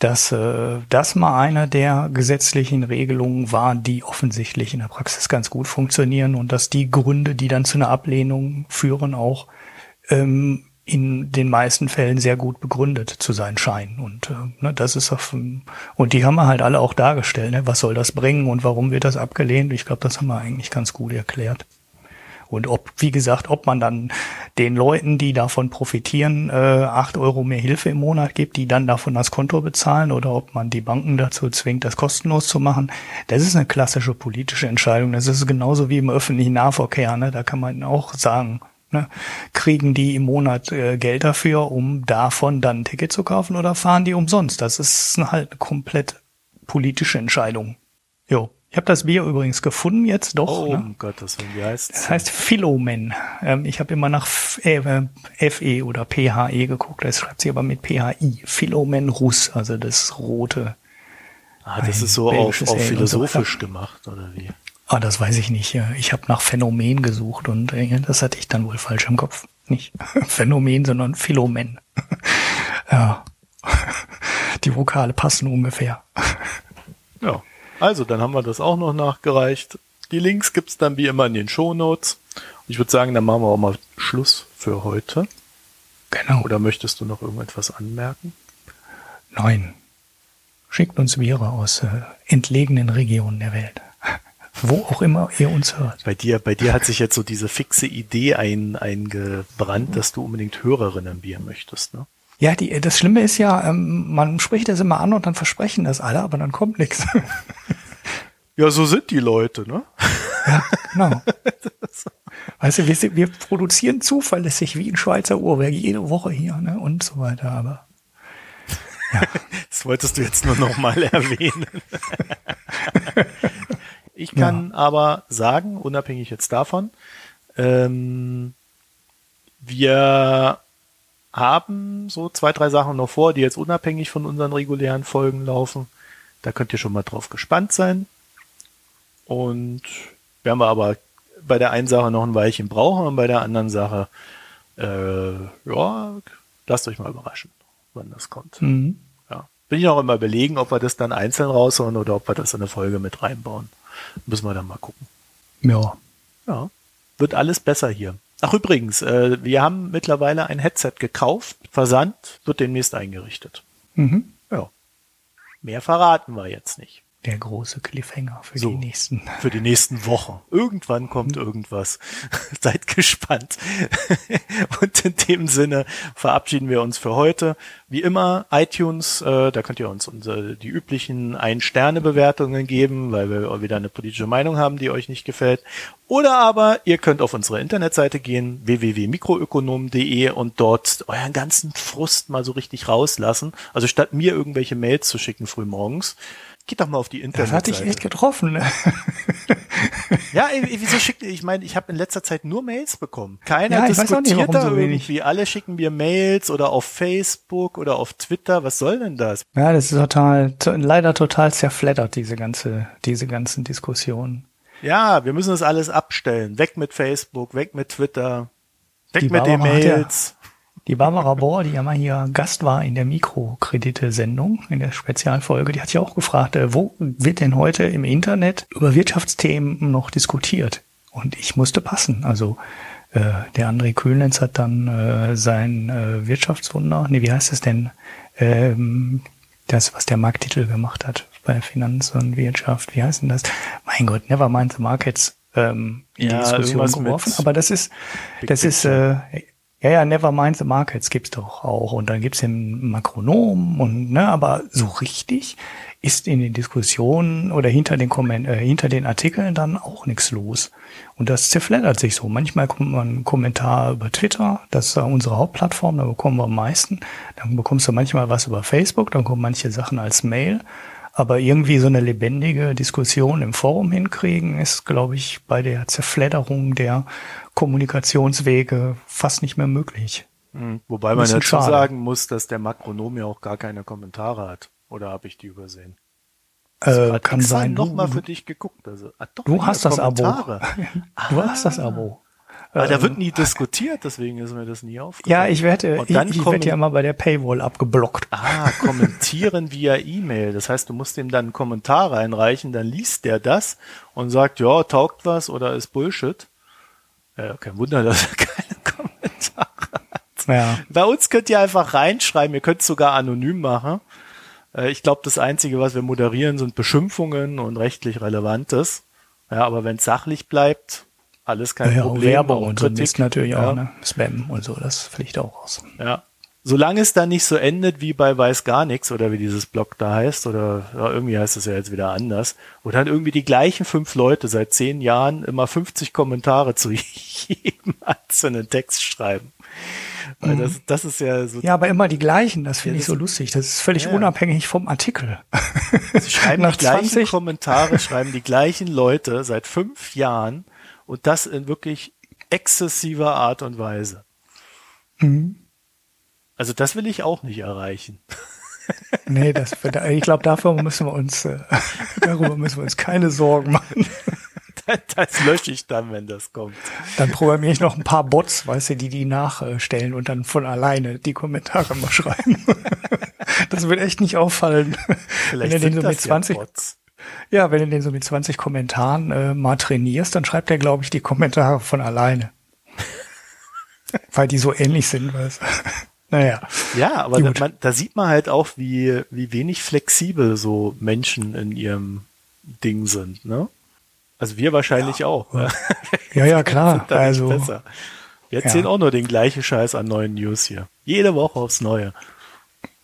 dass äh, das mal eine der gesetzlichen Regelungen war, die offensichtlich in der Praxis ganz gut funktionieren und dass die Gründe, die dann zu einer Ablehnung führen, auch ähm, in den meisten Fällen sehr gut begründet zu sein scheinen. Und äh, ne, das ist auf, und die haben wir halt alle auch dargestellt. Ne? Was soll das bringen und warum wird das abgelehnt? Ich glaube, das haben wir eigentlich ganz gut erklärt. Und ob, wie gesagt, ob man dann den Leuten, die davon profitieren, äh, acht Euro mehr Hilfe im Monat gibt, die dann davon das Konto bezahlen, oder ob man die Banken dazu zwingt, das kostenlos zu machen, das ist eine klassische politische Entscheidung. Das ist genauso wie im öffentlichen Nahverkehr. Ne? Da kann man auch sagen, Ne? Kriegen die im Monat äh, Geld dafür, um davon dann ein Ticket zu kaufen oder fahren die umsonst? Das ist halt eine komplett politische Entscheidung. Jo. Ich habe das Bier übrigens gefunden jetzt doch. Oh, ne? um Gottes Willen, wie heißt es? Das heißt Philomen. Ähm, ich habe immer nach FE äh, oder PHE geguckt. Das schreibt sich aber mit PHI. Philomen Russ, also das rote. Ah, das ist so auf, auf philosophisch so. gemacht, oder wie? Ah, das weiß ich nicht. Ich habe nach Phänomen gesucht und äh, das hatte ich dann wohl falsch im Kopf. Nicht [LAUGHS] Phänomen, sondern Philomen. [LAUGHS] ja. [LAUGHS] Die Vokale passen ungefähr. ja. Also, dann haben wir das auch noch nachgereicht. Die Links gibt's dann wie immer in den Shownotes. Ich würde sagen, dann machen wir auch mal Schluss für heute. Genau. Oder möchtest du noch irgendetwas anmerken? Nein. Schickt uns Viere aus äh, entlegenen Regionen der Welt. [LAUGHS] Wo auch immer ihr uns hört. Bei dir, bei dir hat sich jetzt so diese fixe Idee ein, eingebrannt, dass du unbedingt Hörerinnen Bier möchtest, ne? Ja, die, das Schlimme ist ja, ähm, man spricht das immer an und dann versprechen das alle, aber dann kommt nichts. [LAUGHS] Ja, so sind die Leute, ne? [LAUGHS] Ja, genau. Weißt du, wir, wir produzieren zuverlässig wie ein Schweizer Uhrwerk jede Woche hier, ne? Und so weiter, aber. Ja. [LAUGHS] Das wolltest du jetzt nur noch mal erwähnen. Ich kann ja. aber sagen, unabhängig jetzt davon, ähm, wir haben so zwei, drei Sachen noch vor, die jetzt unabhängig von unseren regulären Folgen laufen. Da könnt ihr schon mal drauf gespannt sein. Und werden wir aber bei der einen Sache noch ein Weilchen brauchen und bei der anderen Sache, äh, ja, lasst euch mal überraschen, wann das kommt. Mhm. Ja. Bin ich noch immer überlegen, ob wir das dann einzeln raushauen oder ob wir das in eine Folge mit reinbauen. Müssen wir dann mal gucken. Ja. Ja. Wird alles besser hier. Ach übrigens, äh, wir haben mittlerweile ein Headset gekauft, Versand, wird demnächst eingerichtet. Mhm. Ja. Mehr verraten wir jetzt nicht der große Cliffhanger für so, die nächsten. Für die nächsten Wochen. Irgendwann kommt irgendwas. [LAUGHS] Seid gespannt. [LAUGHS] Und in dem Sinne verabschieden wir uns für heute. Wie immer, iTunes, äh, da könnt ihr uns unsere, die üblichen Ein-Sterne-Bewertungen geben, weil wir wieder eine politische Meinung haben, die euch nicht gefällt. Oder aber ihr könnt auf unsere Internetseite gehen, www.mikroökonom.de und dort euren ganzen Frust mal so richtig rauslassen. Also statt mir irgendwelche Mails zu schicken frühmorgens, Geht doch mal auf die Internetseite. Das hatte ich echt getroffen. Ne? [LAUGHS] ja, wieso schickt ich meine, ich habe in letzter Zeit nur Mails bekommen. Keiner ja, diskutiert nicht, da so irgendwie. Alle schicken mir Mails oder auf Facebook oder auf Twitter. Was soll denn das? Ja, das ist total, leider total zerfleddert, diese ganze, diese ganzen Diskussionen. Ja, wir müssen das alles abstellen. Weg mit Facebook, weg mit Twitter, weg die mit den Mails. Die Barbara Bohr, die ja mal hier Gast war in der Mikrokredite-Sendung, in der Spezialfolge, die hat ja auch gefragt, äh, wo wird denn heute im Internet über Wirtschaftsthemen noch diskutiert? Und ich musste passen. Also äh, der André Kühlnitz hat dann äh, sein äh, Wirtschaftswunder, nee, wie heißt es denn? Ähm, das, was der Markttitel gemacht hat bei Finanz und Wirtschaft, wie heißt denn das? Mein Gott, never mind the markets ähm, in ja, die Diskussion geworfen. Aber das ist, das ist, äh, ja, ja, Never Mind the Markets gibt's doch auch. Und dann gibt's den Makronom und, ne, aber so richtig ist in den Diskussionen oder hinter den Komment äh, hinter den Artikeln dann auch nichts los. Und das zerfleddert sich so. Manchmal kommt man einen Kommentar über Twitter, das ist unsere Hauptplattform, da bekommen wir am meisten. Dann bekommst du manchmal was über Facebook, dann kommen manche Sachen als Mail. Aber irgendwie so eine lebendige Diskussion im Forum hinkriegen, ist, glaube ich, bei der Zerfledderung der Kommunikationswege fast nicht mehr möglich. Mhm. Wobei man dazu schade. sagen muss, dass der Makronom ja auch gar keine Kommentare hat. Oder habe ich die übersehen? Äh, kann sein. Noch mal für dich geguckt. Also, ah, doch, du hast das Abo. [LAUGHS] du ah. hast das Abo. Aber da wird nie diskutiert, deswegen ist mir das nie aufgefallen. Ja, ich werde, ich, ich werde ja immer bei der Paywall abgeblockt. Ah, kommentieren via E-Mail. Das heißt, du musst ihm dann einen Kommentar reinreichen, dann liest der das und sagt, ja, taugt was oder ist Bullshit. Ja, kein Wunder, dass er [LAUGHS] keine Kommentare hat. Ja. Bei uns könnt ihr einfach reinschreiben, ihr könnt es sogar anonym machen. Äh, ich glaube, das Einzige, was wir moderieren, sind Beschimpfungen und rechtlich Relevantes. Ja, aber wenn es sachlich bleibt, alles kein ja, Problem. Werbung und so ist natürlich ja. auch, ne? Spam und so, das fliegt auch raus. Ja. Solange es dann nicht so endet wie bei Weiß gar nichts oder wie dieses Blog da heißt oder ja, irgendwie heißt es ja jetzt wieder anders, wo dann irgendwie die gleichen fünf Leute seit zehn Jahren immer 50 Kommentare zu [LAUGHS] jedem einzelnen Text schreiben. Weil das, mhm. das ist ja so. Ja, aber immer die gleichen, das finde ja, ich so lustig. Das ist völlig ja. unabhängig vom Artikel. Sie schreiben [LAUGHS] Nach die gleichen 20? Kommentare, schreiben die gleichen Leute seit fünf Jahren und das in wirklich exzessiver Art und Weise. Mhm. Also das will ich auch nicht erreichen. [LAUGHS] nee, das, ich glaube, dafür müssen wir uns, äh, [LAUGHS] darüber müssen wir uns keine Sorgen machen. [LAUGHS] Das lösche ich dann, wenn das kommt. Dann programmiere ich noch ein paar Bots, weißt du, die die nachstellen und dann von alleine die Kommentare mal schreiben. Das wird echt nicht auffallen. Vielleicht wenn du so mit 20, ja, ja, wenn du den so mit 20 Kommentaren äh, mal trainierst, dann schreibt er, glaube ich, die Kommentare von alleine. [LAUGHS] Weil die so ähnlich sind, weißt [LAUGHS] naja. Ja, aber da, man, da sieht man halt auch, wie, wie wenig flexibel so Menschen in ihrem Ding sind, ne? Also wir wahrscheinlich ja. auch. Ja, ja, [LAUGHS] ja klar. also, besser. Wir erzählen ja. auch nur den gleichen Scheiß an neuen News hier. Jede Woche aufs Neue.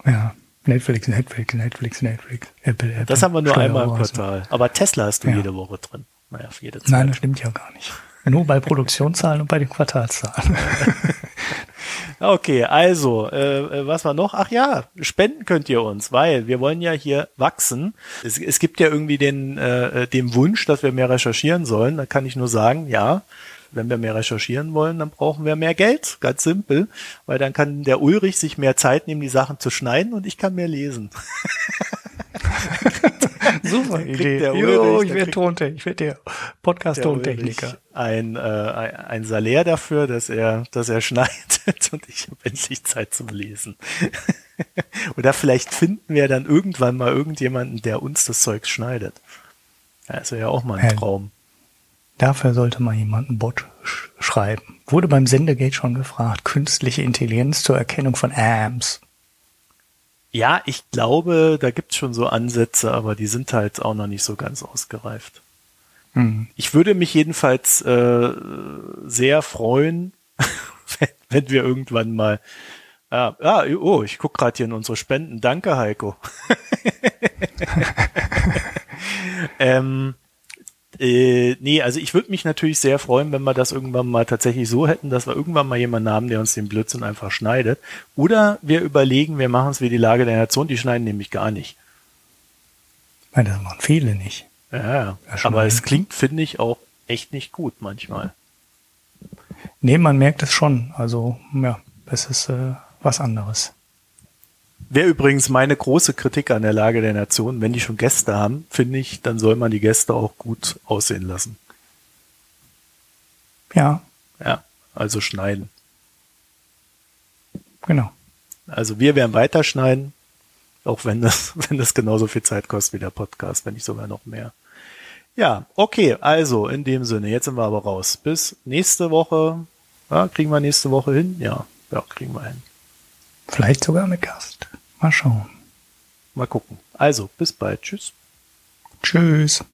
Ja. Netflix, Netflix, Netflix, Netflix, Apple, Apple. Das haben wir nur einmal im Quartal. Aber Tesla hast du ja. jede Woche drin. Naja, für jede Zeit. Nein, das stimmt ja gar nicht. Nur bei Produktionszahlen und bei den Quartalszahlen. [LAUGHS] okay, also, äh, äh, was war noch? Ach ja, spenden könnt ihr uns, weil wir wollen ja hier wachsen. Es, es gibt ja irgendwie den, äh, den Wunsch, dass wir mehr recherchieren sollen. Da kann ich nur sagen, ja, wenn wir mehr recherchieren wollen, dann brauchen wir mehr Geld. Ganz simpel. Weil dann kann der Ulrich sich mehr Zeit nehmen, die Sachen zu schneiden und ich kann mehr lesen. [LAUGHS] Super Idee. Der Ulrich, jo, ich werde Tontechniker, ich werde der Podcast-Tontechniker. Ein, äh, ein Salär dafür, dass er, dass er schneidet [LAUGHS] und ich habe endlich Zeit zum Lesen. [LAUGHS] Oder vielleicht finden wir dann irgendwann mal irgendjemanden, der uns das Zeug schneidet. Das wäre ja auch mal ein Traum. Dafür sollte mal jemand einen Bot sch schreiben. Wurde beim Sendegate schon gefragt. Künstliche Intelligenz zur Erkennung von AMS. Ja, ich glaube, da gibt's schon so Ansätze, aber die sind halt auch noch nicht so ganz ausgereift. Mhm. Ich würde mich jedenfalls äh, sehr freuen, [LAUGHS] wenn, wenn wir irgendwann mal Ah, ah oh, ich guck gerade hier in unsere Spenden. Danke, Heiko. [LAUGHS] ähm, äh, nee, also ich würde mich natürlich sehr freuen, wenn wir das irgendwann mal tatsächlich so hätten, dass wir irgendwann mal jemanden haben, der uns den Blödsinn einfach schneidet. Oder wir überlegen, wir machen es wie die Lage der Nation, die schneiden nämlich gar nicht. Nein, das machen viele nicht. Ja, ja. aber es klingt, finde ich, auch echt nicht gut manchmal. Nee, man merkt es schon. Also, ja, es ist äh, was anderes. Wäre übrigens meine große Kritik an der Lage der Nation. Wenn die schon Gäste haben, finde ich, dann soll man die Gäste auch gut aussehen lassen. Ja. Ja, also schneiden. Genau. Also wir werden weiterschneiden, auch wenn das, [LAUGHS] wenn das genauso viel Zeit kostet wie der Podcast, wenn nicht sogar noch mehr. Ja, okay, also in dem Sinne, jetzt sind wir aber raus. Bis nächste Woche. Ja, kriegen wir nächste Woche hin? Ja, ja, kriegen wir hin. Vielleicht sogar mit Gast. Mal schauen. Mal gucken. Also, bis bald. Tschüss. Tschüss.